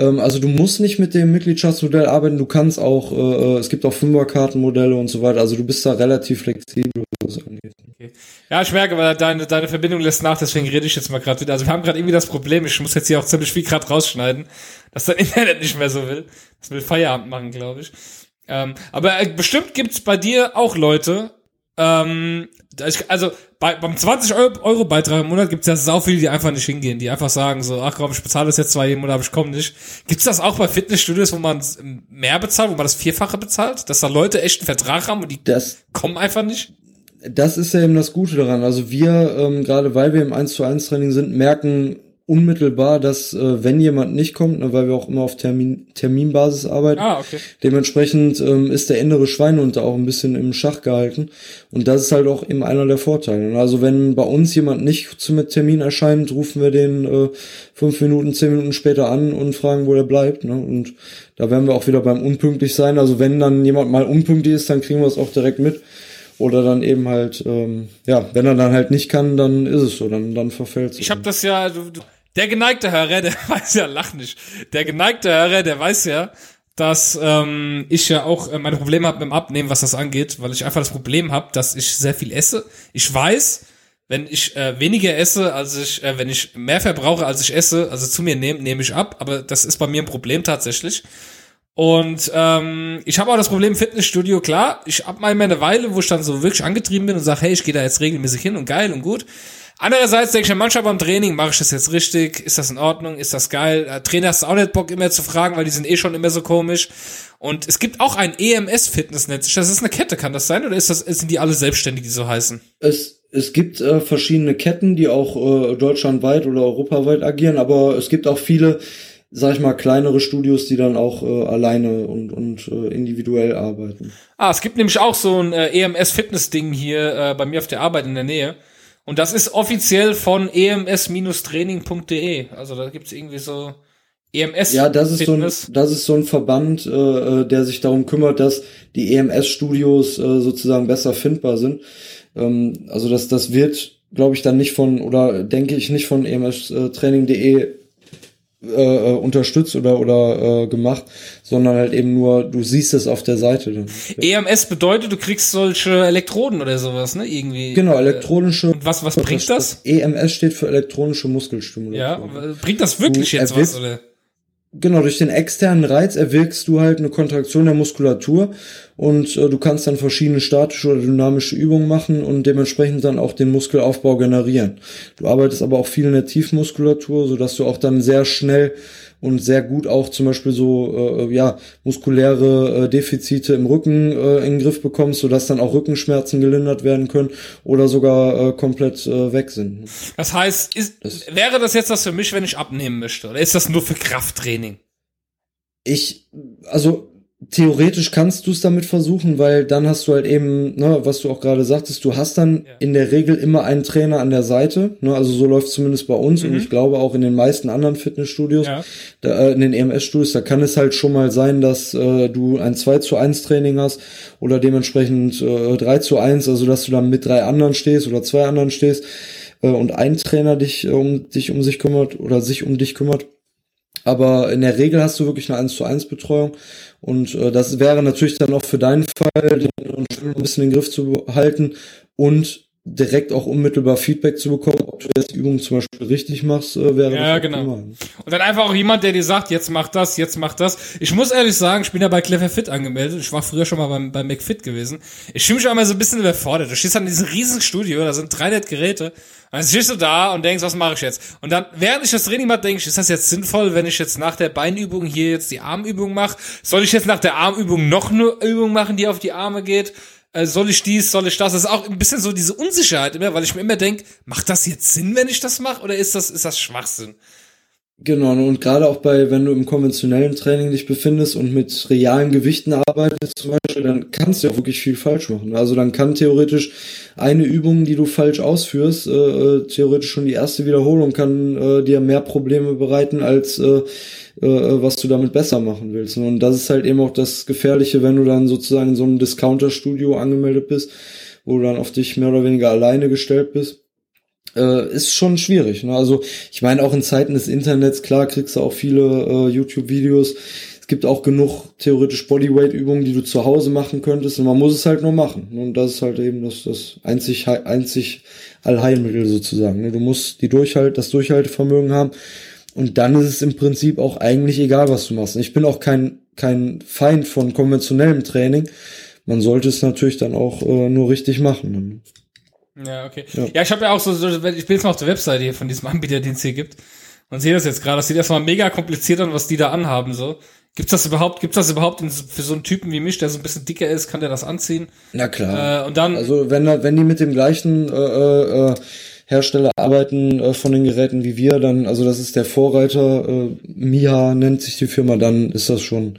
Ähm, also du musst nicht mit dem Mitgliedschaftsmodell arbeiten, du kannst auch, äh, äh, es gibt auch Fünferkartenmodelle und so weiter, also du bist da relativ flexibel, angeht. Ja, ich merke, weil deine, deine Verbindung lässt nach, deswegen rede ich jetzt mal gerade wieder. Also wir haben gerade irgendwie das Problem, ich muss jetzt hier auch ziemlich viel gerade rausschneiden, dass dein Internet nicht mehr so will. Das will Feierabend machen, glaube ich. Ähm, aber äh, bestimmt gibt's bei dir auch Leute, ähm, also bei, beim 20 Euro, Euro Beitrag im Monat gibt's ja sau viele, die einfach nicht hingehen, die einfach sagen so, ach komm, ich bezahle das jetzt zwar jeden Monat, aber ich komme nicht. Gibt's das auch bei Fitnessstudios, wo man mehr bezahlt, wo man das Vierfache bezahlt? Dass da Leute echt einen Vertrag haben und die Das, kommen einfach nicht? das ist ja eben das Gute daran. Also wir, ähm, gerade weil wir im 1 zu 1 Training sind, merken unmittelbar, dass äh, wenn jemand nicht kommt, ne, weil wir auch immer auf Termin, Terminbasis arbeiten, Ah, okay. Dementsprechend ähm, ist der innere Schweinehund da auch ein bisschen im Schach gehalten. Und das ist halt auch eben einer der Vorteile. Also wenn bei uns jemand nicht zum Termin erscheint, rufen wir den äh, fünf Minuten, zehn Minuten später an und fragen, wo der bleibt. Ne? Und da werden wir auch wieder beim unpünktlich sein. Also wenn dann jemand mal unpünktlich ist, dann kriegen wir es auch direkt mit. Oder dann eben halt, ähm, ja, wenn er dann halt nicht kann, dann ist es so, dann, dann verfällt es. Ich habe das ja, du, du, der geneigte Hörer, der weiß ja, lach nicht. Der geneigte Hörer, der weiß ja, dass ähm, ich ja auch äh, meine Probleme habe mit dem Abnehmen, was das angeht, weil ich einfach das Problem habe, dass ich sehr viel esse. Ich weiß, Wenn ich äh, weniger esse, als ich, äh, wenn ich mehr verbrauche, als ich esse, also zu mir nehme, nehme ich ab. Aber das ist bei mir ein Problem tatsächlich. Und ähm, ich habe auch das Problem Fitnessstudio, klar, ich hab mal eine Weile, wo ich dann so wirklich angetrieben bin und sage, hey, ich gehe da jetzt regelmäßig hin und geil und gut. Andererseits denke ich ja manchmal beim Training, mache ich das jetzt richtig? Ist das in Ordnung? Ist das geil? Äh, Trainer hast du auch nicht Bock immer zu fragen, weil die sind eh schon immer so komisch. Und es gibt auch ein EMS Fitness Netz. Das ist eine Kette, kann das sein? Oder ist das, sind die alle selbstständig, die so heißen? Es, es gibt äh, verschiedene Ketten, die auch äh, deutschlandweit oder europaweit agieren, aber es gibt auch viele, sag ich mal, kleinere Studios, die dann auch äh, alleine und, und äh, individuell arbeiten. Ah, es gibt nämlich auch so ein äh, EMS Fitness Ding hier äh, bei mir auf der Arbeit in der Nähe. Und das ist offiziell von ems-training.de. Also da gibt's irgendwie so EMS. Ja, das ist Fitness. so ein, das ist so ein Verband, äh, äh der sich darum kümmert, dass die EMS-Studios äh, sozusagen besser findbar sind. Ähm, also das, das wird, glaube ich, dann nicht von oder denke ich nicht von emstraining.de äh, äh, unterstützt oder oder äh, gemacht, sondern halt eben nur, du siehst es auf der Seite. Dann. EMS bedeutet, du kriegst solche Elektroden oder sowas, ne? Irgendwie. Genau, elektronische. Und was was bringt das? das? EMS steht für elektronische Muskelstimulation. Ja, bringt das wirklich du jetzt was oder? Genau, durch den externen Reiz erwirkst du halt eine Kontraktion der Muskulatur und äh, du kannst dann verschiedene statische oder dynamische Übungen machen und dementsprechend dann auch den Muskelaufbau generieren. Du arbeitest aber auch viel in der Tiefmuskulatur, sodass du auch dann sehr schnell und sehr gut auch zum Beispiel so äh, ja muskuläre äh, Defizite im Rücken äh, in den Griff bekommst, sodass dann auch Rückenschmerzen gelindert werden können oder sogar äh, komplett äh, weg sind. Das heißt, ist, das wäre das jetzt was für mich, wenn ich abnehmen möchte, oder ist das nur für Krafttraining? Ich, also theoretisch kannst du es damit versuchen, weil dann hast du halt eben, ne, was du auch gerade sagtest, du hast dann ja. in der Regel immer einen Trainer an der Seite, ne, also so läuft zumindest bei uns mhm. und ich glaube auch in den meisten anderen Fitnessstudios, ja. da, äh, in den EMS-Studios, da kann es halt schon mal sein, dass äh, du ein 2 zu 1 Training hast oder dementsprechend äh, 3 zu 1, also dass du dann mit drei anderen stehst oder zwei anderen stehst äh, und ein Trainer dich äh, um dich um sich kümmert oder sich um dich kümmert. Aber in der Regel hast du wirklich eine 1 zu 1 Betreuung und äh, das wäre natürlich dann auch für deinen Fall, den ein bisschen in den Griff zu halten und direkt auch unmittelbar Feedback zu bekommen, du jetzt die Übung zum Beispiel richtig machst, äh, wäre Ja, genau. Optimal. Und dann einfach auch jemand, der dir sagt, jetzt mach das, jetzt mach das. Ich muss ehrlich sagen, ich bin ja bei Clever Fit angemeldet. Ich war früher schon mal beim, beim McFit gewesen. Ich fühle mich auch mal so ein bisschen überfordert. Du stehst an diesem riesen Studio, da sind 300 Geräte. Und dann stehst du da und denkst, was mache ich jetzt? Und dann, während ich das Training mache, denke ich, ist das jetzt sinnvoll, wenn ich jetzt nach der Beinübung hier jetzt die Armübung mache? Soll ich jetzt nach der Armübung noch eine Übung machen, die auf die Arme geht? Äh, soll ich dies, soll ich das? Das ist auch ein bisschen so diese Unsicherheit immer, weil ich mir immer denke, macht das jetzt Sinn, wenn ich das mache, oder ist das, ist das Schwachsinn? Genau, und gerade auch bei, wenn du im konventionellen Training dich befindest und mit realen Gewichten arbeitest zum Beispiel, dann kannst du ja wirklich viel falsch machen. Also dann kann theoretisch eine Übung, die du falsch ausführst, äh, äh theoretisch schon die erste Wiederholung kann äh, dir mehr Probleme bereiten, als äh, äh, was du damit besser machen willst. Und das ist halt eben auch das Gefährliche, wenn du dann sozusagen in so einem Discounter-Studio angemeldet bist, wo du dann auf dich mehr oder weniger alleine gestellt bist. Äh, ist schon schwierig. Ne? Also ich meine auch in Zeiten des Internets, klar kriegst du auch viele äh, YouTube-Videos. Es gibt auch genug theoretisch Bodyweight-Übungen, die du zu Hause machen könntest und man muss es halt nur machen. Und das ist halt eben das, das einzig, einzig Allheilmittel sozusagen. Ne? Du musst die Durchhalt, das Durchhaltevermögen haben und dann ist es im Prinzip auch eigentlich egal, was du machst. Ich bin auch kein, kein Feind von konventionellem Training. Man sollte es natürlich dann auch äh, nur richtig machen. Ja, okay. Ja, ja ich habe ja auch so, ich bin jetzt mal auf der Webseite hier von diesem Anbieter, den es hier gibt. Und sehe das jetzt gerade. Das sieht erstmal mega kompliziert an, was die da anhaben, so. Gibt's das überhaupt, gibt's das überhaupt für so einen Typen wie mich, der so ein bisschen dicker ist, kann der das anziehen? Na klar. Äh, und dann. Also, wenn, wenn die mit dem gleichen, äh, äh, Hersteller arbeiten äh, von den Geräten wie wir, dann, also das ist der Vorreiter, äh, Miha nennt sich die Firma, dann ist das schon,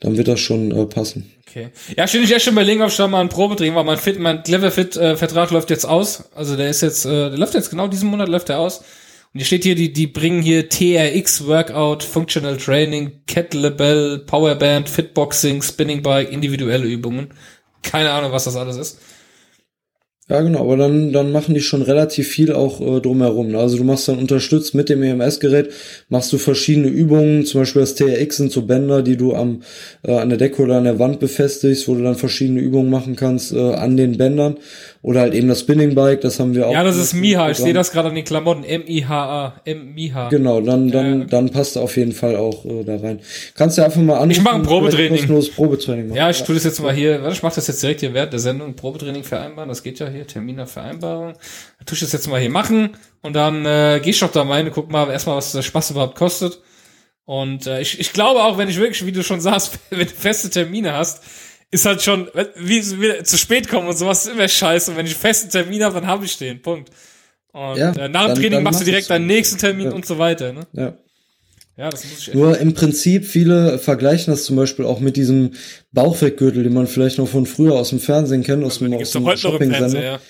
dann wird das schon äh, passen. Okay. Ja, ich ich echt schon ob ich da mal ein Probetraining war. Mein Fit, mein Clever Fit äh, Vertrag läuft jetzt aus. Also der ist jetzt, äh, der läuft jetzt genau diesen Monat läuft der aus. Und hier steht hier, die, die bringen hier TRX Workout, Functional Training, Kettlebell, Powerband, Fitboxing, Spinning Bike, individuelle Übungen. Keine Ahnung, was das alles ist. Ja, genau, aber dann, dann machen die schon relativ viel auch äh, drumherum. Also du machst dann unterstützt mit dem EMS-Gerät, machst du verschiedene Übungen, zum Beispiel das TRX sind so Bänder, die du am, äh, an der Decke oder an der Wand befestigst, wo du dann verschiedene Übungen machen kannst äh, an den Bändern. Oder halt eben das Spinning Bike, das haben wir auch. Ja, das ist Miha, ich sehe das gerade an den Klamotten. M-I-H-A, M-Miha. Genau, dann, dann, ja. dann passt auf jeden Fall auch äh, da rein. Kannst du einfach mal an. Ich mache ein Probetraining. Probetraining machen. Ja, ich tue das jetzt mal hier, warte, ich mache das jetzt direkt hier während der Sendung, Probetraining vereinbaren, das geht ja hier, Termine Vereinbarung. Dann tue ich das jetzt mal hier machen und dann äh, geh ich doch da meine, guck mal erstmal, was der Spaß überhaupt kostet. Und äh, ich, ich glaube auch, wenn ich wirklich, wie du schon sagst, wenn du feste Termine hast, ist halt schon, wie, wie zu spät kommen und sowas ist immer scheiße. Und wenn ich einen festen Termin habe, dann habe ich den. Punkt. Und ja, äh, nach dem Training dann machst du direkt deinen nächsten Termin ja. und so weiter. Ne? Ja. Ja, das muss ich Nur im Prinzip, viele vergleichen das zum Beispiel auch mit diesem Bauchweggürtel, den man vielleicht noch von früher aus dem Fernsehen kennt, aus dem, aus dem Shopping-Sender. Ja.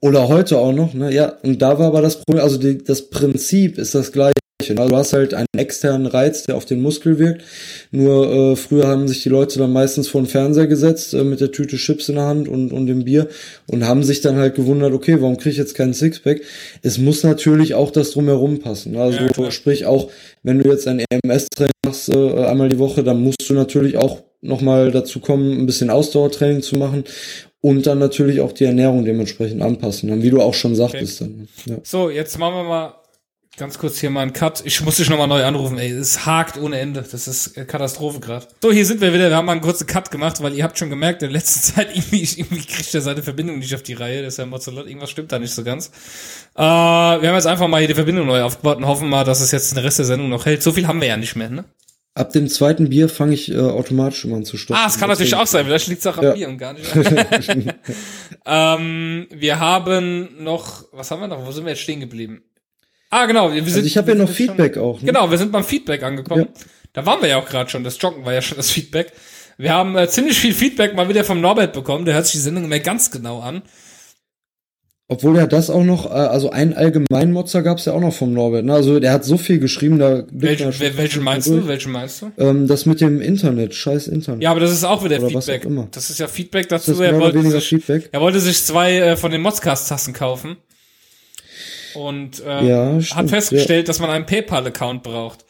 Oder heute auch noch, ne? Ja, und da war aber das Problem, also die, das Prinzip ist das gleiche. Also du hast halt einen externen Reiz, der auf den Muskel wirkt. Nur äh, früher haben sich die Leute dann meistens vor den Fernseher gesetzt äh, mit der Tüte Chips in der Hand und, und dem Bier und haben sich dann halt gewundert, okay, warum kriege ich jetzt keinen Sixpack? Es muss natürlich auch das drumherum passen. Also ja, sprich auch, wenn du jetzt ein EMS-Training machst äh, einmal die Woche, dann musst du natürlich auch nochmal dazu kommen, ein bisschen Ausdauertraining zu machen und dann natürlich auch die Ernährung dementsprechend anpassen, wie du auch schon sagtest. Okay. Dann, ja. So, jetzt machen wir mal Ganz kurz hier mal ein Cut. Ich muss dich nochmal neu anrufen, ey. Es hakt ohne Ende. Das ist Katastrophe gerade. So, hier sind wir wieder. Wir haben mal einen kurzen Cut gemacht, weil ihr habt schon gemerkt, in letzter Zeit irgendwie, irgendwie kriegt er seine Verbindung nicht auf die Reihe. Das ist ja Mozzolot. Irgendwas stimmt da nicht so ganz. Äh, wir haben jetzt einfach mal hier die Verbindung neu aufgebaut und hoffen mal, dass es jetzt den Rest der Sendung noch hält. So viel haben wir ja nicht mehr, ne? Ab dem zweiten Bier fange ich äh, automatisch immer an zu stoppen. Ah, es kann natürlich auch sein, vielleicht liegt es auch am ja. Bier und gar nicht. ähm, wir haben noch, was haben wir noch? Wo sind wir jetzt stehen geblieben? Ah, genau. Wir sind, also ich habe ja noch Feedback schon, auch. Ne? Genau, wir sind beim Feedback angekommen. Ja. Da waren wir ja auch gerade schon. Das Joggen war ja schon das Feedback. Wir haben äh, ziemlich viel Feedback mal wieder vom Norbert bekommen. Der hört sich die Sendung immer ganz genau an. Obwohl er das auch noch, äh, also ein Allgemeinmotzer gab es ja auch noch vom Norbert. Ne? Also der hat so viel geschrieben, da Welche, welchen meinst durch. du? Welchen meinst du? Ähm, das mit dem Internet, scheiß Internet. Ja, aber das ist auch wieder Oder Feedback. Das ist ja Feedback dazu. Das er, wollte sich, Feedback? er wollte sich zwei äh, von den Modscast-Tassen kaufen und äh, ja, stimmt, hat festgestellt, ja. dass man einen PayPal-Account braucht.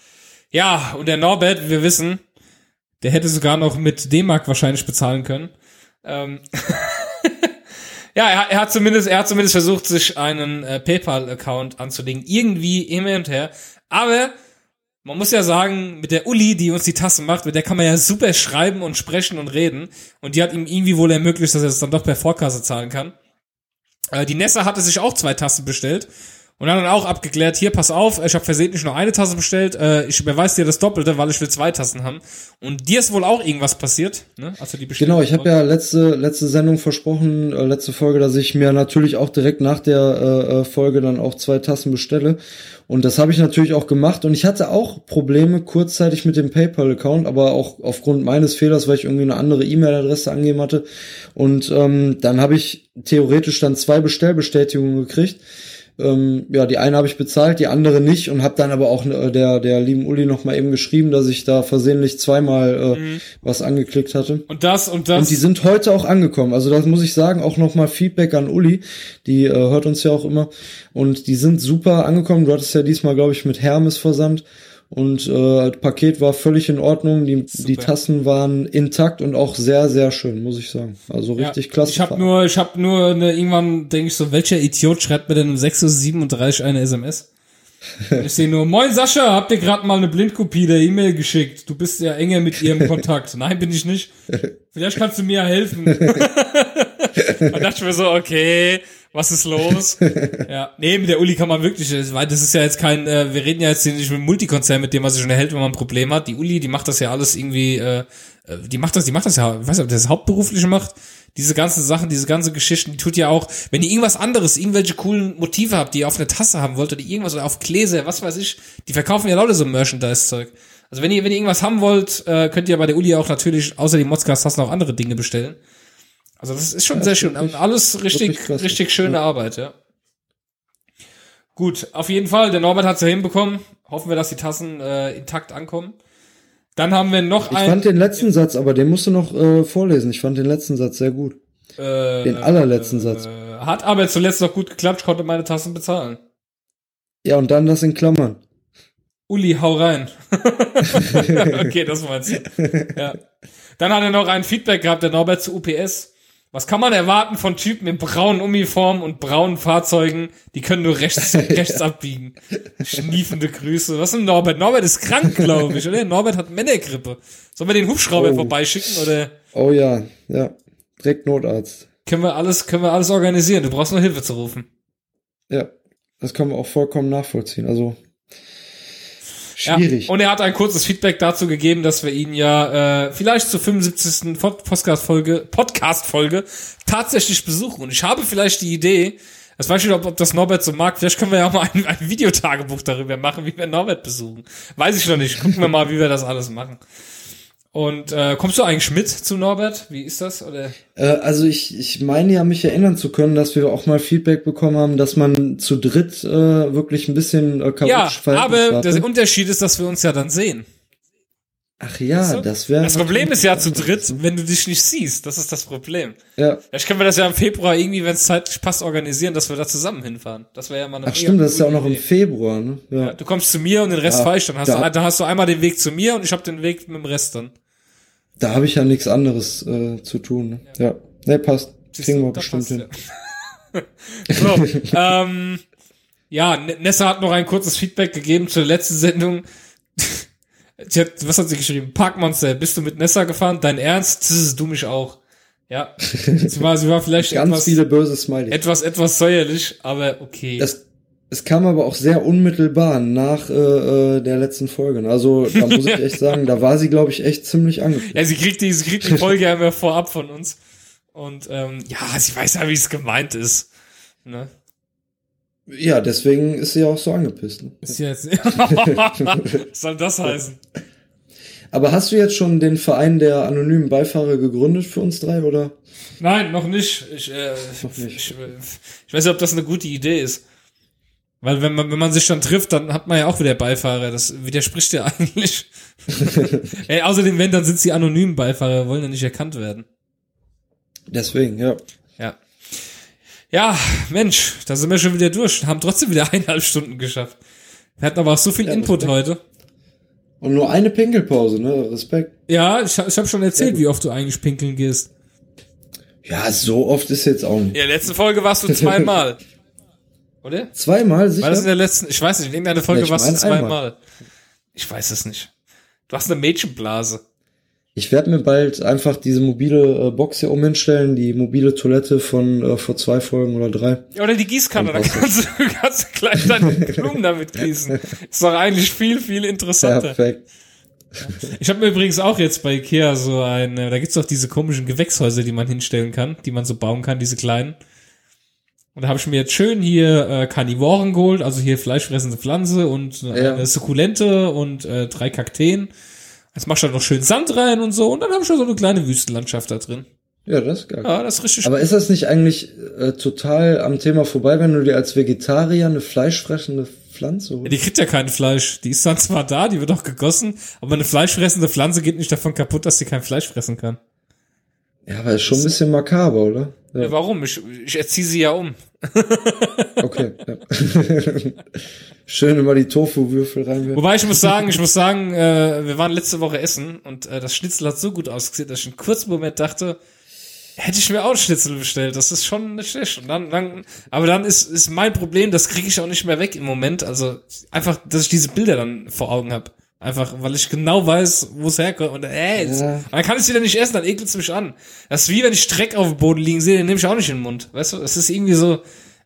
Ja, und der Norbert, wir wissen, der hätte sogar noch mit D-Mark wahrscheinlich bezahlen können. Ähm ja, er, er, hat zumindest, er hat zumindest versucht, sich einen äh, PayPal-Account anzulegen. Irgendwie immer und her. Aber man muss ja sagen, mit der Uli, die uns die Tassen macht, mit der kann man ja super schreiben und sprechen und reden. Und die hat ihm irgendwie wohl ermöglicht, dass er es das dann doch per Vorkasse zahlen kann. Äh, die Nessa hatte sich auch zwei Tassen bestellt und dann auch abgeklärt, hier, pass auf, ich habe versehentlich nur eine Tasse bestellt, äh, ich überweise dir das Doppelte, weil ich will zwei Tassen haben. Und dir ist wohl auch irgendwas passiert, ne? Also die bestellt genau, ich habe ja letzte, letzte Sendung versprochen, äh, letzte Folge, dass ich mir natürlich auch direkt nach der äh, äh Folge dann auch zwei Tassen bestelle. Und das habe ich natürlich auch gemacht. Und ich hatte auch Probleme kurzzeitig mit dem PayPal-Account, aber auch aufgrund meines Fehlers, weil ich irgendwie eine andere E-Mail-Adresse angegeben hatte. Und ähm, dann habe ich theoretisch dann zwei Bestellbestätigungen gekriegt ähm, ja, die eine habe ich bezahlt, die andere nicht und habe dann aber auch äh, der der lieben Uli noch mal eben geschrieben, dass ich da versehentlich zweimal äh, mhm. was angeklickt hatte. Und das und das. Und die sind heute auch angekommen. Also das muss ich sagen, auch noch mal Feedback an Uli, die äh, hört uns ja auch immer und die sind super angekommen. Du hattest ja diesmal glaube ich mit Hermes versandt und äh, das Paket war völlig in Ordnung. Die, die Tassen waren intakt und auch sehr, sehr schön, muss ich sagen. Also richtig ja, klasse. Ich habe nur, ich habe nur eine, irgendwann denke ich so, welcher Idiot schreibt mir denn um 6.37 Uhr eine SMS? ich sehe nur, moin Sascha, habt ihr gerade mal eine Blindkopie der E-Mail geschickt? Du bist ja enger mit ihr im Kontakt. Nein, bin ich nicht. Vielleicht kannst du mir helfen. da dachte ich mir so, okay, was ist los? ja, nee, mit der Uli kann man wirklich, weil das ist ja jetzt kein, äh, wir reden ja jetzt nicht mit einem Multikonzern, mit dem man sich schon erhält, wenn man ein Problem hat. Die Uli, die macht das ja alles irgendwie, äh, äh die macht das, die macht das ja, ich weiß nicht, ob das hauptberuflich macht. Diese ganzen Sachen, diese ganzen Geschichten, die tut ja auch, wenn ihr irgendwas anderes, irgendwelche coolen Motive habt, die ihr auf eine Tasse haben wollt oder irgendwas oder auf Gläser, was weiß ich, die verkaufen ja Leute so Merchandise-Zeug. Also wenn ihr, wenn ihr irgendwas haben wollt, äh, könnt ihr bei der Uli auch natürlich außer die Modscast-Tassen auch andere Dinge bestellen. Also das ist schon ja, sehr schön. Wirklich, Alles richtig, richtig schöne ja. Arbeit, ja. Gut, auf jeden Fall. Der Norbert hat es ja hinbekommen. Hoffen wir, dass die Tassen äh, intakt ankommen. Dann haben wir noch einen. Ich fand den letzten Satz, aber den musst du noch äh, vorlesen. Ich fand den letzten Satz sehr gut. Äh, den allerletzten äh, Satz. hat aber zuletzt noch gut geklappt, ich konnte meine Tassen bezahlen. Ja, und dann das in Klammern. Uli, hau rein. okay, das meinst du. Ja. Dann hat er noch ein Feedback gehabt, der Norbert zu UPS. Was kann man erwarten von Typen in braunen Uniformen und braunen Fahrzeugen? Die können nur rechts, rechts abbiegen. Schniefende Grüße. Was ist denn Norbert? Norbert ist krank, glaube ich, oder? Norbert hat Männergrippe. Sollen wir den Hubschrauber Oh. vorbeischicken, oder? Oh ja, ja. Direkt Notarzt. Können wir alles, können wir alles organisieren? Du brauchst nur Hilfe zu rufen. Ja. Das kann man auch vollkommen nachvollziehen. Also schwierig. Ja. Und er hat ein kurzes Feedback dazu gegeben, dass wir ihn ja äh, vielleicht zur 75. Podcast-Folge Podcast-Folge tatsächlich besuchen. Und ich habe vielleicht die Idee, das weiß ich nicht, ob, ob das Norbert so mag, vielleicht können wir ja auch mal ein, ein Videotagebuch darüber machen, wie wir Norbert besuchen. Weiß ich noch nicht. Gucken wir mal, wie wir das alles machen. Und äh, kommst du eigentlich mit zu Norbert? Wie ist das? Oder? Äh, also ich, ich meine ja, mich erinnern zu können, dass wir auch mal Feedback bekommen haben, dass man zu dritt äh, wirklich ein bisschen äh, Ja, chaotisch Verhältnis aber hatte. der Unterschied ist, dass wir uns ja dann sehen. Ach ja, Weißt du? das wäre. Das Problem ist ja zu dritt, wenn du dich nicht siehst. Das ist das Problem. Ja. Vielleicht können wir das ja im Februar irgendwie, wenn es zeitlich passt, organisieren, dass wir da zusammen hinfahren. Das wäre ja mal eine Ach stimmt, das ist ja auch noch im Idee. Februar, ne? Ja. Ja, du kommst zu mir und den Rest Ja, fahr ich dann. Hast da- du, da hast du einmal den Weg zu mir und ich habe den Weg mit dem Rest dann. Da habe ich ja nichts anderes äh, zu tun. Ne? Ja. Ne, passt. Siehst Kriegen wir bestimmt passt hin. ja. so, ähm, ja, Nessa hat noch ein kurzes Feedback gegeben zur letzten Sendung. Sie hat, was hat sie geschrieben? Parkmonster, bist du mit Nessa gefahren? Dein Ernst? Tss, du mich auch. Ja, sie war, sie war vielleicht Ganz etwas, viele böse Smileys. etwas, etwas säuerlich, aber okay. Das, es kam aber auch sehr unmittelbar nach äh, äh, der letzten Folge. Also da muss ich echt sagen, da war sie, glaube ich, echt ziemlich angepisst. Ja, sie kriegt die, sie kriegt die Folge ja immer vorab von uns. Und ähm, ja, sie weiß ja, wie es gemeint ist. Ne? Ja, deswegen ist sie auch so angepisst. Ne? Ist jetzt. Was soll das heißen? Aber hast du jetzt schon den Verein der anonymen Beifahrer gegründet für uns drei, oder? Nein, noch nicht. Ich, äh, Noch nicht. Ich, äh, ich weiß nicht, ob das eine gute Idee ist. Weil wenn man, wenn man sich dann trifft, dann hat man ja auch wieder Beifahrer. Das widerspricht ja eigentlich. Ey, außerdem, wenn, dann sind sie anonymen Beifahrer, wollen ja nicht erkannt werden. Deswegen, ja. Ja. Mensch, da sind wir schon wieder durch. Haben trotzdem wieder eineinhalb Stunden geschafft. Wir hatten aber auch so viel Ja, Input Respekt. heute. Und nur eine Pinkelpause, ne? Respekt. Ja, ich, hab- ich habe schon erzählt, wie oft du eigentlich pinkeln gehst. Ja, so oft ist jetzt auch nicht. In der letzten Folge warst du zweimal. Oder? Zweimal sicher? War das in der letzten, ich weiß nicht, in irgendeiner Folge Ja, ich warst du zweimal. einmal. Ich weiß es nicht. Du hast eine Mädchenblase. Ich werde mir bald einfach diese mobile äh, Box hier umhinstellen, die mobile Toilette von äh, vor zwei Folgen oder drei. Oder die Gießkanne, da kannst du, kannst du gleich deine Blumen damit gießen. Ist doch eigentlich viel, viel interessanter. Perfekt. Ich habe mir übrigens auch jetzt bei Ikea so ein, äh, da gibt's doch diese komischen Gewächshäuser, die man hinstellen kann, die man so bauen kann, diese kleinen. Und da habe ich mir jetzt schön hier äh, Karnivoren geholt, also hier fleischfressende Pflanze und äh, Ja. eine Sukkulente und äh, drei Kakteen. Jetzt machst du da noch schön Sand rein und so und dann habe ich schon so eine kleine Wüstenlandschaft da drin. Ja, das ist geil. Ja, das ist richtig Aber ist das nicht eigentlich äh, total am Thema vorbei, wenn du dir als Vegetarier eine fleischfressende Pflanze holst? Die kriegt ja kein Fleisch. Die ist dann zwar da, die wird auch gegossen, aber eine fleischfressende Pflanze geht nicht davon kaputt, dass sie kein Fleisch fressen kann. Ja, aber ist schon ein bisschen makaber, oder? Ja. Warum? Ich, ich erziehe sie ja um. okay. Ja. Schön immer die Tofu-Würfel reinwerfen. Wobei ich muss sagen, ich muss sagen, äh, wir waren letzte Woche essen und äh, das Schnitzel hat so gut ausgesehen, dass ich einen kurzen Moment dachte, hätte ich mir auch einen Schnitzel bestellt. Das ist schon nicht schlecht. Und dann, dann, aber dann ist, ist mein Problem, das kriege ich auch nicht mehr weg im Moment. Also einfach, dass ich diese Bilder dann vor Augen habe. Einfach, weil ich genau weiß, wo es herkommt. Und jetzt, Ja. dann kann ich es wieder nicht essen, dann ekelt's mich an. Das ist wie wenn ich Dreck auf dem Boden liegen sehe, den nehme ich auch nicht in den Mund. Weißt du, es ist irgendwie so,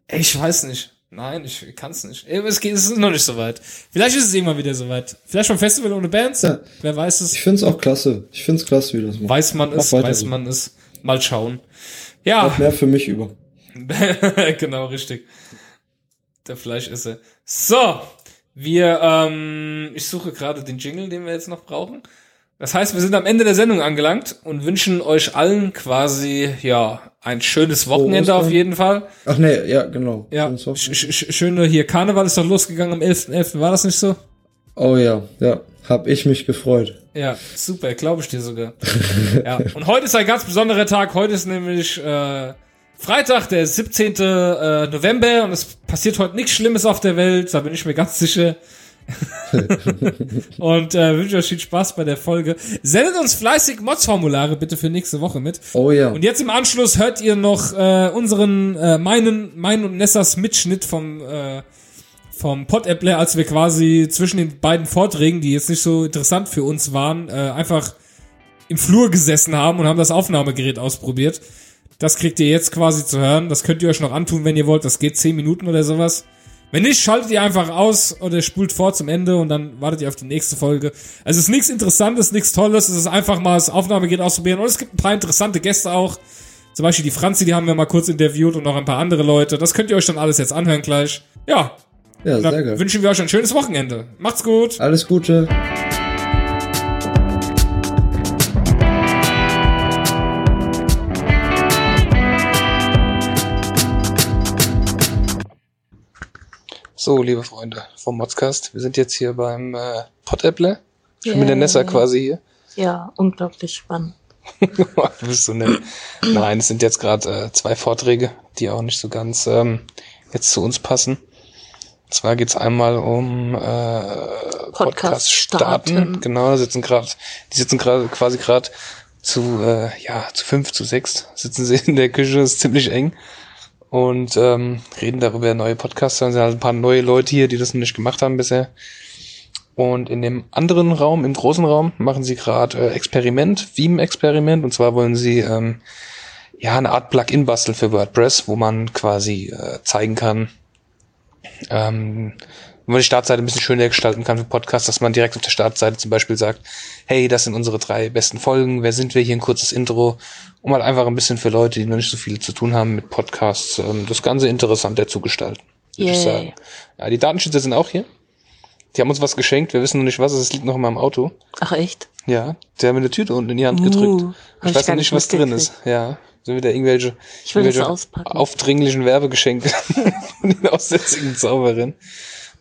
ey, ich weiß nicht. Nein, ich kann's nicht. Ey, Es, geht, es ist noch nicht so weit. Vielleicht ist es irgendwann wieder so weit. Vielleicht beim Festival ohne Bands. Ja. Wer weiß es. Ich find's auch klasse. Ich find's klasse, wie das macht. Weiß man es, Mach weiß so. man es. Mal schauen. Ja, mehr für mich über. genau, richtig. Der Fleischesser. So, wir, ähm, ich suche gerade den Jingle, den wir jetzt noch brauchen. Das heißt, wir sind am Ende der Sendung angelangt und wünschen euch allen quasi, ja, ein schönes Wochenende auf jeden Fall. Ach nee, ja, genau. Ja, schöne hier, Karneval ist doch losgegangen am 11.11., war das nicht so? Oh ja, ja. Hab ich mich gefreut. Ja, super, glaube ich dir sogar. ja, und heute ist ein ganz besonderer Tag. Heute ist nämlich äh, Freitag, der 17. äh, November und es passiert heute nichts Schlimmes auf der Welt, da bin ich mir ganz sicher. und äh, wünsche euch viel Spaß bei der Folge. Sendet uns fleißig Mods-Formulare bitte für nächste Woche mit. Oh ja. Und jetzt im Anschluss hört ihr noch äh, unseren, äh, meinen, meinen und Nessas Mitschnitt vom äh, vom Pod-Appler, als wir quasi zwischen den beiden Vorträgen, die jetzt nicht so interessant für uns waren, äh, einfach im Flur gesessen haben und haben das Aufnahmegerät ausprobiert. Das kriegt ihr jetzt quasi zu hören. Das könnt ihr euch noch antun, wenn ihr wollt. Das geht zehn Minuten oder sowas. Wenn nicht, schaltet ihr einfach aus oder spult vor zum Ende und dann wartet ihr auf die nächste Folge. Also es ist nichts Interessantes, nichts Tolles. Es ist einfach mal das Aufnahmegerät ausprobieren. Und es gibt ein paar interessante Gäste auch. Zum Beispiel die Franzi, die haben wir mal kurz interviewt und noch ein paar andere Leute. Das könnt ihr euch dann alles jetzt anhören gleich. Ja, Ja, sehr geil. wünschen wir euch ein schönes Wochenende. Macht's gut. Alles Gute. So, liebe Freunde vom Modscast, wir sind jetzt hier beim äh, Pottäpple. Ich bin mit der Nessa quasi hier. Ja, unglaublich spannend. du bist so nett. Nein, es sind jetzt gerade äh, zwei Vorträge, die auch nicht so ganz ähm, jetzt zu uns passen. Und zwar geht's einmal um äh, Podcast starten. starten. Genau, sitzen gerade, die sitzen gerade quasi gerade zu äh, ja zu fünf, zu sechs sitzen sie in der Küche, ist ziemlich eng und ähm, reden darüber neue Podcasts. Da sind halt ein paar neue Leute hier, die das noch nicht gemacht haben bisher. Und in dem anderen Raum, im großen Raum, machen sie gerade äh, Experiment, Veeam-Experiment. Und zwar wollen sie ähm, ja eine Art Plugin basteln für WordPress, wo man quasi äh, zeigen kann, ähm, wenn man die Startseite ein bisschen schöner gestalten kann für Podcasts, dass man direkt auf der Startseite zum Beispiel sagt, hey, das sind unsere drei besten Folgen, wer sind wir hier, ein kurzes Intro, um halt einfach ein bisschen für Leute, die noch nicht so viel zu tun haben mit Podcasts, ähm, das Ganze interessanter zu gestalten, würde ich sagen. Ja, die Datenschützer sind auch hier. Die haben uns was geschenkt, wir wissen noch nicht was, es liegt noch in meinem Auto. Ach echt? Ja, die haben mir eine Tüte unten in die Hand gedrückt. Uh, ich ich weiß noch nicht, was drin ist. Ja, sind wieder irgendwelche, irgendwelche aufdringlichen Werbegeschenke von den aussätzigen Zauberin.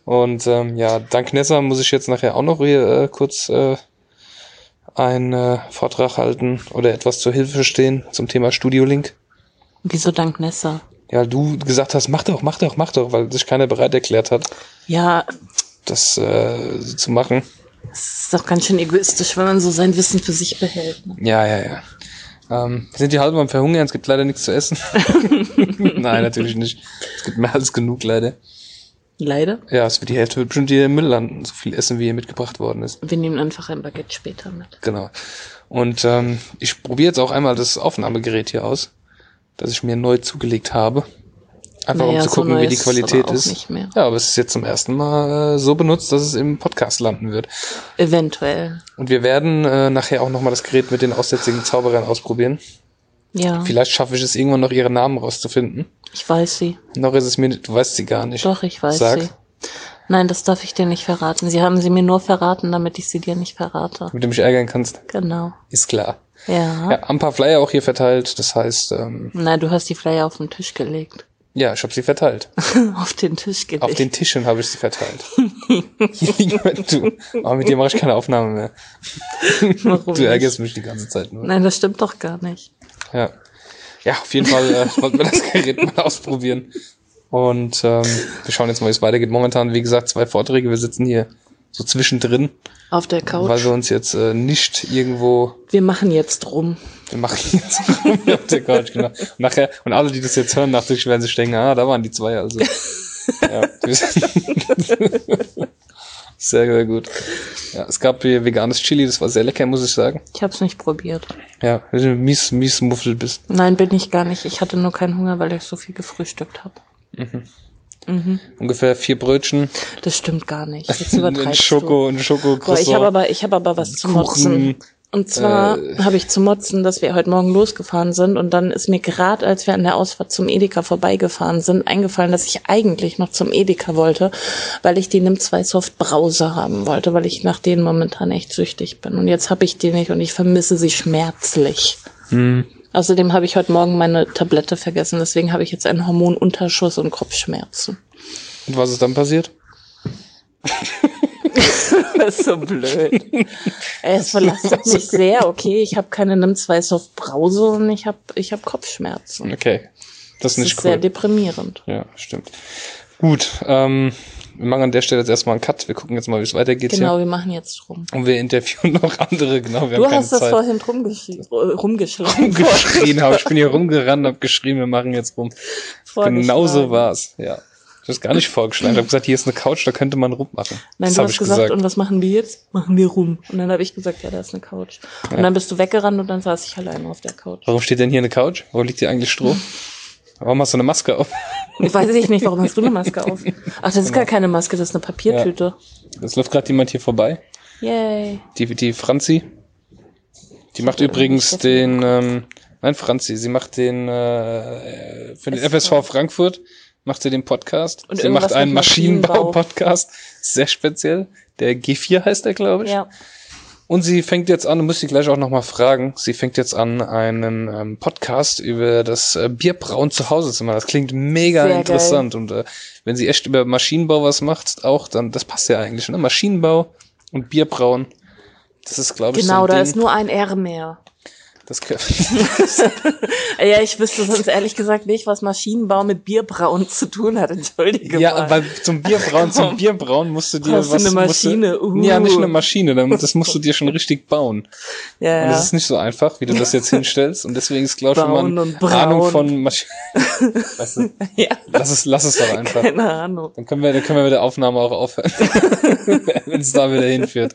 Und ähm, ja, dank Nessa muss ich jetzt nachher auch noch hier äh, kurz äh, einen äh, Vortrag halten oder etwas zur Hilfe stehen zum Thema Studio Link. Wieso dank Nessa? Ja, du gesagt hast, mach doch, mach doch, mach doch, weil sich keiner bereit erklärt hat, Ja, das äh, zu machen. es ist doch ganz schön egoistisch, wenn man so sein Wissen für sich behält. Ne? Ja, ja, ja. Ähm, wir sind hier halb am Verhungern, es gibt leider nichts zu essen. Nein, natürlich nicht. Es gibt mehr als genug leider. Leider. Ja, es wird die Hälfte wird bestimmt hier im Müll landen, so viel Essen, wie hier mitgebracht worden ist. Wir nehmen einfach ein Baguette später mit. Genau. Und ähm, ich probiere jetzt auch einmal das Aufnahmegerät hier aus, das ich mir neu zugelegt habe. Einfach Naja, um zu so gucken, wie die Qualität ist. nicht mehr. Ja, aber es ist jetzt zum ersten Mal äh, so benutzt, dass es im Podcast landen wird. Eventuell. Und wir werden äh, nachher auch nochmal das Gerät mit den aussätzigen Zauberern ausprobieren. Ja, Vielleicht schaffe ich es irgendwann noch, ihre Namen rauszufinden. ich weiß sie. Noch ist es mir, nicht- du weißt sie gar nicht. Doch, ich weiß Sag. sie. Nein, das darf ich dir nicht verraten. Sie haben sie mir nur verraten, damit ich sie dir nicht verrate. Mit dem mich ärgern kannst. Genau. Ist klar. Ja. Ja, ein paar Flyer auch hier verteilt. Das heißt, ähm, Nein, du hast die Flyer auf den Tisch gelegt. ja, ich habe sie verteilt. auf den Tisch gelegt. Auf den Tischen habe ich sie verteilt. Hier liegen wir- du. Aber mit dir mache ich keine Aufnahme mehr. Warum Du ärgerst mich die ganze Zeit nur. Nein, das stimmt doch gar nicht. Ja. Ja, auf jeden Fall äh, wollten wir das Gerät mal ausprobieren. Und ähm, wir schauen jetzt mal, wie es weitergeht. Momentan, wie gesagt, zwei Vorträge. Wir sitzen hier so zwischendrin, Auf der Couch. weil wir uns jetzt äh, nicht irgendwo Wir machen jetzt rum. Wir machen jetzt rum auf der Couch, genau. Und nachher, und alle, die das jetzt hören, nachher werden sich denken, ah, da waren die zwei, also. Ja. Sehr, sehr gut. Ja, es gab hier veganes Chili, das war sehr lecker, muss ich sagen. Ich hab's nicht probiert. Ja, wenn du mies, mies muffel bist. Nein, bin ich gar nicht. Ich hatte nur keinen Hunger, weil ich so viel gefrühstückt habe. Ungefähr vier Brötchen, Das stimmt gar nicht. Jetzt ein übertreibst Schoko, ein Schoko, du. Boah, ich habe aber, ich habe aber was zu motzen. Und zwar äh, habe ich zu motzen, dass wir heute Morgen losgefahren sind und dann ist mir gerade, als wir an der Ausfahrt zum Edeka vorbeigefahren sind, eingefallen, dass ich eigentlich noch zum Edeka wollte, weil ich die NIM 2 Soft Browser haben wollte, weil ich nach denen momentan echt süchtig bin. Und jetzt habe ich die nicht und ich vermisse sie schmerzlich. Hm. Außerdem habe ich heute Morgen meine Tablette vergessen, deswegen habe ich jetzt einen Hormonunterschuss und Kopfschmerzen. Und was ist dann passiert? Das ist so blöd. Es belastet mich sehr. Okay, ich habe keine NIM 2 Soft Brause und ich habe ich hab Kopfschmerzen. Okay. Das ist Das nicht ist sehr cool. deprimierend. Ja, stimmt. Gut, ähm, wir machen an der Stelle jetzt erstmal einen Cut. Wir gucken jetzt mal, wie es weitergeht Genau, hier. wir machen jetzt rum. Und wir interviewen noch andere, genau, wir Du haben keine hast das Zeit. vorhin rumgeschri rumgeschlagen. Rumgeschrien habe. Ich bin hier rumgerannt, habe geschrien, wir machen jetzt rum. Genau so war's, ja. Ich habe gar nicht vorgeschlagen. Ich habe gesagt, hier ist eine Couch, da könnte man rummachen. Nein, das du hast ich gesagt, gesagt. und was machen wir jetzt? Machen wir rum. Und dann habe ich gesagt, ja, da ist eine Couch. Und dann bist du weggerannt und dann saß ich alleine auf der Couch. Warum steht denn hier eine Couch? Wo liegt hier eigentlich Stroh? Warum hast du eine Maske auf? Ich weiß ich nicht, warum hast du eine Maske auf? Ach, das ist gar keine Maske, das ist eine Papiertüte. Es läuft gerade jemand hier vorbei. Yay. Die, die Franzi. Die macht übrigens den, ähm, nein, Franzi, sie macht den, äh, für den FSV Frankfurt, macht sie den Podcast. Und sie macht einen. Maschinenbau-Podcast. Sehr speziell. Der G4 heißt der, glaube ich. Ja. Und sie fängt jetzt an, musst sie gleich auch nochmal fragen, sie fängt jetzt an, einen ähm, Podcast über das äh, Bierbrauen zu Hause zu machen. Das klingt mega Sehr interessant. Und äh, wenn sie echt über Maschinenbau was macht, auch, dann, das passt ja eigentlich, ne? Maschinenbau und Bierbrauen. Das ist, glaube ich, Genau, so da ein ist Ding. nur ein R mehr. Das Ja, ich wüsste sonst ehrlich gesagt nicht, was Maschinenbau mit Bierbrauen zu tun hat. Entschuldige ja, mal. weil zum Bierbrauen, zum. Bierbrauen musst du dir Brauchst du was. eine Maschine, Musst du, uh. Ja, nicht eine Maschine, dann- das musst du dir schon richtig bauen. ja, Und ja. das ist nicht so einfach, wie du das jetzt hinstellst. Und deswegen ist, glaube ich, Braun schon mal und eine Ahnung von Maschinen. weißt du, ja, lass es, lass es doch einfach. keine Ahnung. Dann können wir, dann können wir mit der Aufnahme auch aufhören. Wenn es da wieder hinführt.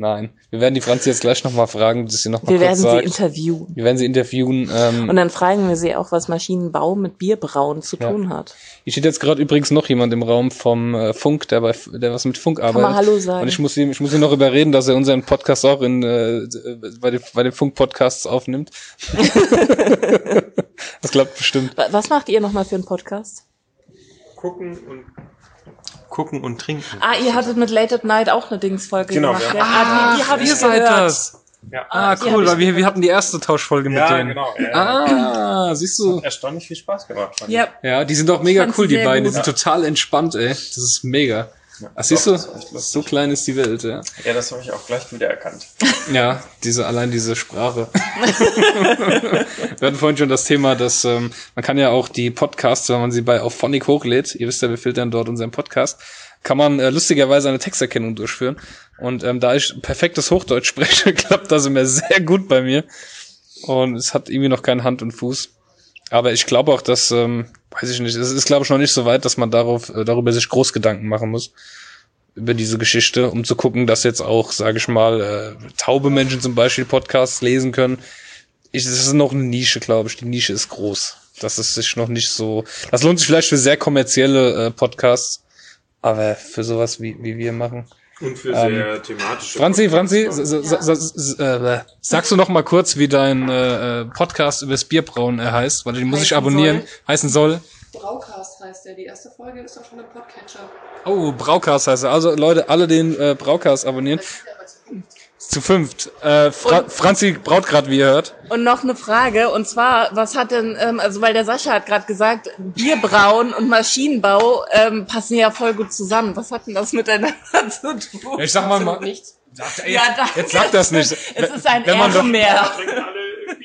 Nein. Wir werden die Franzi jetzt gleich nochmal fragen, dass sie nochmal Wir kurz werden sie sagt. interviewen. wir werden sie interviewen. Ähm, Und dann fragen wir sie auch, was Maschinenbau mit Bierbrauen zu Ja. tun hat. hier steht jetzt gerade übrigens noch jemand im Raum vom äh, Funk, der bei, der was mit Funk arbeitet. mal Hallo sagen. Und ich muss ihm, ich muss ihn noch überreden, dass er unseren Podcast auch in, äh, bei den, bei den Funk-Podcasts aufnimmt. das klappt bestimmt. Wa- Was macht ihr nochmal für einen Podcast? gucken und gucken und trinken. Ah, ihr hattet mit Late at Night auch eine Dingsfolge Genau, gemacht. ja. Ja? Ah, die, die habe ich Ihr seid gehört. das. Ja, Ah, die hab cool, weil wir, wir hatten die erste Tauschfolge mit ja denen. genau. Ja, Ah, siehst du. Erstaunlich viel Spaß gemacht. fand Ja, Ja, die sind auch mega cool, die beiden. Die gut. sind total entspannt, ey. Das ist mega. Ach, siehst du? So klein ist die Welt, ja. ja, das habe ich auch gleich wieder erkannt. Ja, diese, allein diese Sprache. wir hatten vorhin schon das Thema, dass ähm, man kann ja auch die Podcasts, wenn man sie bei auf Phonic hochlädt, ihr wisst ja, wir filtern dort unseren Podcast, kann man äh, lustigerweise eine Texterkennung durchführen. Und ähm, da ich perfektes Hochdeutsch spreche, klappt das immer sehr gut bei mir. Und es hat irgendwie noch keinen Hand und Fuß. Aber ich glaube auch, dass, ähm, weiß ich nicht, es ist, glaube ich, noch nicht so weit, dass man darauf, äh, darüber sich groß Gedanken machen muss über diese Geschichte, um zu gucken, dass jetzt auch, sage ich mal, äh, taube Menschen zum Beispiel Podcasts lesen können. Ich, das ist noch eine Nische, glaube ich. Die Nische ist groß. Das ist sich noch nicht so. Das lohnt sich vielleicht für sehr kommerzielle äh, Podcasts, aber für sowas wie, wie wir machen. Und für Ähm, sehr thematische. Franzi, Franzi, s- äh, sagst du noch mal kurz, wie dein äh, äh, Podcast übers Bierbrauen äh, heißt, weil den muss ich abonnieren. Heißen soll. Braucast heißt der. Die erste Folge ist auch schon im Podcatcher. Oh, Braukast heißt er. Also Leute, alle den äh, Braukast abonnieren. Zu fünft. Äh, Fra Franzi braut gerade, wie ihr hört. Und noch eine Frage, und zwar, was hat denn, ähm, also weil der Sascha hat gerade gesagt, Bierbrauen und Maschinenbau ähm, passen ja voll gut zusammen. Was hat denn das miteinander zu tun? Ich sag mal, mal nichts. Ja, danke. jetzt sag das nicht. Es ist ein Wenn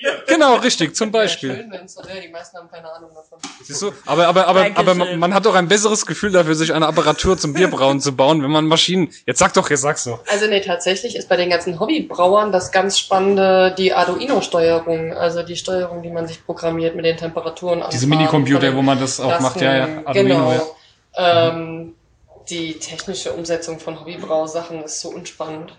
Bier. Genau, richtig, zum Beispiel. schön, wenn es so wäre. Die meisten haben keine Ahnung davon. Siehst du? Aber, aber, aber, Dankeschön. aber man, man hat doch ein besseres Gefühl dafür, sich eine Apparatur zum Bierbrauen zu bauen, wenn man Maschinen. Jetzt sag doch, jetzt sag's doch. Also nee, tatsächlich ist bei den ganzen Hobbybrauern das ganz Spannende die Arduino-Steuerung. Also die Steuerung, die man sich programmiert mit den Temperaturen. Diese Minicomputer, wo man das auch macht, ja, ja. Arduino, genau. ja. Ähm, die technische Umsetzung von Hobbybrausachen ist so unspannend.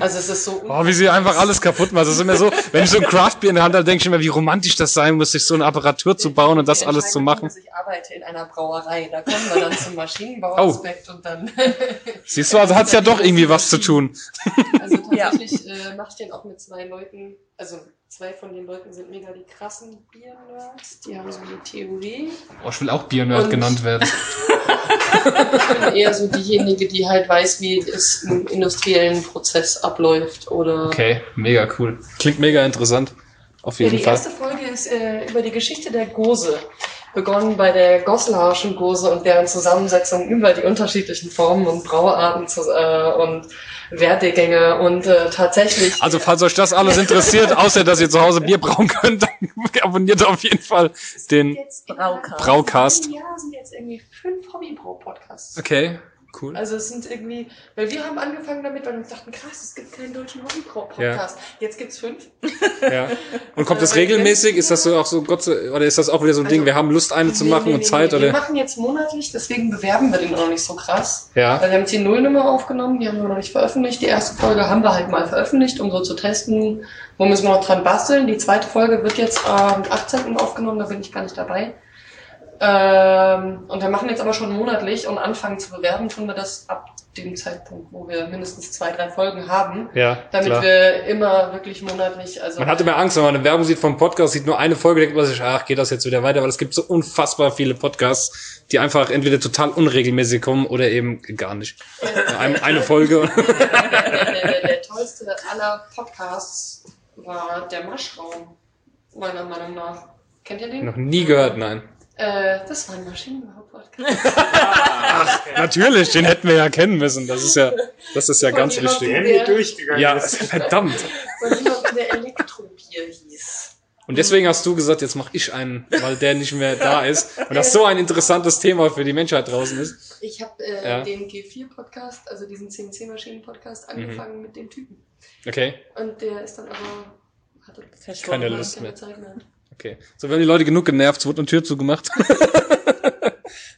Also es ist so Oh, wie sie einfach alles kaputt macht. Das ist immer so, wenn ich so ein Craftbier in der Hand habe, denke ich immer, wie romantisch das sein muss, sich so eine Apparatur zu bauen und das alles zu machen. Ich arbeite in einer Brauerei. Da kommen wir dann zum Maschinenbauaspekt und dann. Siehst du, also hat's ja doch irgendwie was zu tun. Also tatsächlich äh, mache ich den auch mit zwei Leuten. Also zwei von den Leuten sind mega die krassen Bier-Nerds. Die haben so die Theorie. Oh, ich will auch Biernerd genannt werden. Ich bin eher so diejenige, die halt weiß, wie es im industriellen Prozess abläuft. Oder Okay, mega cool. Klingt mega interessant. Auf Ja, jeden die Fall. erste Folge ist äh, über die Geschichte der Gose. Begonnen bei der Goslarschen Gose und deren Zusammensetzung über die unterschiedlichen Formen und Brauarten zu, äh, und Werdegänge und äh, tatsächlich. Also falls euch das alles interessiert, außer dass ihr zu Hause Bier brauen könnt, dann abonniert auf jeden Fall den. jetzt Braukast. Braukast. Ja, sind jetzt irgendwie fünf Hobbybrau-Podcasts. Okay, cool. Also es sind irgendwie, weil wir haben angefangen damit, weil wir dachten, krass, es gibt keinen deutschen Hobbybrau-Podcast. Jetzt gibt's fünf. Ja. Und kommt das regelmäßig? Ist das so auch so Gott sei- oder ist das auch wieder so ein Ding? Wir haben Lust, eine zu Nee, machen nee, und nee, Zeit nee. Wir oder? machen jetzt monatlich, deswegen bewerben wir den noch nicht so krass. Ja. Weil wir haben jetzt die Nullnummer aufgenommen, die haben wir noch nicht veröffentlicht. Die erste Folge haben wir halt mal veröffentlicht, um so zu testen, wo müssen wir noch dran basteln. Die zweite Folge wird jetzt am 18. aufgenommen, da bin ich gar nicht dabei. Ähm, und wir machen jetzt aber schon monatlich und anfangen zu bewerben, tun wir das ab dem Zeitpunkt, wo wir mindestens zwei, drei Folgen haben. Ja, Damit klar. wir immer wirklich monatlich, also. Man hat immer Angst, wenn man eine Werbung sieht vom Podcast, sieht nur eine Folge, denkt man sich, ach, geht das jetzt wieder weiter, weil es gibt so unfassbar viele Podcasts, die einfach entweder total unregelmäßig kommen oder eben gar nicht. Eine, eine Folge. der, der, der, der tollste aller Podcasts war der Maschraum, meiner Meinung nach. Kennt ihr den? Noch nie gehört, nein. Äh, das war ein Maschinenbau-Podcast. Natürlich, den hätten wir ja kennen müssen. Das ist ja, das ist ja ganz Von jemandem, wichtig. Der mir durchgegangen Ja, ist. verdammt. Von jemandem, der Elektrobier hieß. Und deswegen hast du gesagt, jetzt mache ich einen, weil der nicht mehr da ist. Und das so ein interessantes Thema für die Menschheit draußen ist. Ich habe äh, Ja. den G4-Podcast, also diesen CNC-Maschinen-Podcast, angefangen mit dem Typen. Okay, Und der ist dann aber... Hatte Keine keine Lust mehr. Zeit mehr. Okay. So, wenn die Leute genug genervt, es wird eine Tür zugemacht.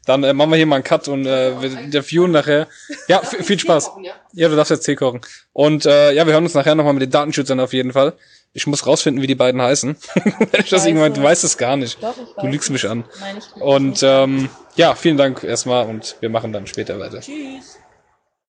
Dann äh, machen wir hier mal einen Cut und äh, wir interviewen nachher. Ja, viel Spaß. Kochen, ja? Ja, du darfst jetzt Tee kochen. Und äh, ja, wir hören uns nachher nochmal mit den Datenschützern auf jeden Fall. Ich muss rausfinden, wie die beiden heißen. Wenn ich das irgendwann, du weißt es gar nicht. Doch, Du lügst mich an. Nein, Und ähm, ja, vielen Dank erstmal und wir machen dann später weiter. Tschüss.